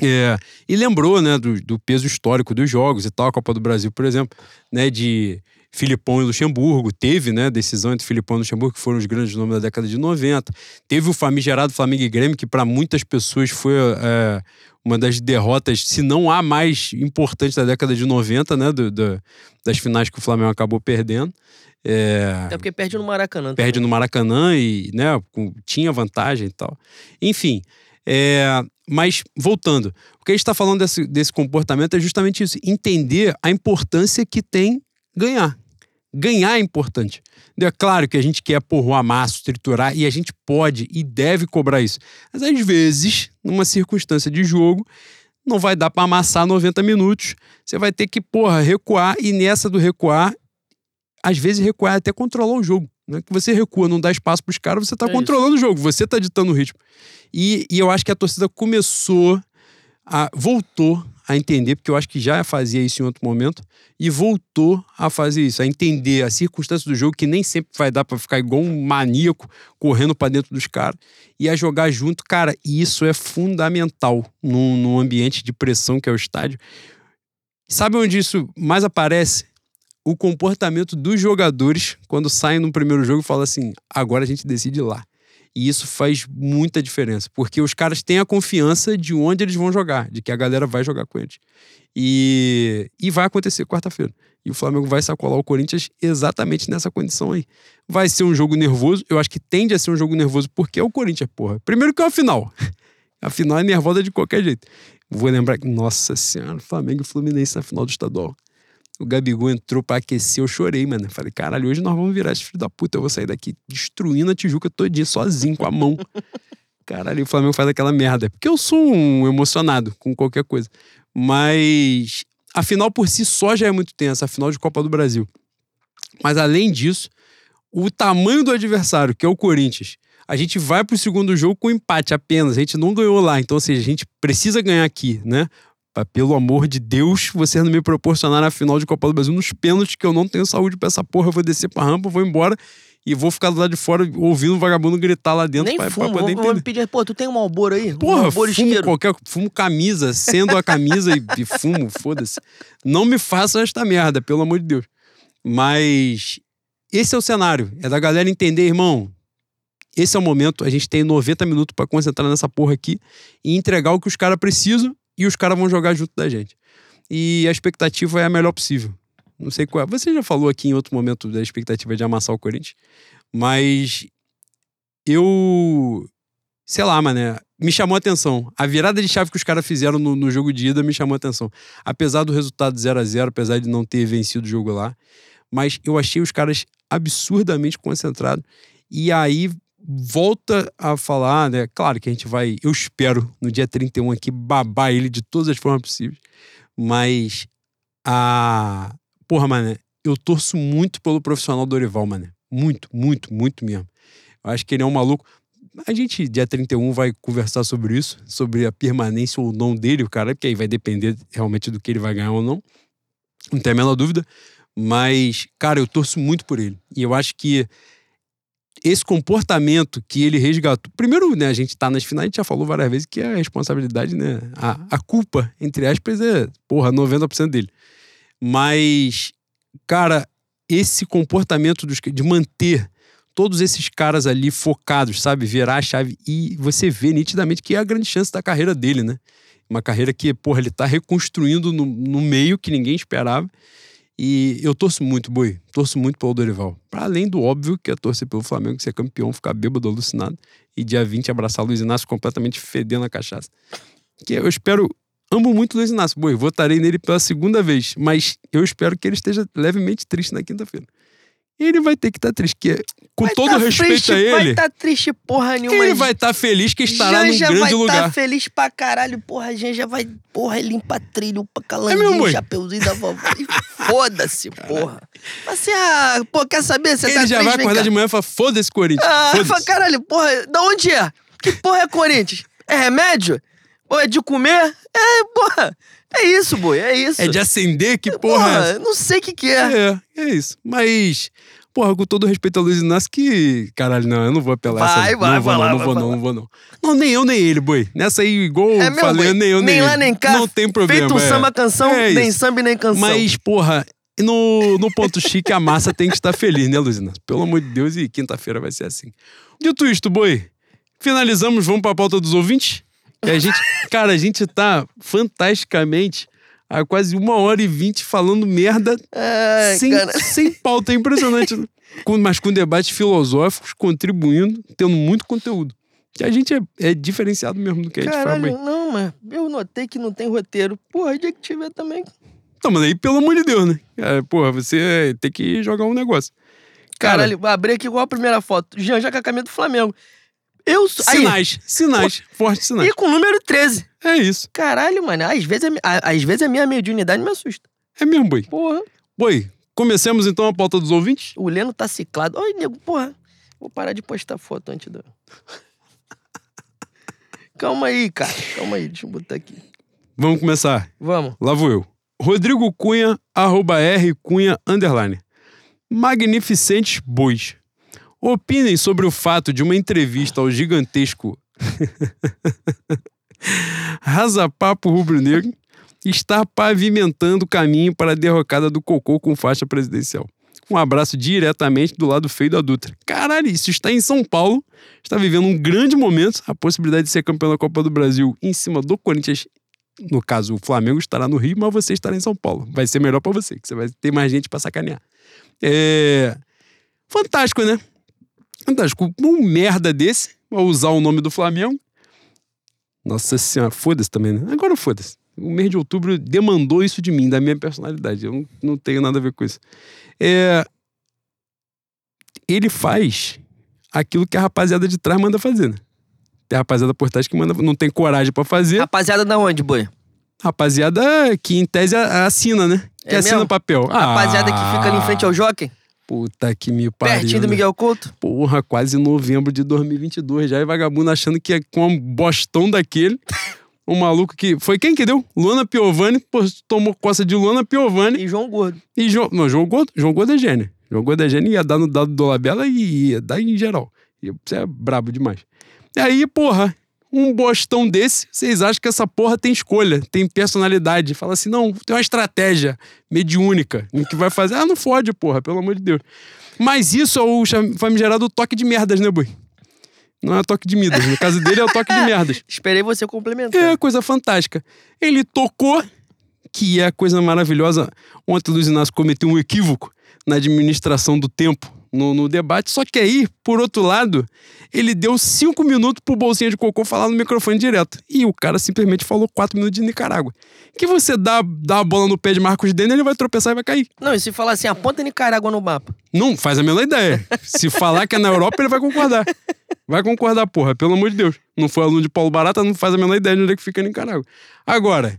É, e lembrou né, do, do peso histórico dos jogos e tal, a Copa do Brasil, por exemplo, né, de Filipão e Luxemburgo. Teve né, decisão entre Filipão e Luxemburgo, que foram os grandes nomes da década de 90. Teve o famigerado Flamengo e Grêmio, que para muitas pessoas foi é, uma das derrotas, se não a mais importante da década de 90, né, do, do, das finais que o Flamengo acabou perdendo. É, Até porque perde no Maracanã. perde também. no Maracanã e né, tinha vantagem e tal. Enfim, é, mas voltando, o que a gente está falando desse, desse comportamento é justamente isso: entender a importância que tem ganhar. Ganhar é importante. É claro que a gente quer porra o amasso, triturar, e a gente pode e deve cobrar isso. Mas às vezes, numa circunstância de jogo, não vai dar para amassar 90 minutos. Você vai ter que, porra, recuar, e nessa do recuar, às vezes recuar é até controlar o jogo. Não é que você recua, não dá espaço pros caras, você tá É isso. controlando o jogo, você tá ditando o ritmo. E, e eu acho que a torcida começou a. voltou a entender, porque eu acho que já fazia isso em outro momento, e voltou a fazer isso, a entender a circunstância do jogo, que nem sempre vai dar pra ficar igual um maníaco correndo pra dentro dos caras, e a jogar junto. Cara, e isso é fundamental num, num ambiente de pressão que é o estádio. Sabe onde isso mais aparece? o comportamento dos jogadores quando saem no primeiro jogo e falam assim: agora a gente decide lá. E isso faz muita diferença, porque os caras têm a confiança de onde eles vão jogar, de que a galera vai jogar com eles. E, e vai acontecer quarta-feira. E o Flamengo vai sacolar o Corinthians exatamente nessa condição aí. Vai ser um jogo nervoso, eu acho que tende a ser um jogo nervoso porque é o Corinthians, porra. Primeiro que é a final. A final é nervosa de qualquer jeito. Vou lembrar que, nossa senhora, Flamengo e Fluminense na final do estadual. O Gabigol entrou pra aquecer, eu chorei, mano. Falei, caralho, hoje nós vamos virar esse filho da puta. Eu vou sair daqui destruindo a Tijuca todinha, sozinho, com a mão. Caralho, o Flamengo faz aquela merda. Porque eu sou um emocionado com qualquer coisa. Mas a final por si só já é muito tensa, a final de Copa do Brasil. Mas além disso, o tamanho do adversário, que é o Corinthians, a gente vai pro segundo jogo com empate apenas. A gente não ganhou lá. Então, ou seja, a gente precisa ganhar aqui, né? Pra, pelo amor de Deus, vocês não me proporcionaram a final de Copa do Brasil nos pênaltis, que eu não tenho saúde pra essa porra. Eu vou descer pra rampa, vou embora e vou ficar do lado de fora ouvindo o vagabundo gritar lá dentro Nem pra, fumo. pra poder vou, entender. pedir, pô, tu tem um Malboro aí? um Porra, Malboro fumo isqueiro. qualquer, fumo camisa, sendo a camisa e, e fumo, foda-se. Não me façam esta merda, pelo amor de Deus. Mas esse é o cenário, é da galera entender, irmão. Esse é o momento, a gente tem 90 minutos pra concentrar nessa porra aqui e entregar o que os caras precisam e os caras vão jogar junto da gente. E a expectativa é a melhor possível. Não sei qual é. Você já falou aqui em outro momento da expectativa de amassar o Corinthians, mas eu sei lá, mané, me chamou a atenção. A virada de chave que os caras fizeram no, no jogo de ida me chamou a atenção. Apesar do resultado 0 a 0 apesar de não ter vencido o jogo lá. Mas eu achei os caras absurdamente concentrados. E aí volta a falar, né? Claro que a gente vai, eu espero, no dia 31 aqui, babar ele de todas as formas possíveis. Mas a. Porra, mané, eu torço muito pelo profissional Dorival, mané. Muito, muito, muito mesmo. Eu acho que ele é um maluco. A gente, dia 31, vai conversar sobre isso, sobre a permanência ou não dele, o cara, porque aí vai depender realmente do que ele vai ganhar ou não. Não tem a menor dúvida. Mas, cara, eu torço muito por ele. E eu acho que esse comportamento que ele resgatou. Primeiro, né, a gente tá nas finais, a gente já falou várias vezes que a responsabilidade, né? A, a culpa, entre aspas, é, porra, 90% dele. Mas, cara, esse comportamento dos, de manter todos esses caras ali focados, sabe? Virar a chave. E você vê nitidamente que é a grande chance da carreira dele, né? Uma carreira que, porra, ele tá reconstruindo no, no meio que ninguém esperava. E eu torço muito, Boi. Torço muito pelo Dorival. Para além do óbvio que é torcer pelo Flamengo, ser campeão, ficar bêbado, alucinado. E dia 20 abraçar Luiz Inácio completamente fedendo a cachaça. Que eu espero. Amo muito Luiz Inácio. Boi, votarei nele pela segunda vez. Mas eu espero que ele esteja levemente triste na quinta-feira. Ele vai ter que estar triste. Que, com Vai todo tá respeito triste, a Vai ele, estar triste porra nenhuma. ele vai estar feliz que estará num Janja grande vai lugar. tá feliz pra caralho, porra. A Janja vai, porra, limpa trilho, pra É calandinho, boi? chapeuzinho da vovó. Foda-se, porra. Você, ah, pô, quer saber? Você Ele tá já triste, vai acordar de manhã e falar: foda-se, Corinthians. Ah, foda-se. fala, caralho, porra, da onde é? Que porra é Corinthians? É remédio? Ou é de comer? É, porra. É isso, boi, é isso. É de acender? Que porra, é essa? não sei o que que é. É, é isso. Mas, porra, com todo respeito ao Luiz Inácio, que. Caralho, não, eu não vou apelar Vai, essa. vai, não vou, vai não, lá, não vai vou, não, não vou, não. Não, nem eu, nem ele, boi. Nessa aí, igual É eu mesmo, falei, nem eu, nem, Nem ele. lá, nem cá. Não tem problema. Feito um é. samba canção, É nem samba nem canção. Mas, porra, no, no ponto chique, a massa tem que estar feliz, né, Luiz Inácio? Pelo amor de Deus, e quinta-feira vai ser assim. Dito isto, boi, finalizamos, vamos pra pauta dos ouvintes? Que a gente, cara, a gente tá fantasticamente há quase uma hora e vinte falando merda Ai, sem, cara. sem pauta. É impressionante. mas com debates filosóficos, contribuindo, tendo muito conteúdo. Que a gente é, é diferenciado mesmo do que a gente faz. Caralho, bem. não, mas eu notei que não tem roteiro. Porra, dia que tiver também. Então, mas aí, pelo amor de Deus, né? É, porra, você tem que jogar um negócio. Cara, Caralho, vou abrir aqui igual a primeira foto. Jean já com a camisa do Flamengo. Eu sou. Sinais, sinais, fortes sinais. e com o número 13. É isso. Caralho, mano. Às vezes, a, às vezes a minha mediunidade me assusta. É mesmo, boi. Porra. Boi, comecemos então a pauta dos ouvintes? O Leno tá ciclado. Olha, nego, porra. Vou parar de postar foto antes da. Calma aí, cara. Calma aí, deixa eu botar aqui. Vamos começar. Vamos. Lá vou eu. Rodrigo Cunha, arroba R Cunha, underline. Magnificentes bois. Opinem sobre o fato de uma entrevista ao gigantesco Razapapo Rubro-Negro estar pavimentando o caminho para a derrocada do Cocô com faixa presidencial. Um abraço diretamente do lado feio da Dutra. Caralho, isso está em São Paulo, está vivendo um grande momento, a possibilidade de ser campeão da Copa do Brasil em cima do Corinthians no caso, o Flamengo estará no Rio, mas você estará em São Paulo. Vai ser melhor pra você, que você vai ter mais gente pra sacanear. É. Fantástico, né? Fantástico. Um merda desse, vai usar o nome do Flamengo. Nossa senhora, foda-se também, né? Agora foda-se. O mês de outubro demandou isso de mim, da minha personalidade. Eu não, não tenho nada a ver com isso. É. Ele faz aquilo que a rapaziada de trás manda fazer, né? Tem a rapaziada por trás que manda, não tem coragem pra fazer. Rapaziada da onde, boi? Rapaziada que em tese assina, né? Que É assina mesmo? papel. Ah, Rapaziada que fica ali em frente ao jockey? Puta que me pariu. Pertinho do né? Miguel Couto? Porra, quase novembro de 2022. Já é vagabundo achando que é com um bostão daquele. Um maluco que. Foi quem que deu? Luana Piovani. Pô, tomou coça de Luana Piovani. E João Gordo. E João. Não, João Gordo, João Gordo é gênio. João Gordo é gênio ia dar no dado do Labela e ia dar em geral. E Você é brabo demais. E aí, porra, um bostão desse, vocês acham que essa porra tem escolha, tem personalidade. Fala assim, não, tem uma estratégia mediúnica no que vai fazer. Ah, não fode, porra, pelo amor de Deus. Mas isso é o famigerado toque de merdas, né, boi? Não é toque de Midas. No caso dele é o toque de merdas. Esperei você complementar. É coisa fantástica. Ele tocou, que é a coisa maravilhosa. Ontem o Luiz Inácio cometeu um equívoco na administração do tempo no, no debate. Só que aí, por outro lado, ele deu cinco minutos pro Bolsinha de Cocô falar no microfone direto. E o cara simplesmente falou quatro minutos de Nicarágua. Que você dá, dá a bola no pé de Marcos Dene, ele vai tropeçar e vai cair. Não, e se falar assim, aponta Nicarágua no mapa. Não faz a menor ideia. Se falar que é na Europa, ele vai concordar. Vai concordar, porra, pelo amor de Deus. Não foi aluno de Paulo Barata, não faz a menor ideia de onde é que fica Nicarágua. Agora,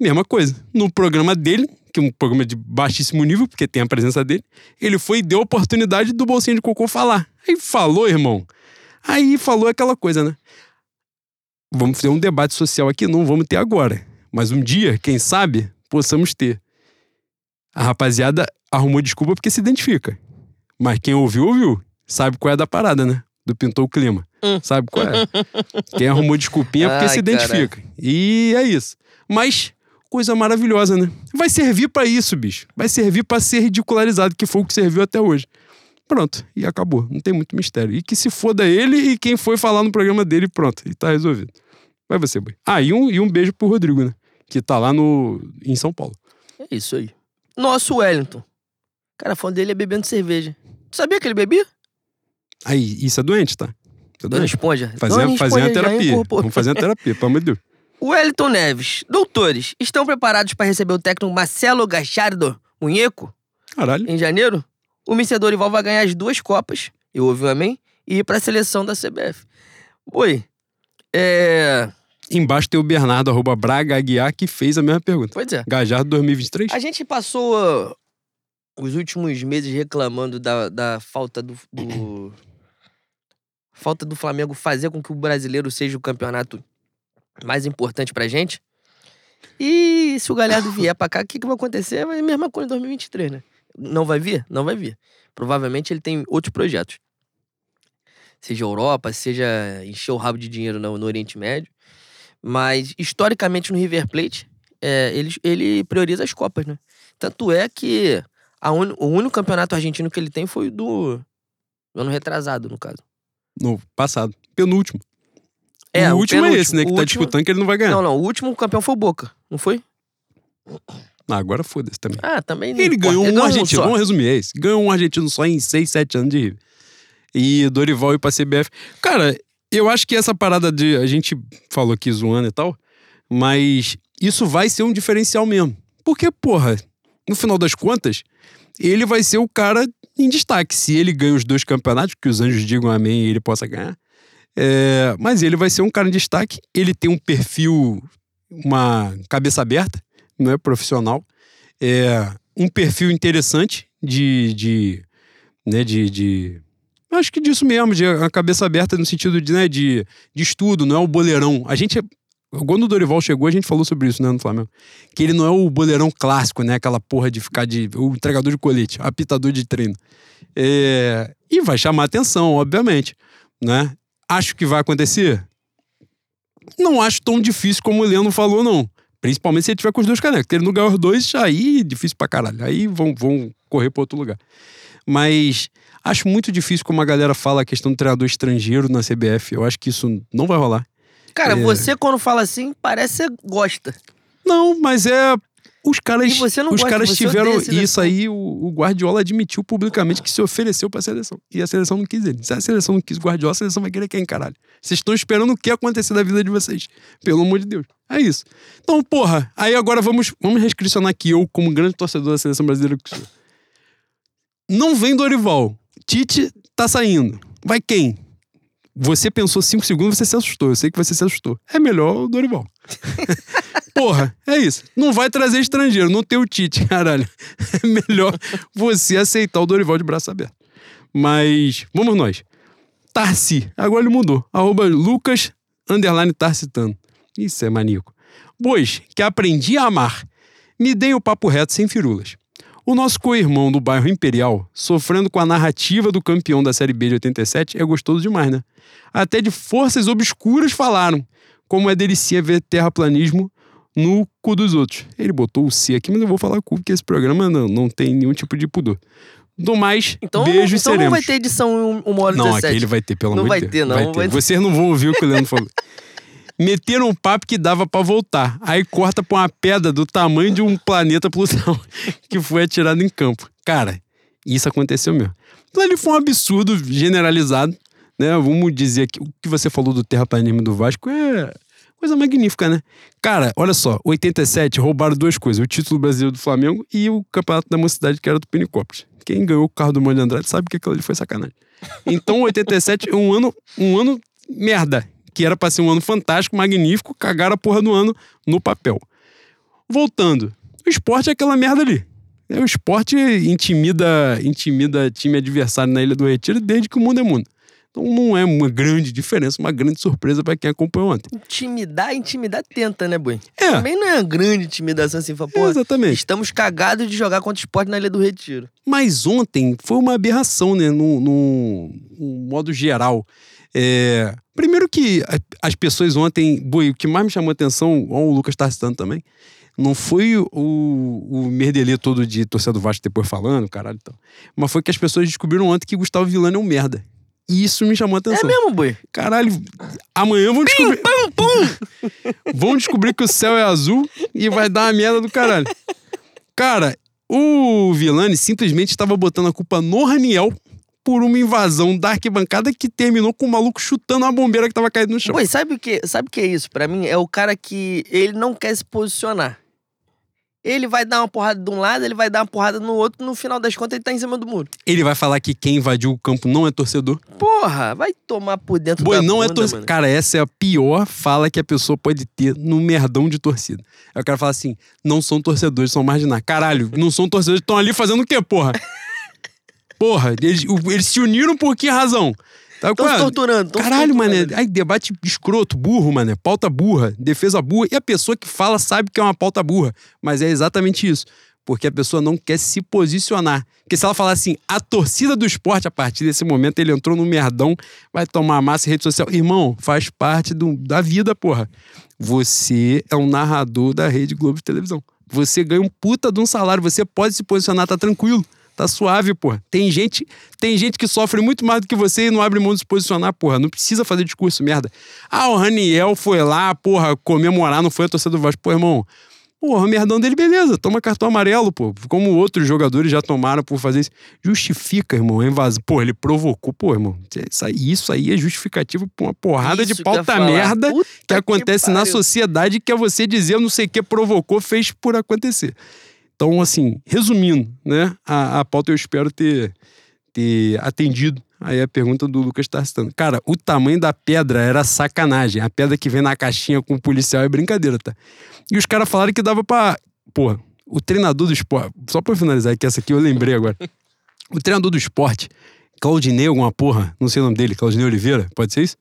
mesma coisa. No programa dele, que é um programa de baixíssimo nível, porque tem a presença dele, ele foi e deu a oportunidade do Bolsinho de Cocô falar. Aí falou, irmão. Aí falou aquela coisa, né? Vamos ter um debate social aqui, não vamos ter agora. Mas um dia, quem sabe, possamos ter. A rapaziada arrumou desculpa porque se identifica. Mas quem ouviu, ouviu. Sabe qual é da parada, né? Do Pintou o Clima. Hum. Sabe qual é? quem arrumou desculpinha é porque Ai, se identifica. E é isso. Mas, coisa maravilhosa, né? Vai servir pra isso, bicho. Vai servir pra ser ridicularizado, que foi o que serviu até hoje. Pronto, e acabou. Não tem muito mistério. E que se foda ele e quem foi falar no programa dele, pronto. E tá resolvido. Vai você, boi. Ah, e um, e um beijo pro Rodrigo, né? Que tá lá no, em São Paulo. É isso aí. Nosso Wellington. Cara, fã dele é bebendo cerveja. Tu sabia que ele bebia? Aí, isso é doente, tá? Isso é doente. Uma Esponja já terapia. Vamos fazer uma terapia, pelo amor de Deus. Wellington Neves. Doutores, estão preparados para receber o técnico Marcelo Gachardo Munheco Caralho. em janeiro? O Mr. Dorival vai ganhar as duas Copas, eu ouvi um amém, e ir pra seleção da CBF. Oi, é... Embaixo tem o Bernardo, arroba Braga Aguiar, que fez a mesma pergunta. Pois é. Gajardo 2023? A gente passou uh, os últimos meses reclamando da, da falta do, do- falta do Flamengo fazer com que o brasileiro seja o campeonato mais importante pra gente. E se o Galhardo vier pra cá, o que, que vai acontecer? Vai a mesma coisa em 2023, né? Não vai vir? Não vai vir. Provavelmente ele tem outros projetos. Seja Europa, seja encher o rabo de dinheiro no, no Oriente Médio. Mas, historicamente, no River Plate, é, ele, ele prioriza as Copas, né? Tanto é que a uni- o único campeonato argentino que ele tem foi o do, do ano retrasado, no caso. No passado. Penúltimo. É, o o último é penúltimo. esse, né? Que O tá último- disputando que ele não vai ganhar. Não, não, o último campeão foi o Boca, não foi? Ah, agora foda-se também. Ah, também Ele importa. ganhou um ganhou argentino. Vamos resumir, é isso. Ganhou um argentino só em 6, 7 anos de. E Dorival ir pra CBF. Cara, eu acho que essa parada de. A gente falou aqui zoando e tal, mas isso vai ser um diferencial mesmo. Porque, porra, no final das contas, ele vai ser o cara em destaque. Se ele ganha os dois campeonatos, que os anjos digam amém e ele possa ganhar. É, mas ele vai ser um cara em destaque. Ele tem um perfil, uma cabeça aberta, não é profissional. É um perfil interessante de. de né, de, de acho que disso mesmo, de a cabeça aberta no sentido de, né, de, de estudo, não é o boleirão. A gente. Quando o Dorival chegou, a gente falou sobre isso, né, no Flamengo. Que ele não é o boleirão clássico, né? Aquela porra de ficar de. O entregador de colete, apitador de treino. É, e vai chamar atenção, obviamente. Né? Acho que vai acontecer? Não acho tão difícil como o Leandro falou, não. Principalmente se ele tiver com os dois canecos. Se ele não ganhar os dois, aí difícil pra caralho. Aí vão, vão correr pra outro lugar. Mas acho muito difícil como a galera fala a questão do treinador estrangeiro na CBF. Eu acho que isso não vai rolar. Cara, É. você quando fala assim, parece que você gosta. Não, mas é. Os caras, os caras tiveram. a. Isso aí, o, o Guardiola admitiu publicamente que se ofereceu pra seleção. E a seleção não quis ele. Se a seleção não quis o Guardiola, a seleção vai querer quem, caralho? Vocês estão esperando o que acontecer da vida de vocês. Pelo amor de Deus. É isso. Então, porra, aí agora vamos, vamos restricionar aqui, eu, como grande torcedor da seleção brasileira que sou. Não vem Dorival. Tite tá saindo. Vai quem? Você pensou cinco segundos, você se assustou. Eu sei que você se assustou. É melhor o Dorival. Porra, é isso. Não vai trazer estrangeiro, não tem o Tite, caralho. É melhor você aceitar o Dorival de braço aberto. Mas, vamos nós. Tarsi, agora ele mudou. Arroba Lucas, underline Tarsitano. Isso é maníaco. Bois, que aprendi a amar. Me deem o papo reto sem firulas. O nosso co-irmão do bairro Imperial, sofrendo com a narrativa do campeão da Série B de 87, é gostoso demais, né? Até de forças obscuras falaram, como é delicia ver terraplanismo no cu dos outros. Ele botou o C aqui, mas eu vou falar cu, porque esse programa não, não tem nenhum tipo de pudor. Do mais, Então, beijo não, então seremos. não vai ter edição em uma hora Não, 17. aquele vai ter, pelo Não amor vai de Deus. ter, não, vai ter. Vocês não vão ouvir o que o Leandro falou. Meteram um papo que dava pra voltar. Aí corta pra uma pedra do tamanho de um planeta Plutão que foi atirado em campo. Cara, isso aconteceu mesmo. Então ali foi um absurdo generalizado, né? Vamos dizer que o que você falou do terraplanismo do Vasco é coisa magnífica, né? Cara, olha só, 87 roubaram duas coisas: o título brasileiro do Flamengo e o campeonato da mocidade que era do Pinicópolis. Quem ganhou o carro do Mônio Andrade sabe que aquilo ali foi sacanagem. Então, 87 é um ano, um ano merda, que era pra ser um ano fantástico, magnífico, cagaram a porra do ano no papel. Voltando, o esporte é aquela merda ali. É, O esporte intimida, intimida time adversário na Ilha do Retiro desde que o mundo é mundo. Então não é uma grande diferença, uma grande surpresa pra quem acompanhou ontem. Intimidar, intimidar tenta, né, Boi? É. Também não é uma grande intimidação assim, fala, pô, Exatamente. estamos cagados de jogar contra o esporte na Ilha do Retiro. Mas ontem foi uma aberração, né? No, no, no modo geral. É, primeiro que as pessoas ontem. Boi, o que mais me chamou a atenção, ó, o Lucas tá citando também, não foi o, o merdelê todo de torcedor do Vasco depois falando, caralho e tal. Mas foi que as pessoas descobriram ontem que Gustavo Villani é um merda. E isso me chamou a É atenção. mesmo, Boi? Caralho, amanhã vão descobrir. vão descobrir que o céu é azul e vai dar uma merda do caralho. Cara, o Vilani simplesmente estava botando a culpa no Raniel por uma invasão da arquibancada que terminou com o maluco chutando uma bombeira que tava caída no chão. Boi, sabe o que, sabe o que é isso? Pra mim, é o cara que ele não quer se posicionar. Ele vai dar uma porrada de um lado, ele vai dar uma porrada no outro, no final das contas ele tá em cima do muro. Ele vai falar que quem invadiu o campo não é torcedor. Porra, vai tomar por dentro Boi, da não é bunda, torcedor. mano. Cara, essa é a pior fala que a pessoa pode ter no merdão de torcida. Aí o cara fala assim: não são torcedores, são marginais. Caralho, não são torcedores, estão ali fazendo o quê, porra? Porra, eles, eles se uniram por que razão? Tá, Tão se torturando, tão se Caralho, torturando mané. Aí, debate escroto, burro, mané. Pauta burra, defesa burra. E a pessoa que fala sabe que é uma pauta burra. Mas é exatamente isso. Porque a pessoa não quer se posicionar. Porque se ela falar assim, a torcida do esporte, a partir desse momento, ele entrou no merdão, vai tomar massa em rede social. Irmão, faz parte do- da vida, porra. Você é um narrador da Rede Globo de televisão. Você ganha um puta de um salário. Você pode se posicionar, tá tranquilo. Tá suave, porra. Tem gente, tem gente que sofre muito mais do que você e não abre mão de se posicionar, porra. Não precisa fazer discurso, merda. Ah, o Raniel foi lá, porra, comemorar, não foi a torcida do Vasco. Pô, irmão, porra, o merdão dele, beleza. Toma cartão amarelo, pô. Como outros jogadores já tomaram por fazer isso. Justifica, irmão, a invasão. Pô, ele provocou, pô, irmão. Isso aí, isso aí é justificativo pra uma porrada Isso de que pauta merda Puta que acontece na pariu. sociedade que é você dizer não sei o que provocou, fez por acontecer. Então, assim, resumindo, né, a, a pauta eu espero ter, ter atendido aí a pergunta do Lucas Tarsitano. Cara, o tamanho da pedra era sacanagem. A pedra que vem na caixinha com o policial é brincadeira, tá? E os caras falaram que dava pra. Porra, o treinador do esporte. Só pra finalizar aqui, essa aqui eu lembrei agora. O treinador do esporte, Claudinei, alguma porra, não sei o nome dele, Claudinei Oliveira, pode ser isso?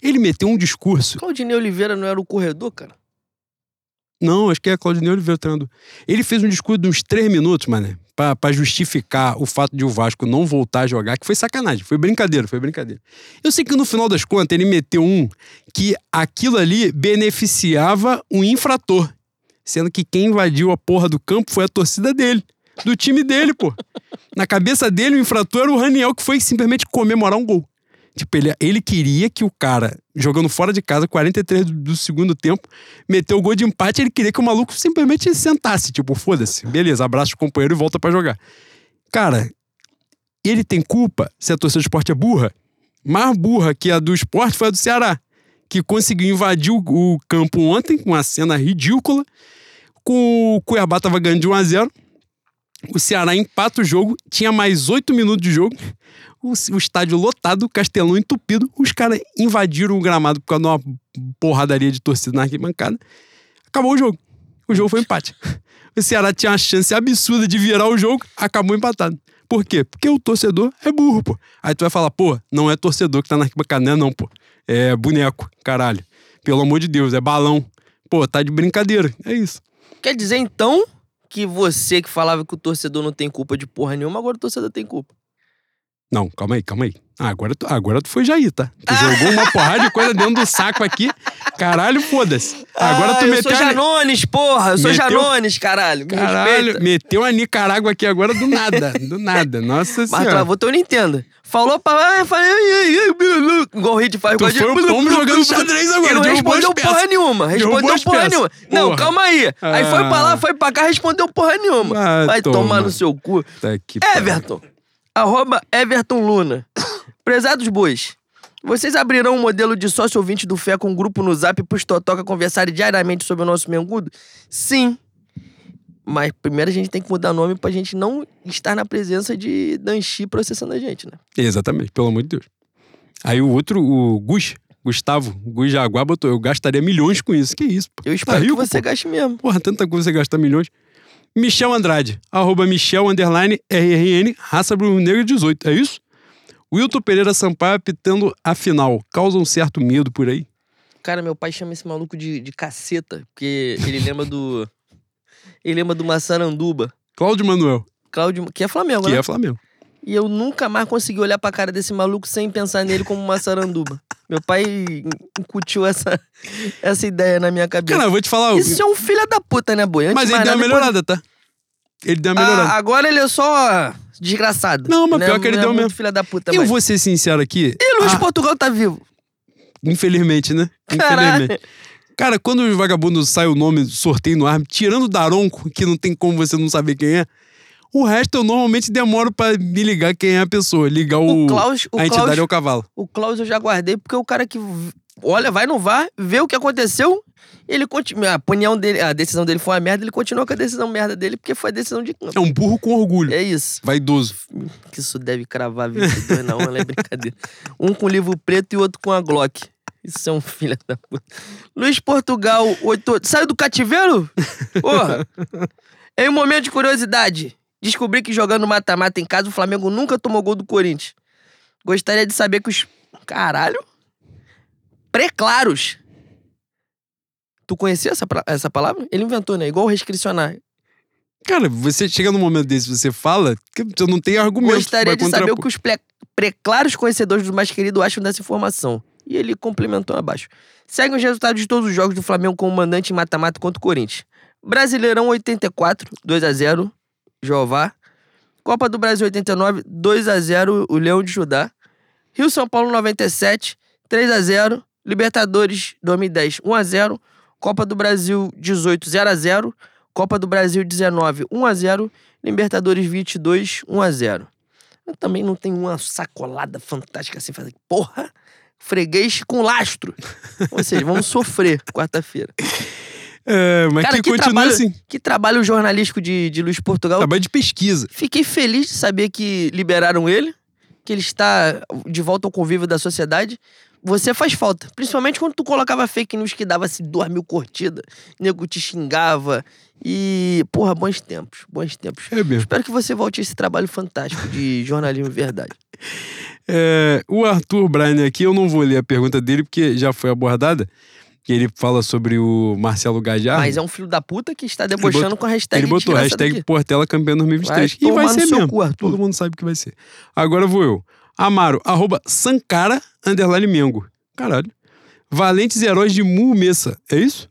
Ele meteu um discurso Claudinei Oliveira não era o corredor, cara? Não, acho que é Claudinei Oliveira o treinador. Ele fez um discurso de uns três minutos, mané, pra justificar o fato de o Vasco não voltar a jogar, que foi sacanagem, foi brincadeira, foi brincadeira. Eu sei que no final das contas ele meteu um que aquilo ali beneficiava o infrator, sendo que quem invadiu a porra do campo foi a torcida dele, do time dele, pô. Na cabeça dele, o infrator era o Raniel, que foi simplesmente comemorar um gol. Tipo, ele, ele queria que o cara, jogando fora de casa, 43 do, do segundo tempo, meteu o gol de empate, ele queria que o maluco simplesmente sentasse. Tipo, foda-se, beleza, abraça o companheiro e volta pra jogar. Cara, ele tem culpa se a torcida do esporte é burra. Mais burra que a do esporte foi a do Ceará, que conseguiu invadir o, o campo ontem, com uma cena ridícula. Com o Cuiabá tava ganhando de 1 a 0 O Ceará empata o jogo, tinha mais 8 minutos de jogo o, o estádio lotado, o Castelão entupido, os caras invadiram o gramado por causa de uma porradaria de torcida na arquibancada. Acabou o jogo. O jogo foi empate. O Ceará tinha uma chance absurda de virar o jogo, acabou empatado. Por quê? Porque o torcedor é burro, pô. Aí tu vai falar, pô, não é torcedor que tá na arquibancada, não, pô. É boneco, caralho. Pelo amor de Deus, é balão. Pô, tá de brincadeira. É isso. Quer dizer, então, que você que falava que o torcedor não tem culpa de porra nenhuma, agora o torcedor tem culpa. Não, calma aí, calma aí. Ah, agora, tu, agora tu foi Jair, tá? Tu jogou uma porrada de coisa dentro do saco aqui. Caralho, foda-se. Agora ah, tu eu meteu. sou a- Janones, porra! Eu sou Meteu- Janones, caralho. Me Caralho, respeita. meteu a Nicarágua aqui agora do nada. Do nada. Nossa Mas senhora. travou teu Nintendo. Falou pra. Eu falei. Igual o Hit faz. Tu foi o pombo jogando xadrez agora, Ele não respondeu porra nenhuma. Respondeu porra nenhuma. Não, calma aí. Aí foi pra lá, Ah. foi pra cá, respondeu porra nenhuma. Ah, Vai toma. tomar no seu cu. Everton. Arroba Everton Luna. Prezados bois. Vocês abrirão um modelo de sócio ouvinte do Fé com um grupo no Zap pros Totoca conversarem diariamente sobre o nosso mengudo? Sim. Mas primeiro a gente tem que mudar nome pra gente não estar na presença de Danchi processando a gente, né? Exatamente, pelo amor de Deus. Aí o outro, o Gus, Gustavo, Gus Jaguar botou, eu gastaria milhões com isso. Que isso, pô? Eu espero rico, que você pô. gaste mesmo. Porra, tanta coisa você gastar milhões. Michel Andrade, arroba Michel, underline, RRN, raça Bruno Negro 18, é isso? Wilton Pereira Sampaio apitando a final. Causa um certo medo por aí. Cara, meu pai chama esse maluco de, de caceta, porque ele lembra do. Ele lembra do Massaranduba. Cláudio Manuel, Cláudio, que é Flamengo, que né? é Flamengo. E eu nunca mais consegui olhar pra cara desse maluco sem pensar nele como uma saranduba. Meu pai incutiu essa, essa ideia na minha cabeça. Cara, eu vou te falar. Isso é um filho da puta, né, boi? Antes mas ele deu uma nada, depois- melhorada, tá? Ele deu uma melhorada. Ah, agora ele é só desgraçado. Não, mas Não é- pior que ele não é deu muito mesmo. filho da puta, eu mas... vou ser sincero aqui. E Luiz Ah, Portugal tá vivo. Infelizmente, né? Caralho. Infelizmente. Cara, quando os vagabundos sai o nome, sorteio no ar, tirando o Daronco, que não tem como você não saber quem é, o resto eu normalmente demoro pra me ligar quem é a pessoa. Ligar o, O Klaus, o a entidade Klaus, ao cavalo. o Klaus eu já guardei, porque é o cara que olha, vai no VAR, vê o que aconteceu, ele continua. A opinião dele, a decisão dele foi uma merda, ele continua com a decisão merda dele, porque foi a decisão de campo. É um burro com orgulho. É isso. Vaidoso. Que isso deve cravar 22 na onda, é brincadeira. Um com livro preto e outro com a Glock. Isso é um filho da puta. Luiz Portugal, 8. Saiu do cativeiro? Porra! em um momento de curiosidade, descobri que jogando mata-mata em casa, o Flamengo nunca tomou gol do Corinthians. Gostaria de saber que os. Caralho! Preclaros. Tu conhecia essa, essa palavra? Ele inventou, né? Igual restricionar. Cara, você chega num momento desse, você fala, que você não tem argumento. Gostaria de saber o que os preclaros conhecedores do mais querido acham dessa informação. E ele complementou abaixo. Seguem os resultados de todos os jogos do Flamengo como mandante em mata-mata contra o Corinthians. Brasileirão 84, 2x0, Jeová. Copa do Brasil 89, 2x0, o Leão de Judá. Rio São Paulo 97, 3x0. Libertadores 2010, 1x0. Copa do Brasil 18, 0x0. Copa do Brasil 19, 1x0. Libertadores 22, 1x0. Eu também não tenho uma sacolada fantástica assim, fazer. Porra! Freguês com lastro. Ou seja, vamos sofrer quarta-feira. É, mas Cara, que, que continua trabalho- assim. Que trabalho jornalístico de, de Luiz Portugal. Trabalho de pesquisa. Fiquei feliz de saber que liberaram ele, que ele está de volta ao convívio da sociedade. Você faz falta. Principalmente quando tu colocava fake news que dava-se duas mil curtidas, nego te xingava. E, porra, bons tempos, bons tempos. É mesmo. Espero que você volte a esse trabalho fantástico de jornalismo verdade. É, o Arthur Brainer aqui, eu não vou ler a pergunta dele porque já foi abordada. Que ele fala sobre o Marcelo Gajardo. Mas é um filho da puta que está debochando com a hashtag Ele botou hashtag aqui. Portela campeão 2023. Vai e vai ser mesmo. cu. Todo mundo sabe que vai ser. Agora vou eu. Amaro, arroba Sankara, underline Mengo. Caralho. Valentes heróis de Mumessa. É isso?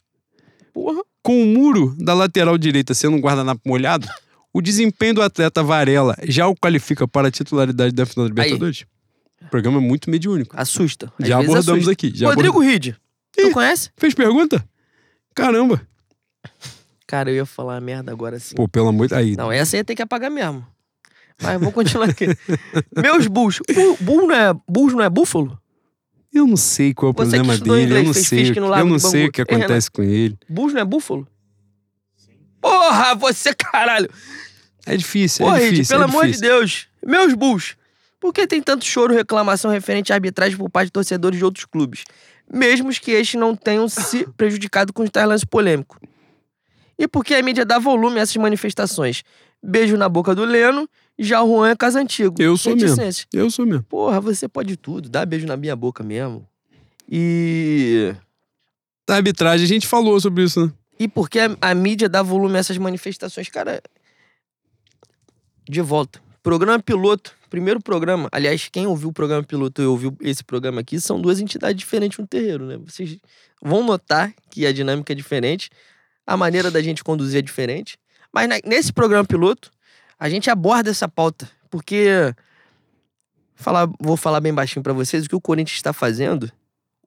Porra. Com o muro da lateral direita sendo um guardanapo molhado, o desempenho do atleta Varela já o qualifica para a titularidade da final da Libertadores? O programa é muito mediúnico. Assusta. Às Já abordamos assusta. aqui. Já Rodrigo Ride. Tu Ih. conhece? Fez pergunta? Caramba. Cara, eu ia falar merda agora sim. Pô, pelo amor de Aí. Não, essa ia ter que apagar mesmo. Mas vou continuar aqui. Meus bulls. Bu- Bull não é, bulls não é búfalo? Eu não sei qual é o Você que problema estudou dele. Eu inglês, não fez sei. fisque no Eu não sei o que Renan? acontece com ele. Bulls não é búfalo? Porra, você caralho. É difícil, é Ride, difícil. pelo é amor de difícil. Deus. Meus bulls. Por que tem tanto choro e reclamação referente à arbitragem por parte de torcedores de outros clubes? Mesmo que estes não tenham se prejudicado com os tais lances polêmicos. E porque a mídia dá volume a essas manifestações. Beijo na boca do Leno, já o Juan é casa antigo. Eu sou mesmo. Eu sou mesmo. Porra, você pode tudo, dá beijo na minha boca mesmo. E. Da arbitragem, a gente falou sobre isso, né? E porque a, a mídia dá volume a essas manifestações, cara. De volta. Programa piloto, primeiro programa. Aliás, quem ouviu o programa piloto e ouviu esse programa aqui são duas entidades diferentes no terreiro, né? Vocês vão notar que a dinâmica é diferente, a maneira da gente conduzir é diferente. Mas nesse programa piloto, a gente aborda essa pauta, porque. Falar, vou falar bem baixinho pra vocês o que o Corinthians está fazendo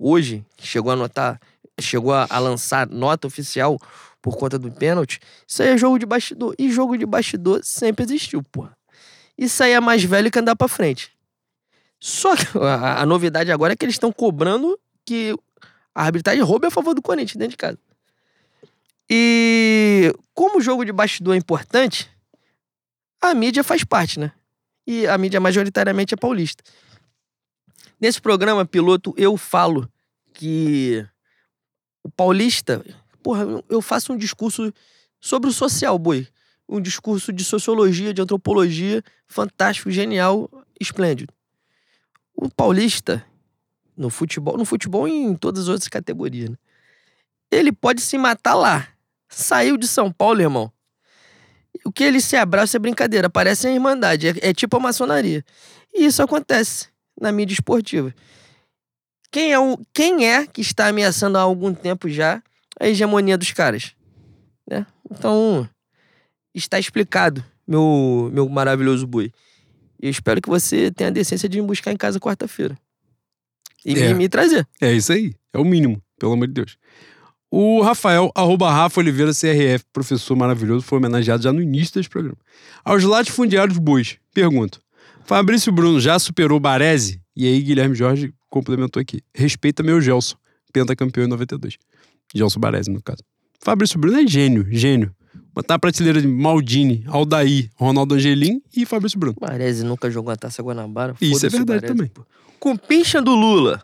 hoje, chegou a notar, chegou a lançar nota oficial por conta do pênalti, isso aí é jogo de bastidor. E jogo de bastidor sempre existiu, porra. Aí é mais velho que andar pra frente. Só que a, a novidade agora é que eles estão cobrando que a arbitragem roube a favor do Corinthians dentro de casa. E como o jogo de bastidor é importante, a mídia faz parte, né? E a mídia majoritariamente é paulista. Nesse programa piloto, eu falo que o paulista, porra, eu faço um discurso sobre o social, boi. Um discurso de sociologia, de antropologia, fantástico, genial, esplêndido. O paulista, no futebol, no futebol e em todas as outras categorias, né? ele pode se matar lá. Saiu de São Paulo, irmão. O que ele se abraça é brincadeira, parece a irmandade, é, é tipo a maçonaria. E isso acontece na mídia esportiva. Quem é, o, quem é que está ameaçando há algum tempo já a hegemonia dos caras? Né? Então, está explicado, meu, meu maravilhoso boi. E eu espero que você tenha a decência de me buscar em casa quarta-feira. E É. me, me trazer. É isso aí. É o mínimo, pelo amor de Deus. O Rafael, arroba Rafa Oliveira CRF, professor maravilhoso, foi homenageado já no início desse programa. Aos latifundiários bois, pergunto. Fabrício Bruno já superou Baresi? E aí Guilherme Jorge complementou aqui. Respeita meu Gelson, pentacampeão em 92. Gelson Baresi, no caso. Fabrício Bruno é gênio, gênio. Botar a prateleira de Maldini, Aldair, Ronaldo Angelim e Fabrício Bruno. Baresi nunca jogou a taça Guanabara. Isso é verdade Baresi, também. pô. Com pincha do Lula.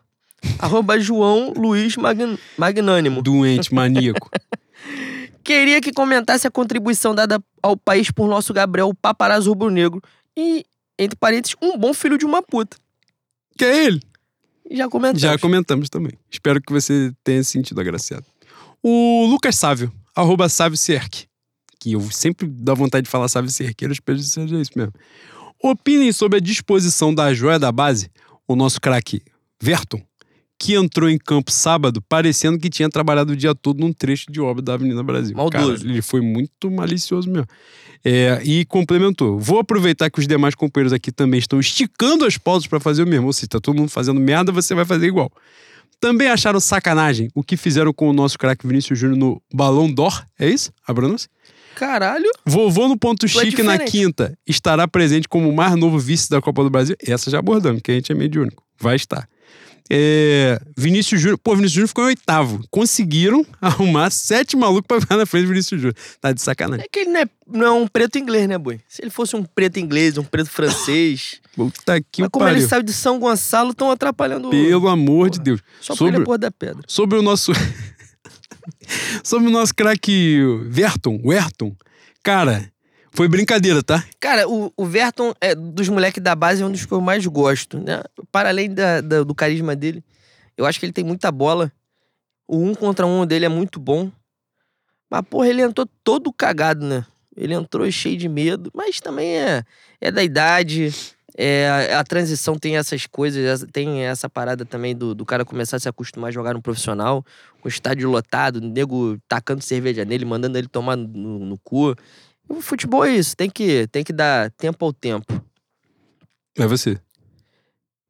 Arroba João Luiz Magn- Magnânimo. Doente, maníaco. Queria que comentasse a contribuição dada ao país por nosso Gabriel o Paparazzo Rubro-Negro. E, entre parênteses, um bom filho de uma puta. que é ele? Já comentamos. Já comentamos também. Espero que você tenha se sentido agraciado. O Lucas Sávio, arroba Sávio Cerque, que eu sempre dá vontade de falar Sávio Cerqueiro, eu espero que seja isso mesmo. Opinem sobre a disposição da joia da base, o nosso craque Verton, que entrou em campo sábado parecendo que tinha trabalhado o dia todo num trecho de obra da Avenida Brasil. Maldoso. Cara, ele foi muito malicioso mesmo. É, e complementou. Vou aproveitar que os demais companheiros aqui também estão esticando as pausas para fazer o mesmo. Ou seja, tá todo mundo fazendo merda, você vai fazer igual. Também acharam sacanagem o que fizeram com o nosso craque Vinícius Júnior no Balão d'Or? É isso? A pronúncia? Caralho. Vovô no ponto é chique na quinta estará presente como o mais novo vice da Copa do Brasil. Essa já abordamos, que a gente é mediúnico. Vai estar. É, Vinícius Júnior. Pô, Vinícius Júnior ficou em oitavo. Conseguiram arrumar sete malucos pra ficar na frente do Vinícius Júnior. Tá de sacanagem. É que ele não é, não é um preto inglês, né, boi? Se ele fosse um preto inglês, um preto francês. Puta que mas como pariu. ele saiu de São Gonçalo, estão atrapalhando o- Pelo amor de Porra. Deus. Só sobre- ele é porra da pedra. Sobre o nosso. Sobre o nosso craque Verton, Ayrton. Cara, foi brincadeira, tá? Cara, o, o Verton, é, dos moleques da base, é um dos que eu mais gosto, né? Para além da- da- do carisma dele, eu acho que ele tem muita bola. O um contra um dele é muito bom. Mas, porra, ele entrou todo cagado, né? Ele entrou cheio de medo. Mas também é, é da idade. É, a, a transição tem essas coisas, tem essa parada também do, do cara começar a se acostumar a jogar no profissional, o estádio lotado, o nego tacando cerveja nele, mandando ele tomar no, no cu. O futebol é isso, tem que, tem que dar tempo ao tempo. É você.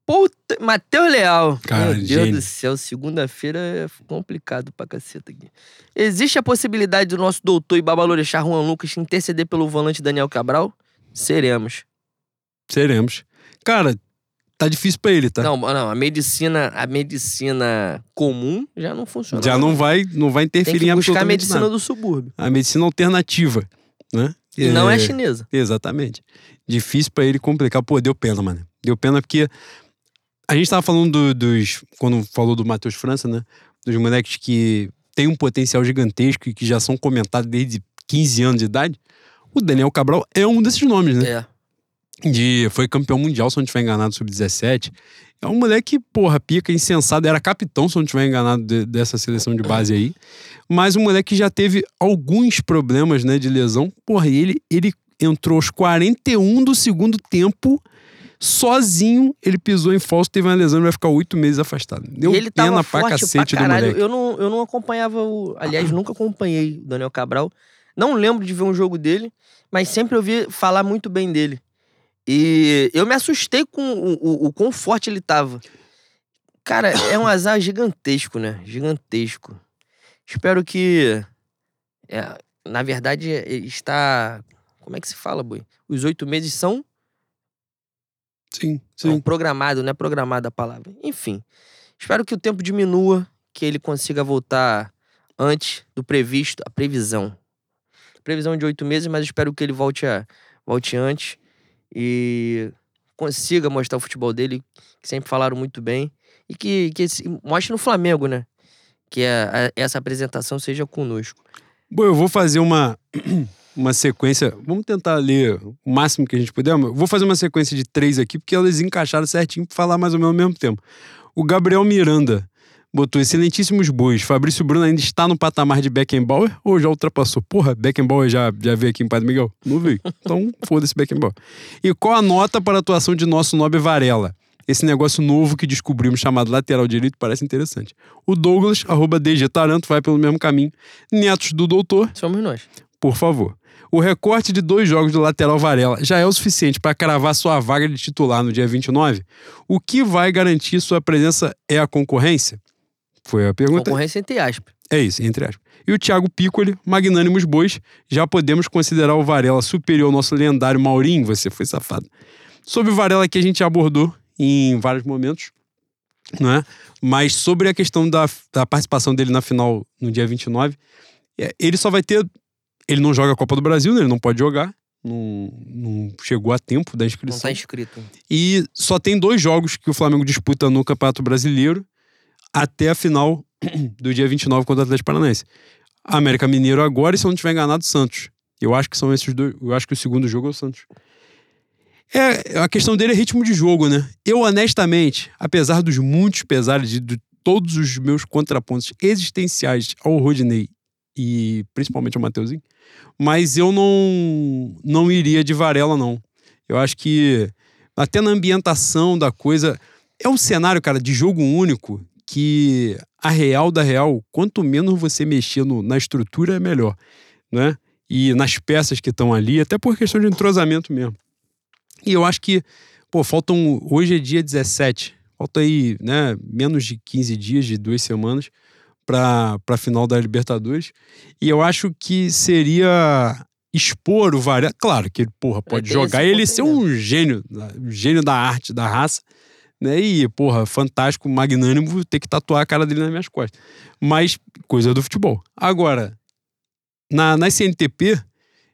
Puta, Matheus Leal. Cara, Meu Deus gênio. do céu, segunda-feira é complicado pra caceta aqui. Existe a possibilidade do nosso doutor e babalorixá Juan Lucas interceder pelo volante Daniel Cabral? Seremos. Seremos. Cara, tá difícil pra ele, tá? Não, não, a medicina, a medicina comum já não funciona. Já não vai, não vai Tem interferir que em buscar a medicina nada. do subúrbio. A medicina alternativa, né? E não é chinesa. Exatamente. Difícil pra ele complicar. Pô, deu pena, mano. Deu pena porque a gente tava falando do- dos. Quando falou do Matheus França, né? Dos moleques que tem um potencial gigantesco e que já são comentados desde 15 anos de idade, o Daniel Cabral é um desses nomes, né? É. De, foi campeão mundial, se eu não estiver enganado, sub-17. É um moleque, porra, pica, insensado. Era capitão, se eu não estiver enganado, de- dessa seleção de base aí. Mas um moleque que já teve alguns problemas, né, de lesão. Porra, ele, ele entrou aos 41 do segundo tempo, sozinho. Ele pisou em falso, teve uma lesão e vai ficar oito meses afastado. Deu ele pena tava pra forte cacete pra caralho. Eu não, eu não acompanhava o. Aliás, nunca acompanhei o Daniel Cabral. Não lembro de ver um jogo dele, mas sempre ouvi falar muito bem dele. E eu me assustei com o, o, o quão forte ele tava. Cara, é um azar gigantesco, né? Gigantesco. Espero que. é, na verdade, ele está. Como é que se fala, Boi? Os oito meses são Sim, Não, sim. programado, não é programada a palavra. Enfim, espero que o tempo diminua, que ele consiga voltar antes do previsto, a previsão. Previsão de oito meses, mas espero que ele volte, a, volte antes e consiga mostrar o futebol dele, que sempre falaram muito bem, e que, que mostre no Flamengo, né? Que a- a- essa apresentação seja conosco. Bom, eu vou fazer uma, uma sequência. Vamos tentar ler o máximo que a gente puder. Vou fazer uma sequência de três aqui, porque elas encaixaram certinho pra falar mais ou menos ao mesmo tempo. O Gabriel Miranda botou excelentíssimos bois. Fabrício Bruno ainda está no patamar de Beckenbauer ou já ultrapassou? Porra, Beckenbauer já, já veio aqui em Padre Miguel? Não veio. Então, foda-se Beckenbauer. E qual a nota para a atuação de nosso nobre Varela? Esse negócio novo que descobrimos chamado lateral direito parece interessante. O Douglas, arroba DG Taranto, vai pelo mesmo caminho. Netos do doutor, Somos nós. por favor. O recorte de dois jogos do lateral Varela já é o suficiente para cravar sua vaga de titular no dia 29? O que vai garantir sua presença é a concorrência? Foi a pergunta. Concorrência entre aspas. É isso, entre aspas. E o Thiago Piccoli, magnânimos bois, já podemos considerar o Varela superior ao nosso lendário Maurinho, você foi safado. Sobre o Varela que a gente abordou em vários momentos, não é? Mas sobre a questão da, da participação dele na final no dia 29, é, ele só vai ter. Ele não joga a Copa do Brasil, né? ele não pode jogar. Não, não chegou a tempo da Não inscrição. tá inscrito. E só tem dois jogos que o Flamengo disputa no Campeonato Brasileiro até a final do dia 29 contra o Atlético Paranaense. América Mineiro agora e, se eu não estiver enganado, Santos. Eu acho que são esses dois. Eu acho que o segundo jogo é o Santos. É, a questão dele é ritmo de jogo, né? Eu, honestamente, apesar dos muitos pesares de, de todos os meus contrapontos existenciais ao Rodinei e principalmente ao Mateuzinho, mas eu não, não iria de Varela, não. Eu acho que até na ambientação da coisa. É um cenário, cara, de jogo único que a real da real, quanto menos você mexer no- na estrutura, é melhor, né? E nas peças que estão ali, até por questão de entrosamento mesmo. E eu acho que, pô, faltam. Hoje é dia 17, falta aí, né, menos de 15 dias, de duas semanas, para a final da Libertadores. E eu acho que seria expor o Varela. Claro que ele, porra, pode jogar ele ser um gênio, um gênio da arte, da raça, né? E, porra, fantástico, magnânimo, ter que tatuar a cara dele nas minhas costas. Mas, coisa do futebol. Agora, na, na CNTP,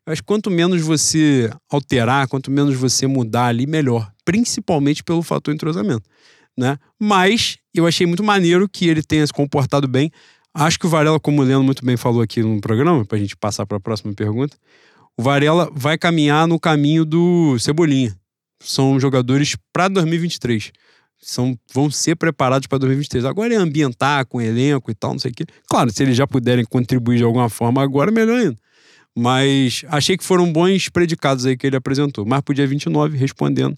eu acho que quanto menos você alterar, quanto menos você mudar ali, melhor. Principalmente pelo fator entrosamento, né? Mas eu achei muito maneiro que ele tenha se comportado bem. Acho que o Varela, como o Leandro muito bem falou aqui no programa, pra gente passar para a próxima pergunta, o Varela vai caminhar no caminho do Cebolinha. São jogadores para 2023. São, vão ser preparados para 2023. Agora é ambientar com elenco e tal, não sei o quê. Claro, se eles já puderem contribuir de alguma forma agora, melhor ainda. Mas achei que foram bons predicados aí que ele apresentou. Mas pro dia 29, respondendo,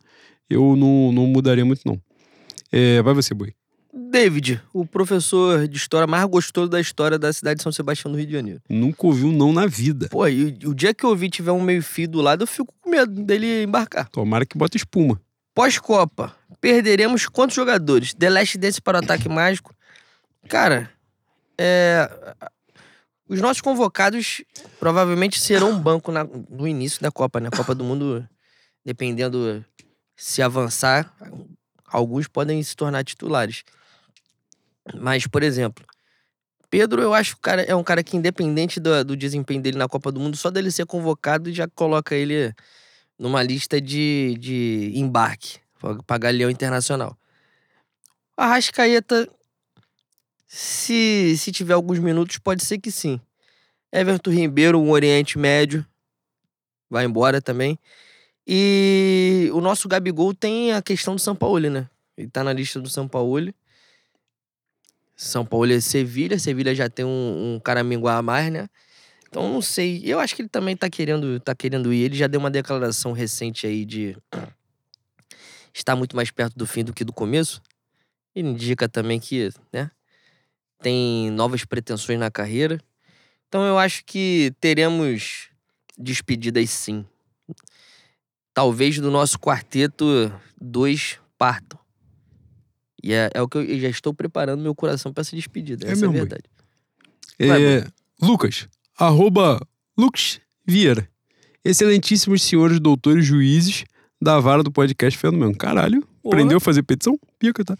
eu não, não mudaria muito, não. É, vai você, Boi. David, o professor de história mais gostoso da história da cidade de São Sebastião do Rio de Janeiro. Nunca ouvi um não na vida. Pô, e o- o dia que eu vi tiver um meio-fio do lado, eu fico com medo dele embarcar. Tomara que bota espuma. Pós-Copa, perderemos quantos jogadores? The Last Dance para o ataque mágico? Cara, é... os nossos convocados provavelmente serão um banco na- no início da Copa, né? Copa do Mundo, dependendo se avançar, alguns podem se tornar titulares. Mas, por exemplo, Pedro, eu acho que cara é um cara que, independente do, do desempenho dele na Copa do Mundo, só dele ser convocado já coloca ele numa lista de, de embarque para Galeão Internacional. Arrascaeta, Se, se tiver alguns minutos, pode ser que sim. Everton Ribeiro, um Oriente Médio, vai embora também. E o nosso Gabigol tem a questão do São Paulo, né? Ele tá na lista do São Paulo. São Paulo é Sevilha, Sevilha já tem um, um caramingo a mais, né? Então não sei. Eu acho que ele também tá querendo, tá querendo ir. Ele já deu uma declaração recente aí de estar muito mais perto do fim do que do começo. Ele indica também que, né, tem novas pretensões na carreira. Então eu acho que teremos despedidas sim. Talvez do nosso quarteto, dois partam. E é, é o que eu, eu já estou preparando meu coração para essa despedida. É Essa é, a verdade. É, Vai, Lucas, arroba Lux Vieira. Excelentíssimos senhores doutores juízes da vara do podcast Fenômeno. Caralho, Porra. aprendeu a fazer petição? Pica, tá?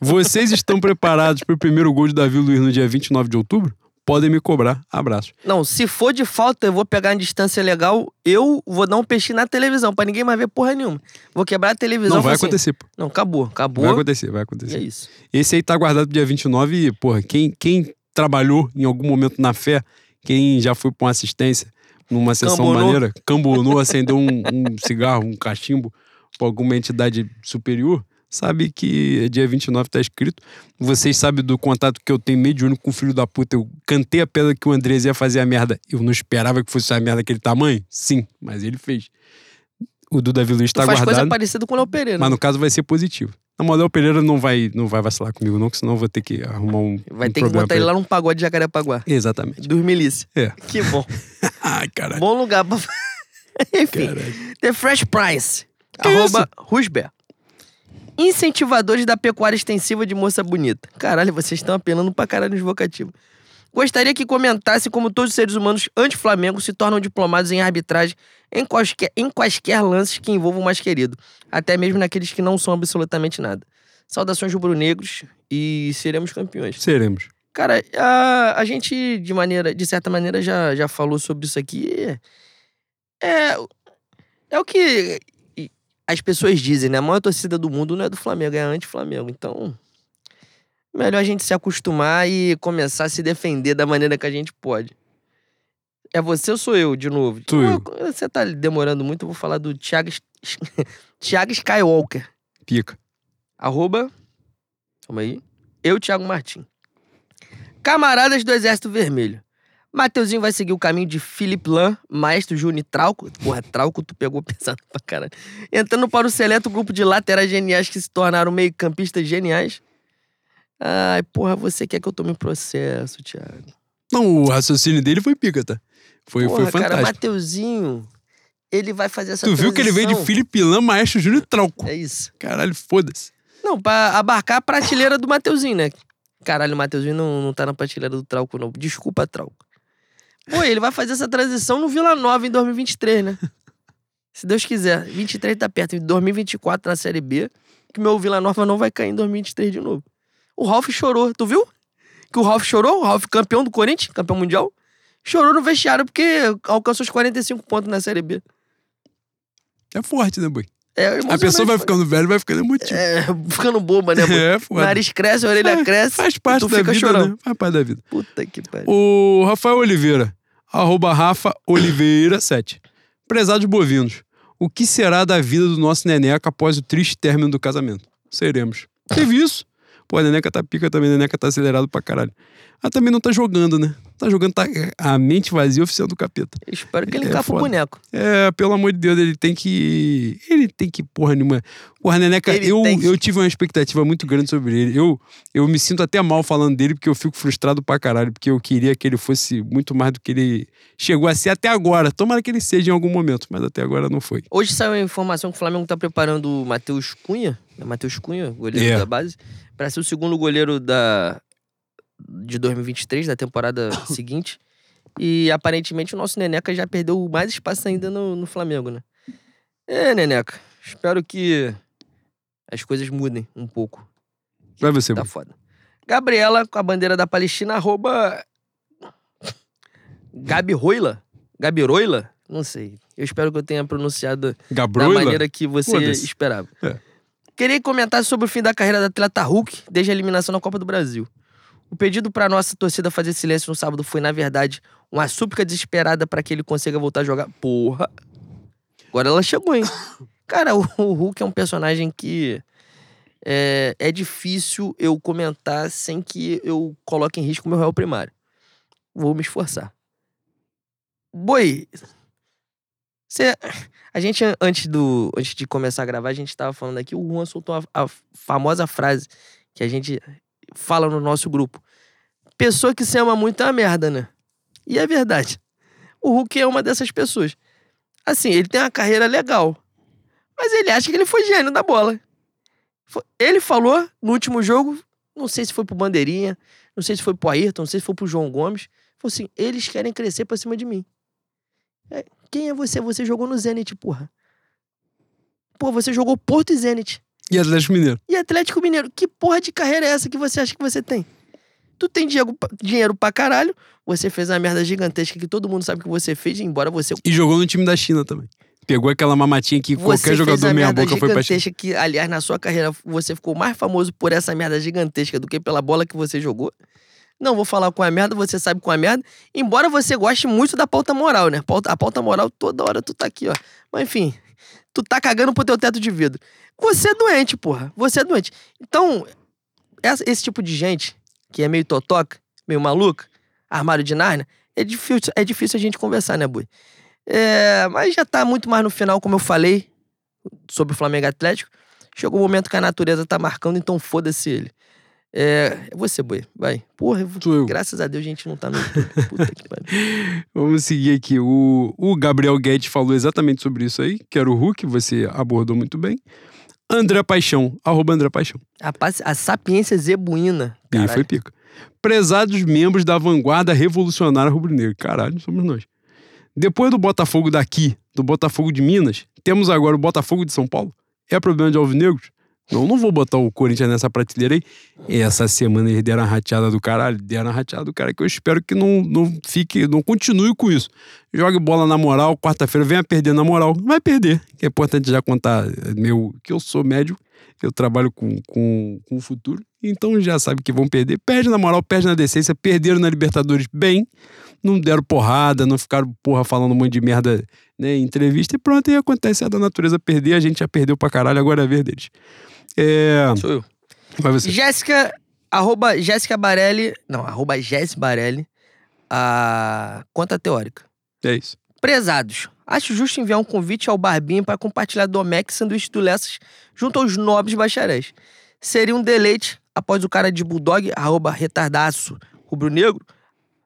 Vocês estão preparados para o primeiro gol de Davi Luiz no dia 29 de outubro? Podem me cobrar. Abraço. Não, se for de falta, eu vou pegar em distância legal, eu vou dar um peixinho na televisão, pra ninguém mais ver porra nenhuma. Vou quebrar a televisão. Não, vai assim, acontecer, pô. Não, acabou, acabou. Vai acontecer, vai E é acontecer. isso. Esse aí tá guardado pro dia 29 e, porra, quem, quem trabalhou em algum momento na fé, quem já foi pra uma assistência numa sessão maneira, cambonou, acendeu um, um cigarro, um cachimbo pra alguma entidade superior, sabe que dia 29 tá escrito. Vocês sabem do contato que eu tenho mediúnico com o filho da puta. Eu cantei a pedra que o Andrés ia fazer a merda. Eu não esperava que fosse a merda daquele tamanho? Sim, mas ele fez. O do Davi Luiz Tu tá faz coisa guardado. parecida com o Léo Pereira. Mas no caso vai ser positivo. Na moral, o Pereira não vai, não vai vacilar comigo, não, que senão eu vou ter que arrumar um. Vai um ter que botar ele lá num pagode de Jacarepaguá. Exatamente. Dos. É. Que bom. Ai, caralho. bom lugar pra. Enfim. Caralho. The Fresh Price. Que arroba Rusber. Incentivadores da pecuária extensiva de moça bonita. Caralho, vocês estão apelando pra caralho nos vocativos. Gostaria que comentasse como todos os seres humanos anti-Flamengo se tornam diplomados em arbitragem em quaisquer, em quaisquer lances que envolvam o mais querido, até mesmo naqueles que não são absolutamente nada. Saudações rubro-negros e seremos campeões. Seremos. Cara, a, a gente, de maneira, de certa maneira, já, já falou sobre isso aqui. É, é o que as pessoas dizem, né? A maior torcida do mundo não é do Flamengo, é anti-Flamengo. Então, melhor a gente se acostumar e começar a se defender da maneira que a gente pode. É você ou sou eu, de novo? Eu. Você tá demorando muito, eu vou falar do Thiago, Thiago Skywalker. Pica. Arroba. Calma aí. Eu, Thiago Martim. Camaradas do Exército Vermelho. Mateuzinho vai seguir o caminho de Felipe Lan, Maestro e Trauco. Porra, Trauco tu pegou pesado pra caralho. Entrando para o seleto grupo de laterais geniais que se tornaram meio-campistas geniais. Ai, porra, você quer que eu tome processo, Thiago? Não, o raciocínio dele foi pica, tá? Foi, Porra, foi fantástico. cara, Mateuzinho, ele vai fazer essa tu viu que ele veio de. Felipe Lã, Maestro Júnior e Trauco. É isso. Caralho, foda-se. Não, pra abarcar a prateleira do Mateuzinho, né? Caralho, o Mateuzinho não, não tá na prateleira do Trauco, não. Desculpa, Trauco. Pô, ele vai fazer essa transição no Vila Nova em 2023, né? Se Deus quiser. 23 tá perto. Em 2024 na Série B, que meu Vila Nova não vai cair em 2023 de novo. O Ralf chorou. Tu viu? Que o Ralf chorou? O Ralf, campeão do Corinthians, campeão mundial. Chorou no vestiário porque alcançou os 45 pontos na Série B. É forte, né, boi? É, A emocionante, pessoa vai ficando velho, vai ficando emotivo. É, ficando boba, né, mano? É, O foda. nariz cresce, a orelha É, cresce. Faz parte tu da fica vida, chorando. né? Faz parte da vida. Puta que pariu. O Rafael Oliveira, arroba Rafa Oliveira 7. Prezados bovinos, o que será da vida do nosso Neneca após o triste término do casamento? Seremos. Teve isso? Pô, a Neneca tá pica também, a Neneca tá acelerado pra caralho. Ela também não tá jogando, né? Tá jogando, tá a mente vazia oficial do capeta. Eu espero que ele É o boneco. É, pelo amor de Deus, ele tem que. Ele tem que, porra nenhuma. Porra, Neneca, Ele eu, que- eu tive uma expectativa muito grande sobre ele. Eu, eu me sinto até mal falando dele, porque eu fico frustrado pra caralho, porque eu queria que ele fosse muito mais do que ele chegou a ser até agora. Tomara que ele seja em algum momento, mas até agora não foi. Hoje saiu a informação que o Flamengo tá preparando o Matheus Cunha, né? Matheus Cunha, goleiro É. da base, pra ser o segundo goleiro da de 2023, da temporada seguinte. E aparentemente o nosso Neneca já perdeu mais espaço ainda no, no Flamengo, né? É, Neneca. Espero que as coisas mudem um pouco. Vai você, Tá foda. Gabriela, com a bandeira da Palestina, arroba. Gabi Roila? Gabi Roila? Não sei. Eu espero que eu tenha pronunciado da maneira que você esperava. É. Queria comentar sobre o fim da carreira da atleta Hulk desde a eliminação na Copa do Brasil. O pedido pra nossa torcida fazer silêncio no sábado foi, na verdade, uma súplica desesperada pra que ele consiga voltar a jogar. Porra! Agora ela chegou, hein? Cara, o, o Hulk é um personagem que é, é difícil eu comentar sem que eu coloque em risco o meu réu primário. Vou me esforçar. Boi, Cê, a gente, antes, do, antes de começar a gravar, a gente tava falando aqui, o Juan soltou a, a famosa frase que a gente fala no nosso grupo. Pessoa que se ama muito é uma merda, né? E é verdade. O Hulk é uma dessas pessoas. Assim, ele tem uma carreira legal. Mas ele acha que ele foi gênio da bola. Ele falou no último jogo, não sei se foi pro Bandeirinha, não sei se foi pro Ayrton, não sei se foi pro João Gomes. Falou assim: eles querem crescer pra cima de mim. É, quem é você? Você jogou no Zenit, porra. Pô, você jogou Porto e Zenit. E Atlético Mineiro. E Atlético Mineiro. Que porra de carreira é essa que você acha que você tem? Tu tem dinheiro, dinheiro pra caralho, você fez uma merda gigantesca que todo mundo sabe que você fez, embora você. E jogou no time da China também. Pegou aquela mamatinha que você qualquer jogador meia boca foi pra China. que, aliás, na sua carreira você ficou mais famoso por essa merda gigantesca do que pela bola que você jogou. Não vou falar com a merda, você sabe com a merda. Embora você goste muito da pauta moral, né? A pauta moral, toda hora tu tá aqui, ó. Mas enfim, tu tá cagando pro teu teto de vidro. Você é doente, porra. Você é doente. Então, esse tipo de gente, que é meio totoca, meio maluca, armário de Narnia, é difícil, é difícil a gente conversar, né, Bui? É, mas já tá muito mais no final, como eu falei, sobre o Flamengo Atlético. Chegou o momento que a natureza tá marcando, então foda-se ele. É, é você, boi. Vai. Porra, eu, graças a Deus a gente não tá no Puta que pariu. Vamos seguir aqui. O, o Gabriel Guedes falou exatamente sobre isso aí, que era o Hulk, você abordou muito bem. André Paixão, arroba André Paixão. A, a sapiência zebuína. E foi pica. Prezados membros da vanguarda revolucionária rubro-negra. Caralho, somos nós. Depois do Botafogo daqui, do Botafogo de Minas, temos agora o Botafogo de São Paulo. É problema de alvinegros? Não, não vou botar o Corinthians nessa prateleira aí. Essa semana eles deram a rateada do caralho, deram a rateada do cara, que eu espero que não, não fique, não continue com isso. Jogue bola na moral, quarta-feira venha perder na moral. Vai perder. É importante já contar meu, que eu sou médico, eu trabalho com, com, com o futuro, então já sabe que vão perder. Perde na moral, perde na decência, perderam na Libertadores bem, não deram porrada, não ficaram, porra, falando um monte de merda né, em entrevista, e pronto, e acontece é da natureza perder, a gente já perdeu pra caralho, agora é a vez deles. É... Sou eu. Vai você. Jéssica, arroba Jéssica Barelli, não, arroba Jéssica Barelli, a conta teórica. É isso. Prezados, acho justo enviar um convite ao Barbinho para compartilhar Domec sanduíche do Lessas junto aos nobres bacharéis. Seria um deleite após o cara de Bulldog, arroba retardaço rubro-negro,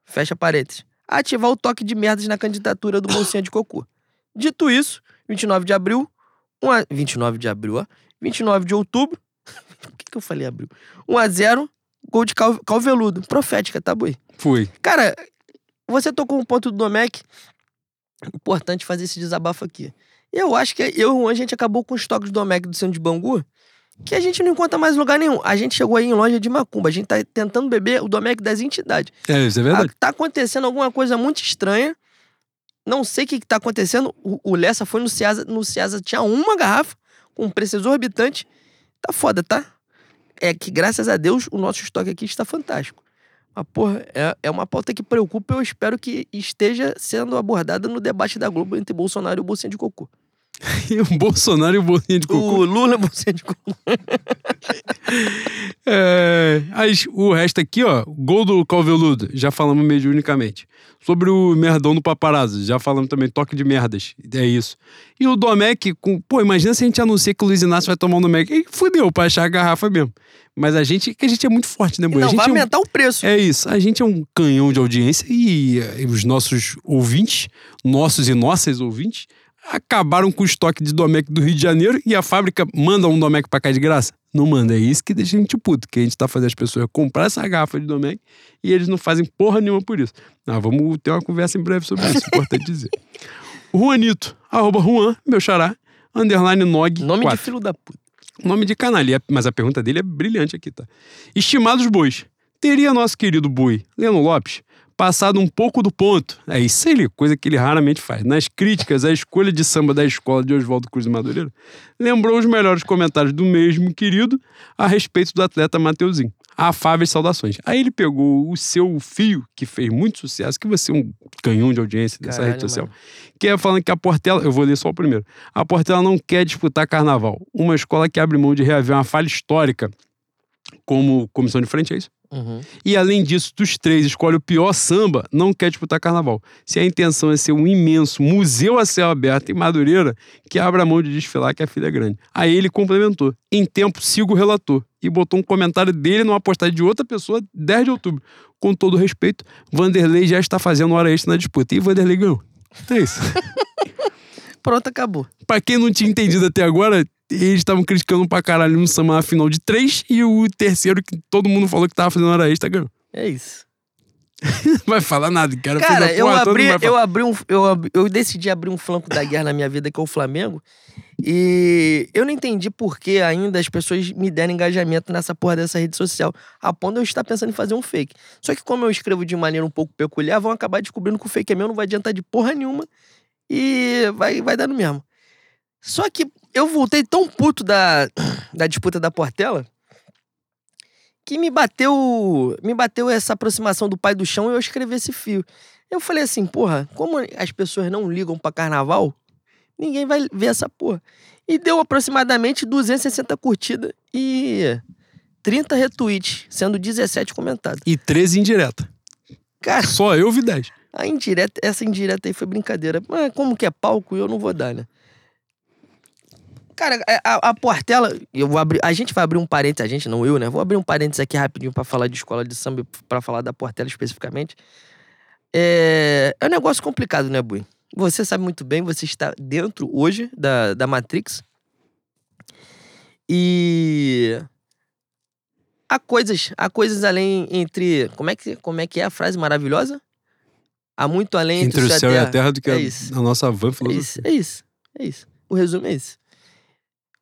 fecha parênteses, ativar o toque de merdas na candidatura do Bolsinha de Cocô. Dito isso, 29 de abril, uma... 29 de abril, ó. 29 de outubro. Por que, que eu falei abril? 1x0, gol de cal, Calveludo. Profética, tá, Boi? Fui. Cara, você tocou um ponto do Domecq. Importante fazer esse desabafo aqui. Eu acho que eu e o Juan, a gente acabou com os toques do Domecq do centro de Bangu, que a gente não encontra mais lugar nenhum. A gente chegou aí em loja de Macumba. A gente tá tentando beber o Domecq das entidades. É, isso é verdade. Tá acontecendo alguma coisa muito estranha. Não sei o que, que tá acontecendo. O, o Lessa foi no Ciasa, no Ciasa tinha uma garrafa um preço exorbitante. Tá foda, tá? É que, graças a Deus, o nosso estoque aqui está fantástico. Mas, porra, é, é uma pauta que preocupa e eu espero que esteja sendo abordada no debate da Globo entre Bolsonaro e o Bolsinha de Cocô. e o Bolsonaro e o Bolsinha de Cocô. O Lula e o Bolsinha de Cocô. é, as, o resto aqui, ó, gol do Calveludo, já falamos mediunicamente. Sobre o merdão do paparazzo, já falamos também, toque de merdas, é isso. E o Domecq, com, pô, imagina se a gente anuncia que o Luiz Inácio vai tomar um Domecq. E fudeu pra achar a garrafa mesmo. Mas a gente, que a gente é muito forte, né, boy? Não, vai é um, aumentar o preço. É isso. A gente é um canhão de audiência e, e os nossos ouvintes, nossos e nossas ouvintes, acabaram com o estoque de Domecq do Rio de Janeiro e a fábrica manda um Domecq pra cá de graça. Não manda, é isso que deixa a gente puto, que a gente tá fazendo as pessoas comprar essa garrafa de Domecq e eles não fazem porra nenhuma por isso. Ah, vamos ter uma conversa em breve sobre isso, importante dizer. Juanito, arroba Juan, meu xará, underline Nog. Nome 4. de filho da puta. Nome de canalha, mas a pergunta dele é brilhante aqui, tá? Estimados bois, teria nosso querido boi, Leno Lopes, passado um pouco do ponto. É isso aí, coisa que ele raramente faz. Nas críticas à escolha de samba da escola de Oswaldo Cruz Madureira, lembrou os melhores comentários do mesmo querido a respeito do atleta Mateuzinho. Afáveis saudações. Aí ele pegou o seu fio, que fez muito sucesso, que você é um canhão de audiência dessa Caralho, rede social, mano. que é falando que a Portela, eu vou ler só o primeiro. A Portela não quer disputar carnaval. Uma escola que abre mão de reaver uma falha histórica como comissão de frente, é isso? Uhum. E além disso, dos três, escolhe o pior samba, não quer disputar carnaval. Se a intenção é ser um imenso museu a céu aberto em Madureira, que abra mão de desfilar que a filha é grande. Aí ele complementou. Em tempo, siga o relator. E botou um comentário dele numa postagem de outra pessoa, 10 de outubro. Com todo respeito, Vanderlei já está fazendo hora extra na disputa. E Vanderlei ganhou. É isso. Pronto, acabou. pra quem não tinha entendido até agora, eles estavam criticando pra caralho no samba na final de três e o terceiro que todo mundo falou que tava fazendo hora extra ganhou. É isso. Não vai falar nada, cara. Cara, eu abri, eu abri um. Eu, ab- eu decidi abrir um flanco da guerra na minha vida, que é o Flamengo. E eu não entendi por que ainda as pessoas me deram engajamento nessa porra dessa rede social, a ponto de eu estar pensando em fazer um fake. Só que, como eu escrevo de maneira um pouco peculiar, vão acabar descobrindo que o fake é meu, não vai adiantar de porra nenhuma. E vai, vai dar no mesmo. Só que eu voltei tão puto da, da disputa da Portela que me bateu me bateu essa aproximação do pai do chão e eu escrevi esse fio. Eu falei assim, porra, como as pessoas não ligam pra carnaval, ninguém vai ver essa porra. E deu aproximadamente 260 curtidas e 30 retweets, sendo 17 comentados. E 13 indireta. Cara, Só eu vi 10. a indireta, essa indireta aí foi brincadeira. Mas como que é palco, eu não vou dar, né? Cara, é, a, a Portela, eu vou abrir, a gente vai abrir um parênteses, a gente não eu, né? Vou abrir um parênteses aqui rapidinho pra falar de escola de samba, pra falar da Portela especificamente. É, é um negócio complicado, né, Bui? Você sabe muito bem, você está dentro hoje da, da Matrix. E há coisas, há coisas além entre, como é que, como é que é a frase maravilhosa? Há muito além Entre o céu e a terra do que É a, isso. a nossa van É filosofia. isso, é isso, é isso. O resumo é esse.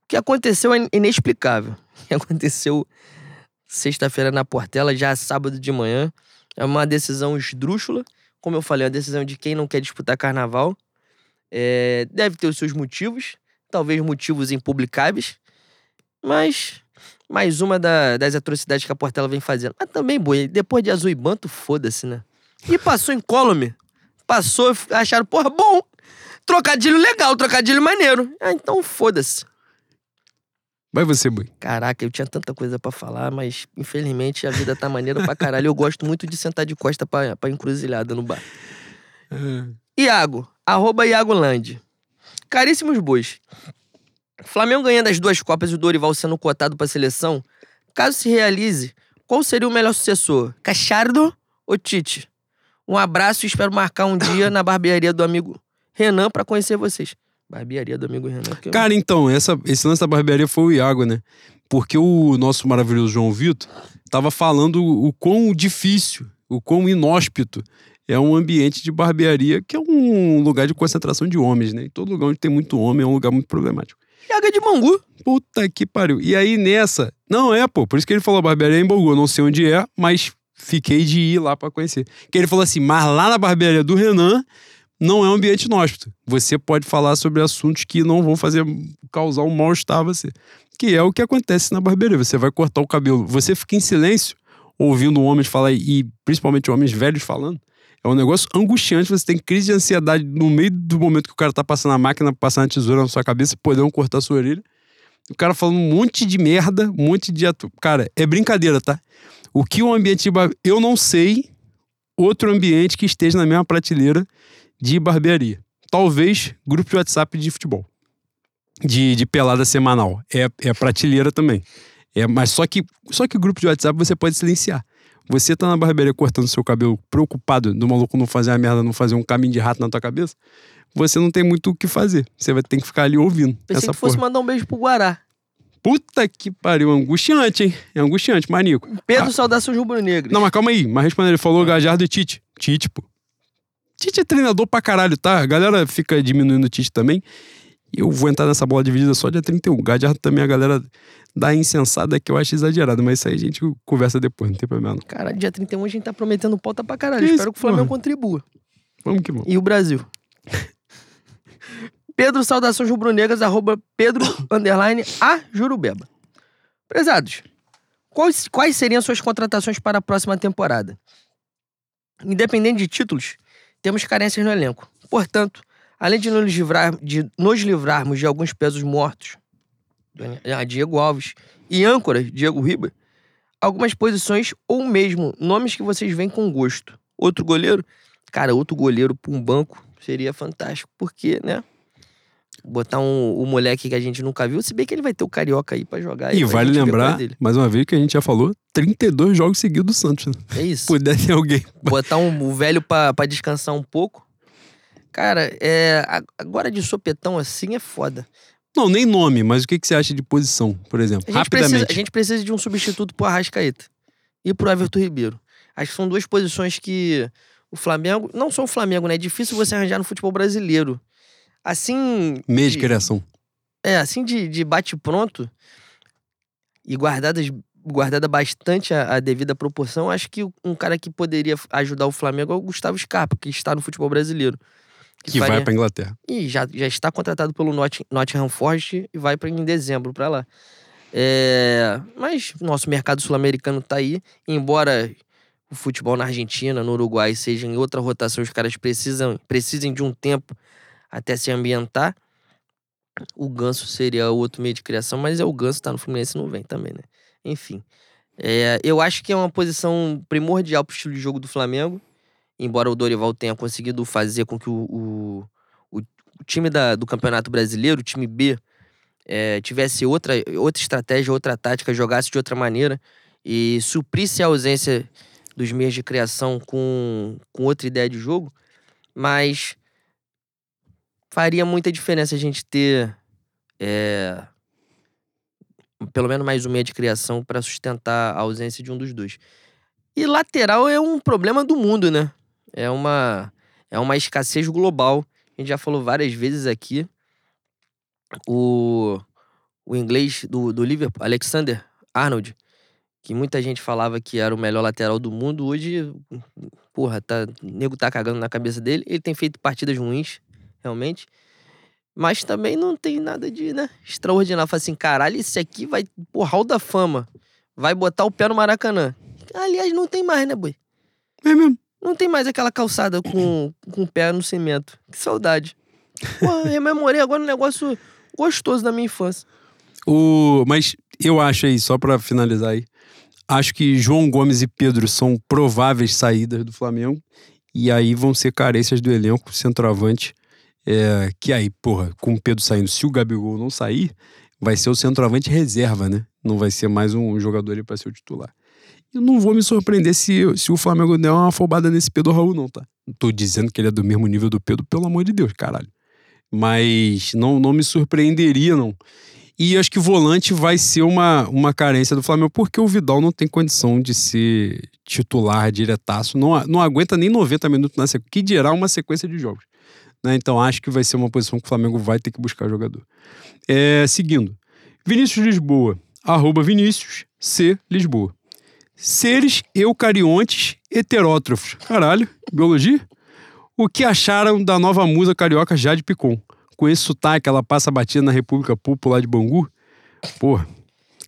Que aconteceu é inexplicável. Que aconteceu sexta-feira na Portela, já sábado de manhã, é uma decisão esdrúxula. Como eu falei, é uma decisão de quem não quer disputar carnaval. É, deve ter os seus motivos, talvez motivos impublicáveis, mas mais uma da- das atrocidades que a Portela vem fazendo. Mas também, boi, depois de azul e banto, foda-se, né? E passou em Colome. Passou, acharam, porra, bom. Trocadilho legal, trocadilho maneiro. Ah, então foda-se. Vai você, Bui. Caraca, eu tinha tanta coisa pra falar, mas infelizmente a vida tá maneira pra caralho. Eu gosto muito de sentar de costa pra, pra encruzilhada no bar. Iago, arroba Iago Land. Caríssimos bois. Flamengo ganhando as duas Copas e o Dorival sendo cotado pra seleção. Caso se realize, qual seria o melhor sucessor? Cachardo ou Tite? Um abraço e espero marcar um dia na barbearia do amigo Renan pra conhecer vocês. Barbearia do amigo Renan. que eu- Cara, então, essa, esse lance da barbearia foi o Iago, né? Porque o nosso maravilhoso João Vitor tava falando o quão difícil, o quão inóspito é um ambiente de barbearia, que é um lugar de concentração de homens, né? E todo lugar onde tem muito homem é um lugar muito problemático. Iago é de Bangu. Puta que pariu. E aí nessa. Não é, pô. Por isso que ele falou barbearia em Bangu. Eu não sei onde é, mas fiquei de ir lá pra conhecer. Que ele falou assim: mas lá na barbearia do Renan não é um ambiente inóspito. Você pode falar sobre assuntos que não vão fazer causar um mal-estar a você. Que é o que acontece na barbearia. Você vai cortar o cabelo. Você fica em silêncio, ouvindo homens falar, e principalmente homens velhos falando. É um negócio angustiante. Você tem crise de ansiedade no meio do momento que o cara tá passando a máquina, passando a tesoura na sua cabeça, podendo cortar a sua orelha. O cara falando um monte de merda, um monte de. Atu... Cara, é brincadeira, tá? O que o ambiente de bar... Eu não sei outro ambiente que esteja na mesma prateleira de barbearia. Talvez grupo de WhatsApp de futebol. De, de pelada semanal. É, é prateleira também. É, mas só que, só que grupo de WhatsApp você pode silenciar. Você tá na barbearia cortando seu cabelo preocupado do maluco não fazer a merda, não fazer um caminho de rato na tua cabeça, você não tem muito o que fazer. Você vai ter que ficar ali ouvindo Pensei essa que fosse porra. mandar um beijo pro Guará. Puta que pariu, angustiante, hein? É angustiante, manico. Pedro, Ah. saudações rubro-negras. Não, mas calma aí. Mas respondendo, ele falou Gajardo e Tite. Tite, pô. Tite é treinador pra caralho, tá? A galera fica diminuindo o Tite também. E eu vou entrar nessa bola dividida só dia 31. Gajardo também a galera dá insensada que eu acho exagerado. Mas isso aí a gente conversa depois, não tem problema não. Cara, dia 31 a gente tá prometendo pauta pra caralho. Que Espero isso, que o Flamengo porra? contribua. Vamos que vamos. E o Brasil. Pedro, saudações rubro-negras, arroba Pedro, underline, a Jurubeba. Prezados, Quais, quais seriam suas contratações para a próxima temporada? Independente de títulos, temos carências no elenco. Portanto, além de nos, livrar, de nos livrarmos de alguns pesos mortos, ah, Diego Alves e âncoras, Diego Riba, algumas posições ou mesmo nomes que vocês veem com gosto. Outro goleiro? Cara, outro goleiro para um banco seria fantástico, porque, né? Botar um, o moleque que a gente nunca viu, se bem que ele vai ter o Carioca aí pra jogar. E vale lembrar, mais uma vez, que a gente já falou, 32 jogos seguidos do Santos. Né? É isso. Puder ter alguém. Botar um, o velho pra, pra descansar um pouco. Cara, é, agora de sopetão assim é foda. Não, nem nome, mas o que, que você acha de posição, por exemplo? A Rapidamente. Precisa, a gente precisa de um substituto pro Arrascaeta e pro Everton Ribeiro. Acho que são duas posições que o Flamengo. Não só o Flamengo, né? É difícil você arranjar no futebol brasileiro. Assim. Mês de criação. É, assim de, de bate-pronto e guardadas, guardada bastante a, a, devida proporção, acho que um cara que poderia ajudar o Flamengo é o Gustavo Scarpa, que está no futebol brasileiro. Que, que faria... vai para Inglaterra. E já, já está contratado pelo Not Nottingham Forest e vai para em dezembro para lá. É... Mas nosso mercado sul-americano está aí, embora o futebol na Argentina, no Uruguai seja em outra rotação, os caras precisam precisem de um tempo até se ambientar. O Ganso seria outro meio de criação, mas é o Ganso tá no Fluminense não vem também, né? Enfim. É, eu acho que é uma posição primordial pro estilo de jogo do Flamengo. Embora o Dorival tenha conseguido fazer com que o, o, o time da, do Campeonato Brasileiro, o time B, é, tivesse outra, outra estratégia, outra tática, jogasse de outra maneira e suprisse a ausência dos meios de criação com, com outra ideia de jogo. Mas faria muita diferença a gente ter é, pelo menos mais um meia de criação para sustentar a ausência de um dos dois. E lateral é um problema do mundo, né? É uma, é uma escassez global. A gente já falou várias vezes aqui. O, o inglês do, do Liverpool, Alexander Arnold, que muita gente falava que era o melhor lateral do mundo, hoje, porra, tá, o nego tá cagando na cabeça dele. Ele tem feito partidas ruins, realmente. Mas também não tem nada de, né, extraordinário. Fala assim, caralho, esse aqui vai, porra, hall da fama. Vai botar o pé no Maracanã. Aliás, não tem mais, né, boi? É mesmo. Não tem mais aquela calçada com, com o pé no cimento. Que saudade. Porra, rememorei agora um negócio gostoso da minha infância. O... Mas eu acho aí, só para finalizar aí, acho que João Gomes e Pedro são prováveis saídas do Flamengo. E aí vão ser carências do elenco, centroavante é, que aí, porra, com o Pedro saindo, se o Gabigol não sair, vai ser o centroavante reserva, né? Não vai ser mais um jogador ali para ser o titular. Eu não vou me surpreender se, se o Flamengo der uma afobada nesse Pedro Raul, não, tá? Não tô dizendo que ele é do mesmo nível do Pedro, pelo amor de Deus, caralho. Mas não, não me surpreenderia, não. E acho que volante vai ser uma, uma carência do Flamengo, porque o Vidal não tem condição de ser titular diretaço. Não, não aguenta nem 90 minutos na sequência, que dirá uma sequência de jogos. Né? Então acho que vai ser uma posição que o Flamengo vai ter que buscar jogador. É, seguindo, Vinícius Lisboa, arroba Vinícius C. Lisboa. Seres eucariontes heterótrofos. Caralho, biologia? O que acharam da nova musa carioca Jade Picon? Com esse sotaque, ela passa batida na República Popular de Bangu? Porra.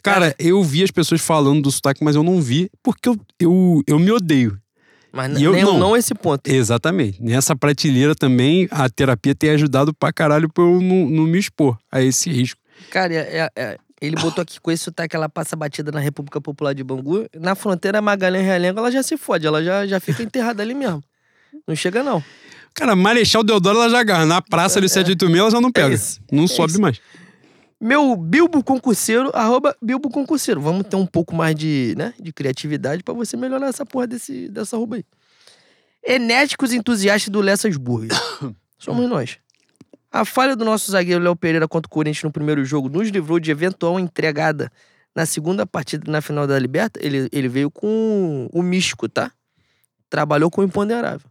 Cara, eu vi as pessoas falando do sotaque, mas eu não vi porque eu, eu, eu me odeio. Mas e eu, não, não esse ponto. Exatamente. Nessa prateleira também, a terapia tem ajudado pra caralho pra eu não, não me expor a esse risco. Cara, é, é, é ele botou aqui com esse sotaque, ela passa batida na República Popular de Bangu. Na fronteira Magalhães Realengo, ela já se fode, ela já, já fica enterrada ali mesmo. Não chega, não. Cara, Marechal Deodoro ela já agarra. Na praça de 786 ela já não pega. É não é sobe isso. mais. Meu Bilbo Concurseiro, arroba Bilbo Concurseiro. Vamos ter um pouco mais de, né, de criatividade para você melhorar essa porra desse, dessa arroba aí. Enérgicos entusiastas do Lessas Burger. Somos nós. A falha do nosso zagueiro Léo Pereira contra o Corinthians no primeiro jogo nos livrou de eventual entregada na segunda partida na final da Liberta. Ele, ele veio com o místico, tá? Trabalhou com o imponderável.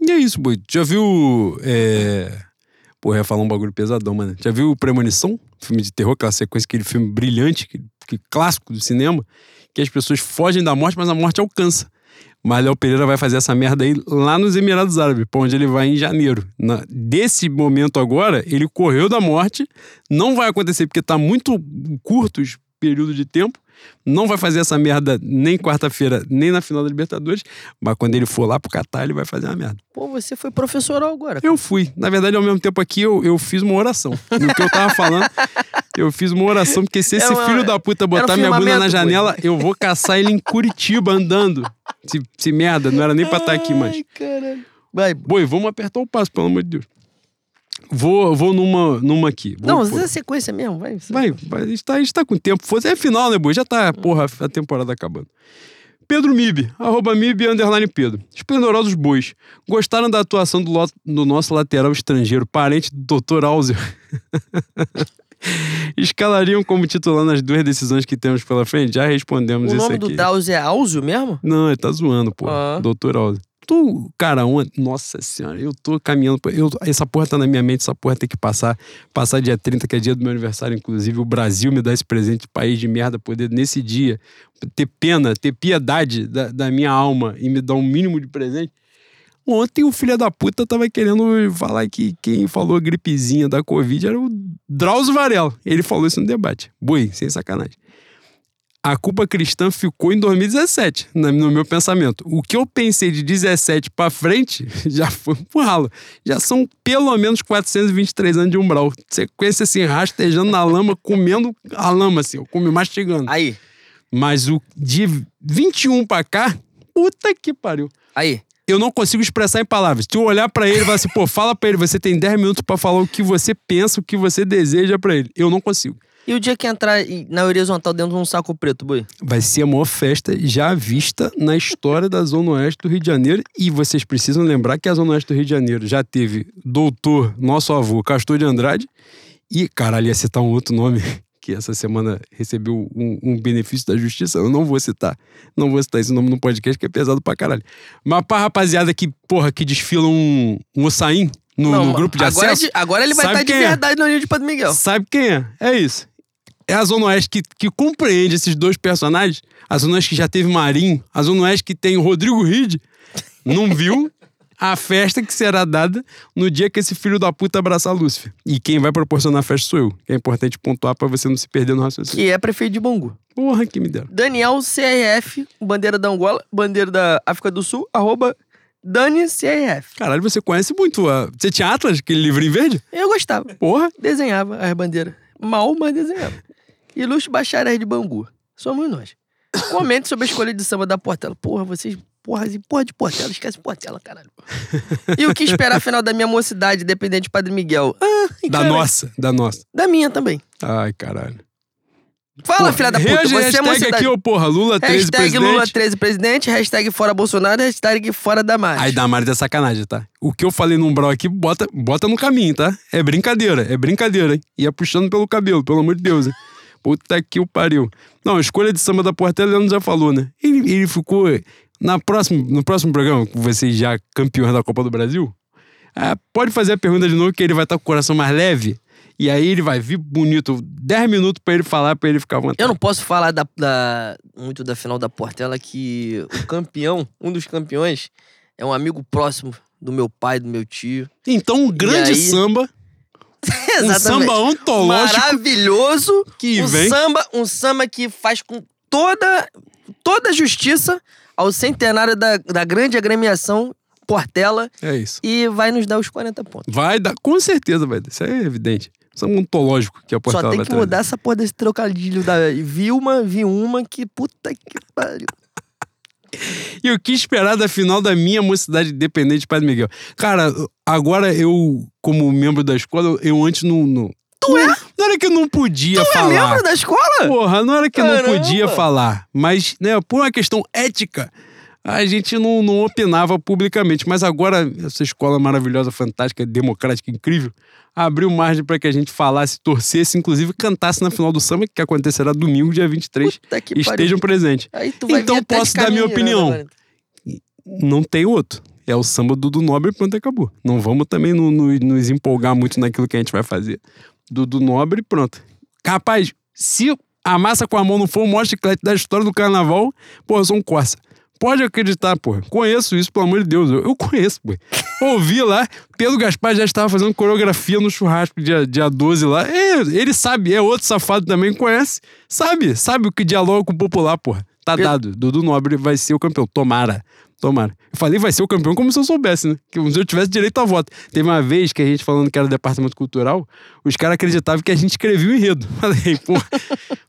E é isso, boi. Já viu. É... Pô, ia falar um bagulho pesadão, mano. Já viu Premonição? Filme de terror, aquela sequência, aquele filme brilhante, que, que clássico do cinema, que as pessoas fogem da morte, mas a morte alcança. Mas Léo Pereira vai fazer essa merda aí lá nos Emirados Árabes, pra onde ele vai em janeiro. Na, desse momento agora, ele correu da morte. Não vai acontecer porque tá muito curto os período de tempo. Não vai fazer essa merda nem quarta-feira, nem na final da Libertadores. Mas quando ele for lá pro Catar, ele vai fazer uma merda. Pô, você foi professoral agora. Eu fui. Na verdade, ao mesmo tempo aqui, eu, eu fiz uma oração. No que eu tava falando, eu fiz uma oração, porque se esse Era uma- filho da puta botar um minha bunda na janela, eu vou caçar ele em Curitiba andando. Se, se merda, não era nem pra estar aqui mais. Ai, caralho. Vai. Boi, vamos apertar o passo, pelo amor de Deus. Vou, vou numa, numa aqui. Vou, Não, essa é sequência mesmo, vai. Vai, vai, a gente tá, a gente tá com tempo. É final, né, Boi? Já tá, porra, a temporada acabando. Pedro Mib, arroba Mib, underline Pedro. Esplendorosos bois. Gostaram da atuação do, lo- do nosso lateral estrangeiro, parente do Dr. Alzio? Escalariam como titular nas duas decisões que temos pela frente? Já respondemos O isso nome aqui. do Drauzio é Áuzio mesmo? Não, ele tá zoando, pô. Ah. Doutor. Tu, cara, on... nossa senhora, eu tô caminhando. Eu, essa porra tá na minha mente, essa porra tem que passar. Passar dia 30, que é dia do meu aniversário, inclusive. O Brasil me dá esse presente, país de merda, poder nesse dia ter pena, ter piedade da, da minha alma e me dar um mínimo de presente. Ontem o filho da puta tava querendo falar que quem falou gripezinha da Covid era o Drauzio Varela. Ele falou isso no debate. Boi, sem sacanagem a culpa cristã ficou em 2017, na- no meu pensamento. O que eu pensei de 17 pra frente já foi pro ralo. Já são pelo menos 423 anos de umbral. Sequência assim, rastejando na lama, comendo a lama, assim, eu come mastigando. Aí, Mas o de 21 pra cá, puta que pariu. aí. Eu não consigo expressar em palavras. Se eu olhar pra ele e falar assim, pô, fala pra ele, você tem 10 minutos pra falar o que você pensa, o que você deseja pra ele. Eu não consigo. E o dia que entrar na horizontal dentro de um saco preto, boi? vai ser a maior festa já vista na história da Zona Oeste do Rio de Janeiro. E vocês precisam lembrar que a Zona Oeste do Rio de Janeiro já teve doutor, nosso avô, Castor de Andrade. E, caralho, ia citar um outro nome que essa semana recebeu um, um benefício da justiça. Eu não vou citar. Não vou citar esse nome no podcast, que é pesado pra caralho. Mas pra rapaziada que, porra, que desfila um, um Ossain no, Não, no grupo de agora, acesso. de- agora ele vai estar de é? verdade no Rio de Padre Miguel. Sabe quem é? É isso. É a Zona Oeste que, que compreende esses dois personagens. A Zona Oeste que já teve Marinho. A Zona Oeste que tem o Rodrigo Ride. Não viu a festa que será dada no dia que esse filho da puta abraçar Lúcifer. E quem vai proporcionar a festa sou eu. É importante pontuar pra você não se perder no raciocínio. Que é prefeito de Bangu. Porra, que me deram. Daniel CRF, bandeira da Angola, bandeira da África do Sul, arroba Dani CRF. Caralho, você conhece muito. A... Você tinha Atlas, aquele livrinho verde? Eu gostava. Porra. Desenhava as bandeiras. Mal, mas desenhava. Ilustre Bacharéis de Bangu. Somos nós. Comente sobre a escolha de samba da Portela. Porra, vocês. Porra, assim, porra de Portela, esquece Portela, caralho. E o que esperar afinal da minha mocidade, dependente de Padre Miguel? Ah, Da nossa, da nossa. Da minha também. Ai, caralho. Fala, Porra, filha da puta. Você é hashtag mocidade. aqui, ô porra, Lula 13 Hashtag presidente. Lula 13 presidente, hashtag fora Bolsonaro, hashtag fora Damares. Aí Damares é sacanagem, tá? O que eu falei no umbral aqui, bota, bota no caminho, tá? É brincadeira, é brincadeira, hein? Ia puxando pelo cabelo, pelo amor de Deus, hein? Puta que o pariu. Não, a escolha de samba da Portela, Leandro já falou, né? Ele, ele ficou. Na próxima, no próximo programa, com vocês já campeões da Copa do Brasil, ah, pode fazer a pergunta de novo, que ele vai estar com o coração mais leve. E aí ele vai vir bonito, 10 minutos pra ele falar, pra ele ficar à vontade. Eu não posso falar da, da- muito da final da Portela, que o campeão, um dos campeões, é um amigo próximo do meu pai, do meu tio. Então, um grande aí? samba, um Exatamente. samba ontológico Maravilhoso. que um vem. samba, um samba que faz com toda toda a justiça ao centenário da, da grande agremiação Portela É isso. e vai nos dar os 40 pontos. Vai dar, com certeza vai dar. Isso é evidente. Isso é um ontológico que a Portela Só tem que mudar essa porra desse trocadilho da Vilma, Vilma, que puta que pariu. E o que esperar da final da minha mocidade independente de Padre Miguel? Cara, agora eu, como membro da escola, eu, antes não. não Tu é? Não era que eu não podia Tu é falar. membro da escola? Porra, não era que eu não podia falar. Mas, né, por uma questão ética, a gente não, não opinava publicamente. Mas agora, essa escola maravilhosa, fantástica, democrática, incrível, abriu margem para que a gente falasse, torcesse, inclusive cantasse na final do samba, que acontecerá domingo, dia 23. Puta que. Estejam presentes. Então posso dar minha né, opinião. agora. Não tem outro. É o samba do Dudu Nobre e pronto, acabou. Não vamos também no- no- nos empolgar muito naquilo que a gente vai fazer. Dudu Nobre e pronto. Rapaz, se a massa com a mão não for o maior chiclete da história do carnaval, pô, eu sou um Corsa. Pode acreditar, pô. Conheço isso, pelo amor de Deus. Eu, eu conheço, pô. Ouvi lá, Pedro Gaspar já estava fazendo coreografia no churrasco dia, dia 12 lá. É, ele sabe, é outro safado também, conhece. Sabe, sabe o que dialoga com o popular, porra. Tá dado. Dudu Nobre vai ser o campeão. Tomara. Tomara. Eu falei vai ser o campeão como se eu soubesse, né? Que se eu tivesse direito a voto. Teve uma vez que a gente falando que era departamento cultural, os caras acreditavam que a gente escrevia o enredo. Falei, pô,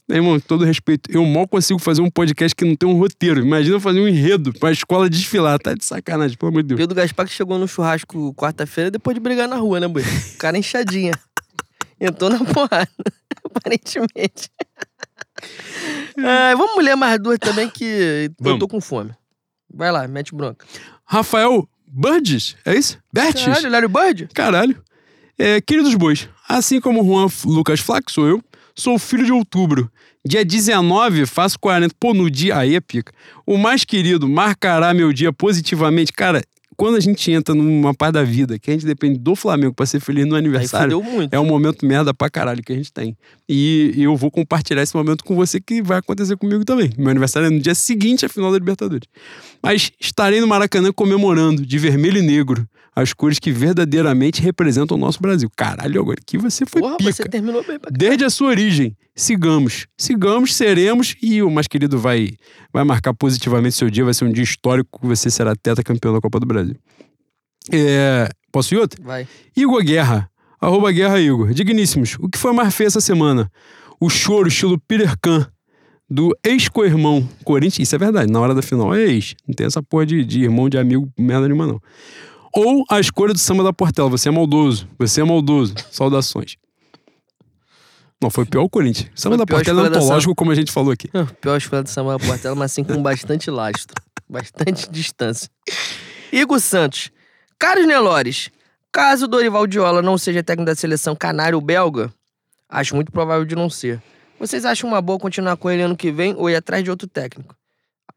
meu irmão, com todo respeito, eu mal consigo fazer um podcast que não tem um roteiro. Imagina eu fazer um enredo pra escola desfilar. Tá de sacanagem, pelo amor de Deus. Pedro Gaspar que chegou no churrasco quarta-feira depois de brigar na rua, né, boi? O cara inchadinha. Entrou na porrada, aparentemente. Ah, vamos ler mais duas também que eu Vamos. tô com fome. Vai lá, mete bronca. Rafael Burges, é isso? Bertes? Caralho, Larry Bird? Caralho. É, queridos bois, assim como Juan Lucas Flack sou eu, sou filho de outubro. Dia 19, faço 40. Pô, no dia. Aí é pica. O mais querido marcará meu dia positivamente. Cara, quando a gente entra numa parte da vida que a gente depende do Flamengo pra ser feliz no aniversário. É um momento merda pra caralho que a gente tem. E eu vou compartilhar esse momento com você que vai acontecer comigo também. Meu aniversário é no dia seguinte à final da Libertadores. Mas estarei no Maracanã comemorando, de vermelho e negro, as cores que verdadeiramente representam o nosso Brasil. Caralho, agora que você foi Porra, pica. você terminou bem pra Desde a sua origem, sigamos. Sigamos, seremos e o mais querido vai, vai marcar positivamente seu dia. Vai ser um dia histórico que você será tetracampeão da Copa do Brasil. É, posso ir outro? Vai. Igor Guerra. Arroba Guerra Igor. Digníssimos, o que foi mais feio essa semana? O choro estilo Peter Khan do ex-co-irmão Corinthians. Isso é verdade, na hora da final é ex. Não tem essa porra de, de irmão de amigo, merda nenhuma, não. Ou a escolha do samba da Portela. Você é maldoso. Você é maldoso. Saudações. Não, foi pior o Corinthians. Samba da a Portela é escolha da antológico, como a gente falou aqui. Pior escolha do Samuel Portela, mas assim com bastante lastro. Bastante distância. Igor Santos. Caros Nelores, caso Dorival Diola não seja técnico da seleção canário belga, acho muito provável de não ser. Vocês acham uma boa continuar com ele ano que vem ou ir atrás de outro técnico?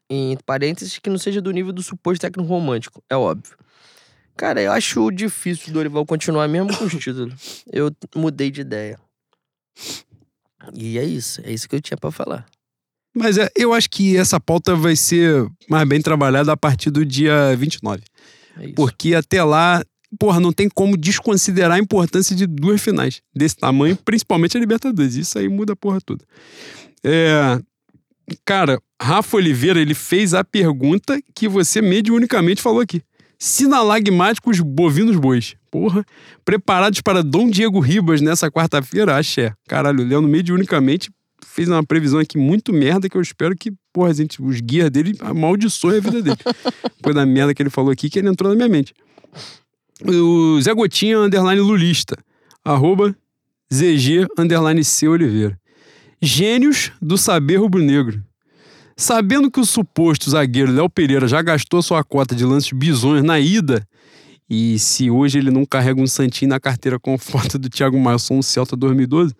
Em parênteses, que não seja do nível do suposto técnico romântico, é óbvio. Cara, eu acho difícil o Dorival continuar mesmo com os títulos. Eu mudei de ideia. E é isso, é isso que eu tinha pra falar. Mas é, eu acho que essa pauta vai ser mais bem trabalhada a partir do dia 29. É isso. Porque até lá, porra, não tem como desconsiderar a importância de duas finais desse tamanho, principalmente a Libertadores. Isso aí muda a porra toda. É, Cara, Rafa Oliveira, ele fez a pergunta que você mediunicamente falou aqui. Sinalagmáticos bovinos bois. Porra. Preparados para Dom Diego Ribas nessa quarta-feira? Axé. Caralho, o Leandro mediunicamente fez uma previsão aqui muito merda que eu espero que, porra, gente, os guias dele amaldiçoem a vida dele. Depois da merda que ele falou aqui, que ele entrou na minha mente. O Zé Gotinha, underline lulista. Arroba ZG, underline C Oliveira. Gênios do saber rubro-negro. Sabendo que o suposto zagueiro Léo Pereira já gastou sua cota de lances bizonhos na ida, e se hoje ele não carrega um santinho na carteira com foto do Thiago Mailson no Celta 2012,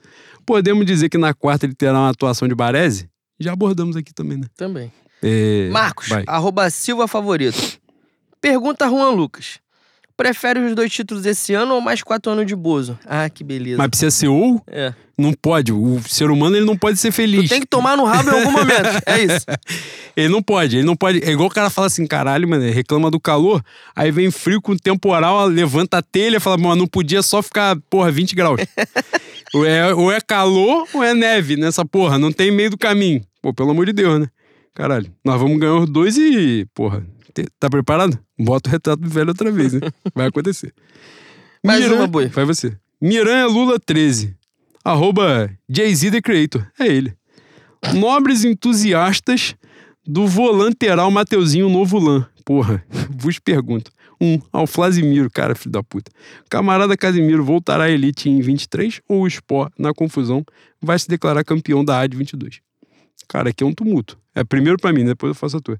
podemos dizer que na quarta ele terá uma atuação de Baresi? Já abordamos aqui também, né? Também. É, Marcos, vai. arroba Silva Favorito. Pergunta Juan Lucas. Prefere os dois títulos esse ano ou mais quatro anos de Bozo? Ah, que beleza. Mas precisa ser ou? É. Não pode. O ser humano ele não pode ser feliz. Tu tem que tomar no rabo em algum momento. É isso. Ele não pode, ele não pode. É igual o cara fala assim, caralho, mano, reclama do calor, aí vem frio com temporal, levanta a telha e fala, mano, não podia só ficar, porra, 20 graus. ou, é, ou é calor ou é neve nessa porra, não tem meio do caminho. Pô, pelo amor de Deus, né? Caralho, nós vamos ganhar os dois e, porra, tá preparado? Bota o retrato do velho outra vez, né? Vai acontecer. Mais Miran- uma, boi. Vai você. Miranha Lula 13. Arroba Jay-Z The Creator. É ele. Nobres entusiastas do volanteral Mateuzinho Novo Lan. Porra, vos pergunto. Um, ao Flasimiro, cara, filho da puta. Camarada Casimiro voltará à elite em 23 ou o Sport, na confusão, vai se declarar campeão da A de 22? Cara, aqui é um tumulto. É primeiro pra mim, depois eu faço a tua.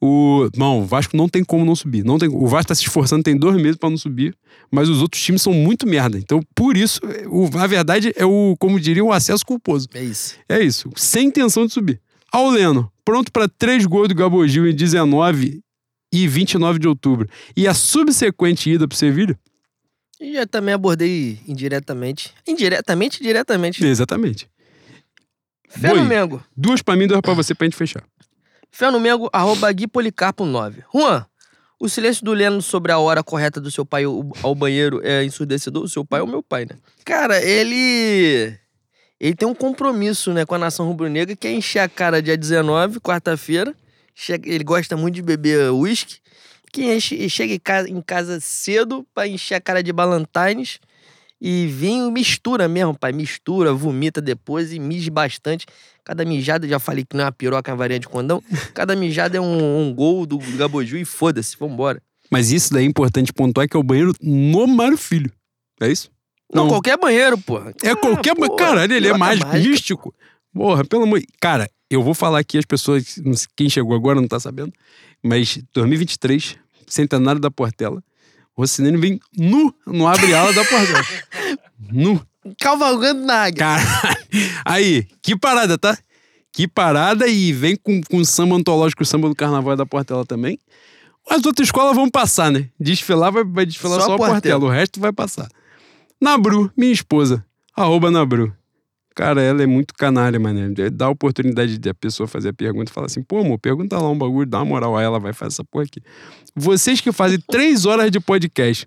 O, não, o Vasco não tem como não subir. Não tem, o Vasco tá se esforçando, tem dois meses pra não subir, mas os outros times são muito merda. Então, por isso, o, a verdade é o, como diria, o acesso culposo. É isso. É isso, sem intenção de subir. Auleno, pronto pra três gols do Gabogil em 19 e 29 de outubro. E a subsequente ida pro Sevilha? E já também abordei indiretamente. Indiretamente e diretamente. Exatamente. Fé no Boi. Mengo. Duas pra mim, duas pra você pra gente fechar. Fé no Mengo, arroba Gui Policarpo 9. Juan, o silêncio do Leno sobre a hora correta do seu pai ao banheiro é ensurdecedor? O seu pai é o meu pai, né? Cara, ele. Ele tem um compromisso, né, com a nação rubro-negra, que é encher a cara dia 19, quarta-feira. Ele gosta muito de beber uísque. Que enche, chega em casa, cedo pra encher a cara de Ballantines. E vinho mistura mesmo, pai. Mistura, vomita depois e mije bastante. Cada mijada, já falei que não é uma piroca, é uma varinha de condão. Cada mijada é um, um gol do Gaboju e foda-se, vambora. Mas isso daí é importante pontuar que é o banheiro no Mário Filho. É isso? Não, Não. qualquer banheiro, porra. É Ah, qualquer. porra, Caralho, ele é mais mágica. místico. Porra, pelo amor. Cara, eu vou falar aqui, as pessoas. Quem chegou agora não tá sabendo. Mas 2023, centenário da Portela. O Rocinene vem nu no abre-ala da Portela. nu. Cavalgando na águia. Caralho. Aí, que parada, tá? Que parada e vem com, com samba antológico, o samba do carnaval da Portela também. As outras escolas vão passar, né? Desfilar vai, vai desfilar Só só, a a Portela. Portela. o resto vai passar. Nabru, minha esposa. Arroba Nabru. Cara, ela é muito canalha, mano. Dá a oportunidade de a pessoa fazer a pergunta e falar assim, pô, amor, pergunta lá um bagulho, dá uma moral a ela, vai fazer essa porra aqui. Vocês que fazem três horas de podcast,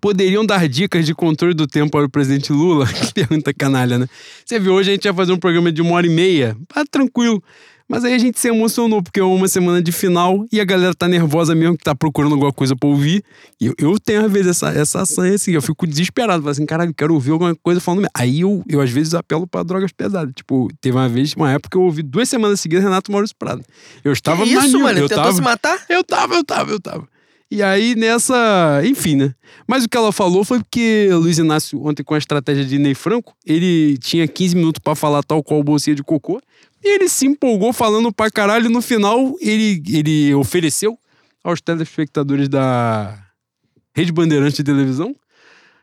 poderiam dar dicas de controle do tempo para o presidente Lula? Que pergunta canalha, né? Você viu, hoje a gente ia fazer um programa de uma hora e meia. Ah, tranquilo. Mas aí a gente se emocionou, porque é uma semana de final e a galera tá nervosa mesmo, que tá procurando alguma coisa pra ouvir. E eu, eu tenho, às vezes, essa, essa sanha assim, eu fico desesperado. Falo assim, caralho, quero ouvir alguma coisa falando. merda. Aí eu, eu, às vezes, apelo pra drogas pesadas. Tipo, teve uma vez, uma época, que eu ouvi duas semanas seguidas Renato Maurício Prado. Eu estava que isso, mano? eu Tentou tava, se matar? eu tava, eu tava, eu tava. E aí, nessa. Enfim, né? Mas o que ela falou foi porque Luiz Inácio, ontem, com a estratégia de Ney Franco, ele tinha 15 minutos pra falar tal qual bolsinha de cocô. E ele se empolgou falando pra caralho. No final, ele, ele ofereceu aos telespectadores da Rede Bandeirante de televisão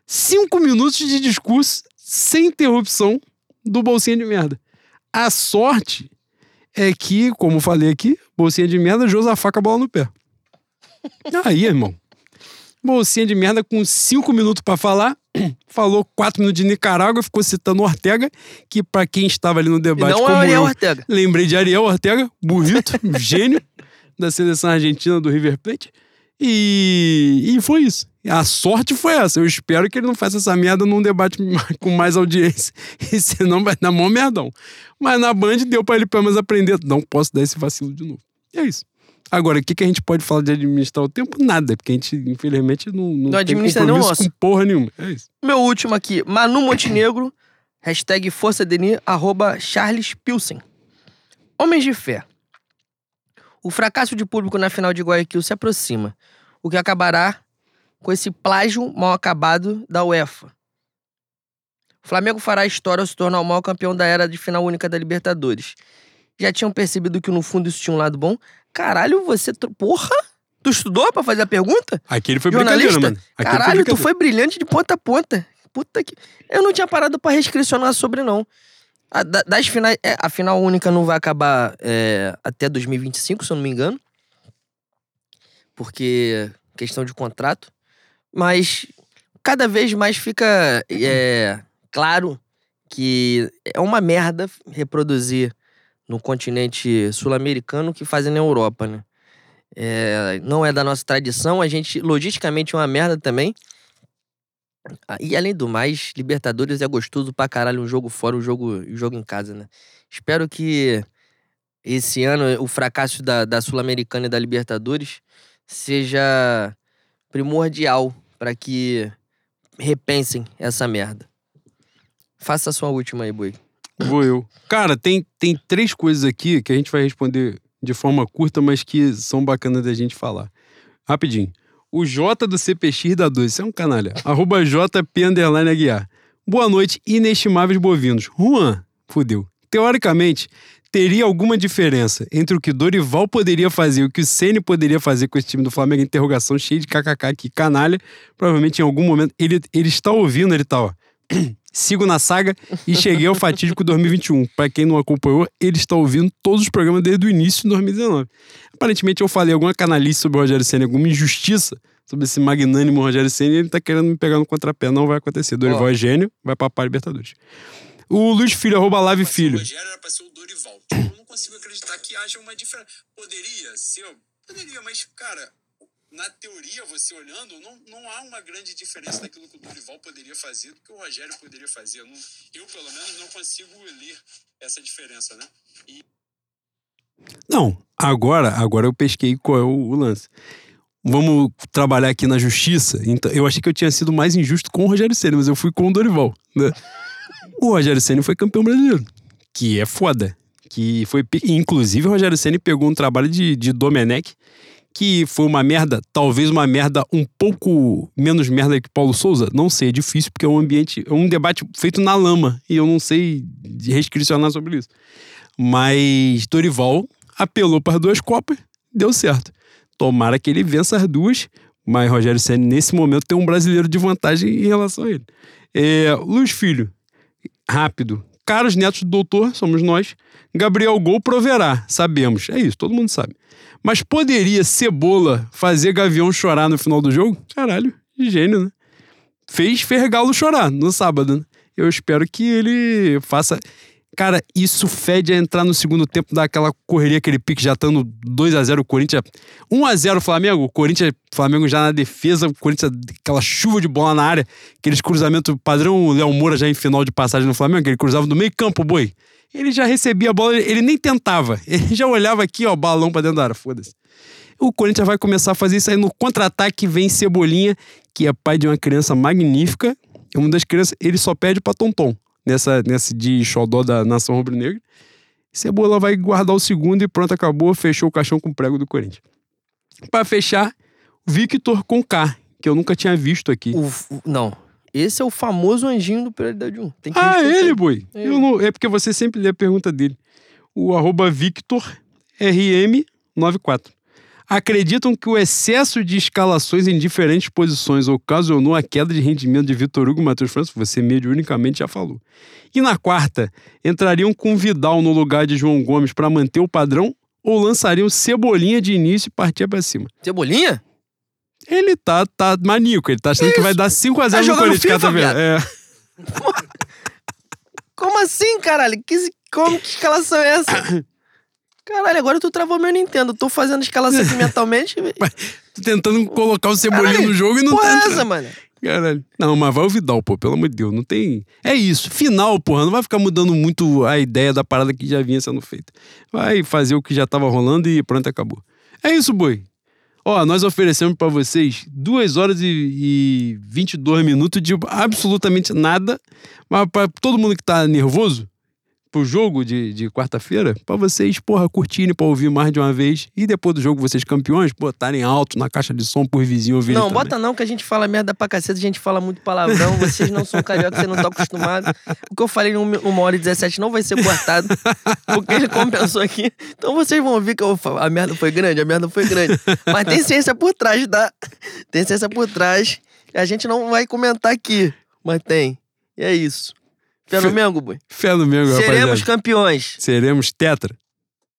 cinco minutos de discurso sem interrupção do bolsinha de merda. A sorte é que, como falei aqui, bolsinha de merda, Josafá com a bola no pé. Aí, irmão. Bolsinha de merda com cinco minutos pra falar. Falou quatro minutos de Nicarágua, ficou citando Ortega, que pra quem estava ali no E debate não é Ariel eu, Ortega. lembrei de Ariel Ortega, burrito, gênio da seleção argentina do River Plate. E, e foi isso. A sorte foi essa. Eu espero que ele não faça essa merda num debate com mais audiência. E senão vai dar mó merdão. Mas na Band deu pra ele pelo menos aprender. Não posso dar esse vacilo de novo. E é isso. Agora, o que, que a gente pode falar de administrar o tempo? Nada, porque a gente, infelizmente, não, não, Não tem administra compromisso nem o nosso. com porra nenhuma. É isso. Meu último aqui, Manu Montenegro, hashtag Força Denis, arroba Charles Pilsen. Homens de fé. O fracasso de público na final de Guayaquil se aproxima, o que acabará com esse plágio mal acabado da UEFA. O Flamengo fará a história ao se tornar o maior campeão da era de final única da Libertadores. Já tinham percebido que no fundo isso tinha um lado bom? Caralho, você. Porra! Tu estudou pra fazer a pergunta? Aquele foi Jornalista? mano. Aquele Caralho, tu brincadeira. foi brilhante de ponta a ponta. Puta que. Eu não tinha parado pra reescricionar sobre, não. A, da- das finais. é, a final única não vai acabar é, até 2025, se eu não me engano. Porque. questão de contrato. Mas cada vez mais fica é, claro que é uma merda reproduzir no continente sul-americano que fazem na Europa, né? É, não é da nossa tradição, a gente, logisticamente, é uma merda também. Ah, E além do mais, Libertadores é gostoso pra caralho, um jogo fora, um jogo, um jogo em casa, né? Espero que esse ano o fracasso da, da Sul-Americana e da Libertadores seja primordial pra que repensem essa merda. Faça a sua última aí, Boi. Vou eu. Cara, tem, tem três coisas aqui que a gente vai responder de forma curta, mas que são bacanas da gente falar. Rapidinho. O J do CPX da 12, isso é um canalha. Arroba JP underline Aguiar. Boa noite, inestimáveis bovinos. Juan, fudeu. Teoricamente, teria alguma diferença entre o que Dorival poderia fazer e o que o Ceni poderia fazer com esse time do Flamengo? Interrogação cheia de kkk aqui, canalha. Provavelmente em algum momento. Ele, ele está ouvindo, ele tá, ó. Sigo na saga e cheguei ao fatídico 2021. Pra quem não acompanhou, ele está ouvindo todos os programas desde o início de 2019. Aparentemente eu falei alguma canalice sobre o Rogério Senna, alguma injustiça sobre esse magnânimo Rogério Senna e ele tá querendo me pegar no contrapé. Não vai acontecer. Dorival Ó. é gênio, vai papar Libertadores. O Luiz Filho, arroba Live Filho. Rogério era pra ser o Dorival. Tipo, eu não consigo acreditar que haja uma diferença. Poderia ser, poderia, mas, cara, na teoria, você olhando, não, não há uma grande diferença daquilo que o Dorival poderia fazer do que o Rogério poderia fazer. Eu, não, eu pelo menos, não consigo ler essa diferença, né? E Não, agora, agora eu pesquei qual é o, o lance. Vamos trabalhar aqui na justiça. Então, eu achei que eu tinha sido mais injusto com o Rogério Ceni, mas eu fui com o Dorival. Né? O Rogério Ceni foi campeão brasileiro, que é foda. Que foi, inclusive, o Rogério Ceni pegou um trabalho de, de Domenech, que foi uma merda, talvez uma merda um pouco menos merda que Paulo Souza. Não sei, é difícil, porque é um ambiente, é um debate feito na lama, e eu não sei restricionar sobre isso. Mas Dorival apelou para as duas Copas, deu certo. Tomara que ele vença as duas, mas Rogério Senna, nesse momento, tem um brasileiro de vantagem em relação a ele. É, Luiz Filho, rápido. Caros netos do doutor, somos nós. Gabriel Gol proverá, sabemos. É isso, todo mundo sabe. Mas poderia Cebola fazer Gavião chorar no final do jogo? Caralho, gênio, né? Fez Fergalo chorar no sábado, né? Eu espero que ele faça. Cara, isso fede a entrar no segundo tempo, dar aquela correria, aquele pique já estando 2x0 o Corinthians. 1x0 Flamengo, o Corinthians, Flamengo já na defesa, o Corinthians, aquela chuva de bola na área, aqueles cruzamentos padrão Léo Moura já em final de passagem no Flamengo, que ele cruzava no meio campo, boi. Ele já recebia a bola, ele nem tentava. Ele já olhava aqui, ó, balão pra dentro da área, foda-se. O Corinthians vai começar a fazer isso aí no contra-ataque, vem Cebolinha, que é pai de uma criança magnífica. Uma das crianças, ele só pede pra Tonton, nessa, nessa de xodó da nação rubro-negra. Cebola vai guardar o segundo e pronto, acabou, fechou o caixão com o prego do Corinthians. Pra fechar, Victor com K, que eu nunca tinha visto aqui. O- o- não. Esse é o famoso anjinho do Prioridade 1. Tem que Ah, ele, boi. É não, é porque você sempre lê a pergunta dele. O arroba Victor RM94. Acreditam que o excesso de escalações em diferentes posições ocasionou a queda de rendimento de Vitor Hugo e Matheus França? Você mediunicamente já falou. E na quarta, entrariam com Vidal no lugar de João Gomes para manter o padrão ou lançariam Cebolinha de início e partir para cima? Cebolinha? Ele tá, tá maníaco, ele tá achando que vai dar 5x0 Tá no Corinthians, tá vendo? É. Como assim, caralho? Que, como que escalação é essa? Caralho, agora tu travou meu Nintendo. Tô fazendo escalação aqui mentalmente. Tô tentando colocar o Cebolinha Caralho, no jogo e não Porra, tá essa, mano? Caralho. Não, mas vai o Vidal, pô, pelo amor de Deus. Não tem. É isso. Final, porra. Não vai ficar mudando muito a ideia da parada que já vinha sendo feita. Vai fazer o que já tava rolando e pronto, acabou. É isso, boi. Ó, nós oferecemos pra vocês 2 horas e, e 22 minutos de absolutamente nada. Mas pra todo mundo que tá nervoso pro jogo de, de quarta-feira, pra vocês, porra, curtirem pra ouvir mais de uma vez. E depois do jogo, vocês campeões, botarem alto na caixa de som por vizinho ouvirem Não, também. bota não, que a gente fala merda pra cacete, a gente fala muito palavrão. Vocês não são carioca, vocês não estão acostumados. O que eu falei em um- uma hora e 17 não vai ser cortado, porque ele compensou aqui. Então vocês vão ouvir que eu falo, a merda foi grande, a merda foi grande. Mas tem ciência por trás, tá? Tem ciência por trás. A gente não vai comentar aqui, mas tem. E é isso. Fé no Mengo, boi. Fé no Mengo, Seremos rapaziada. campeões. Seremos tetra.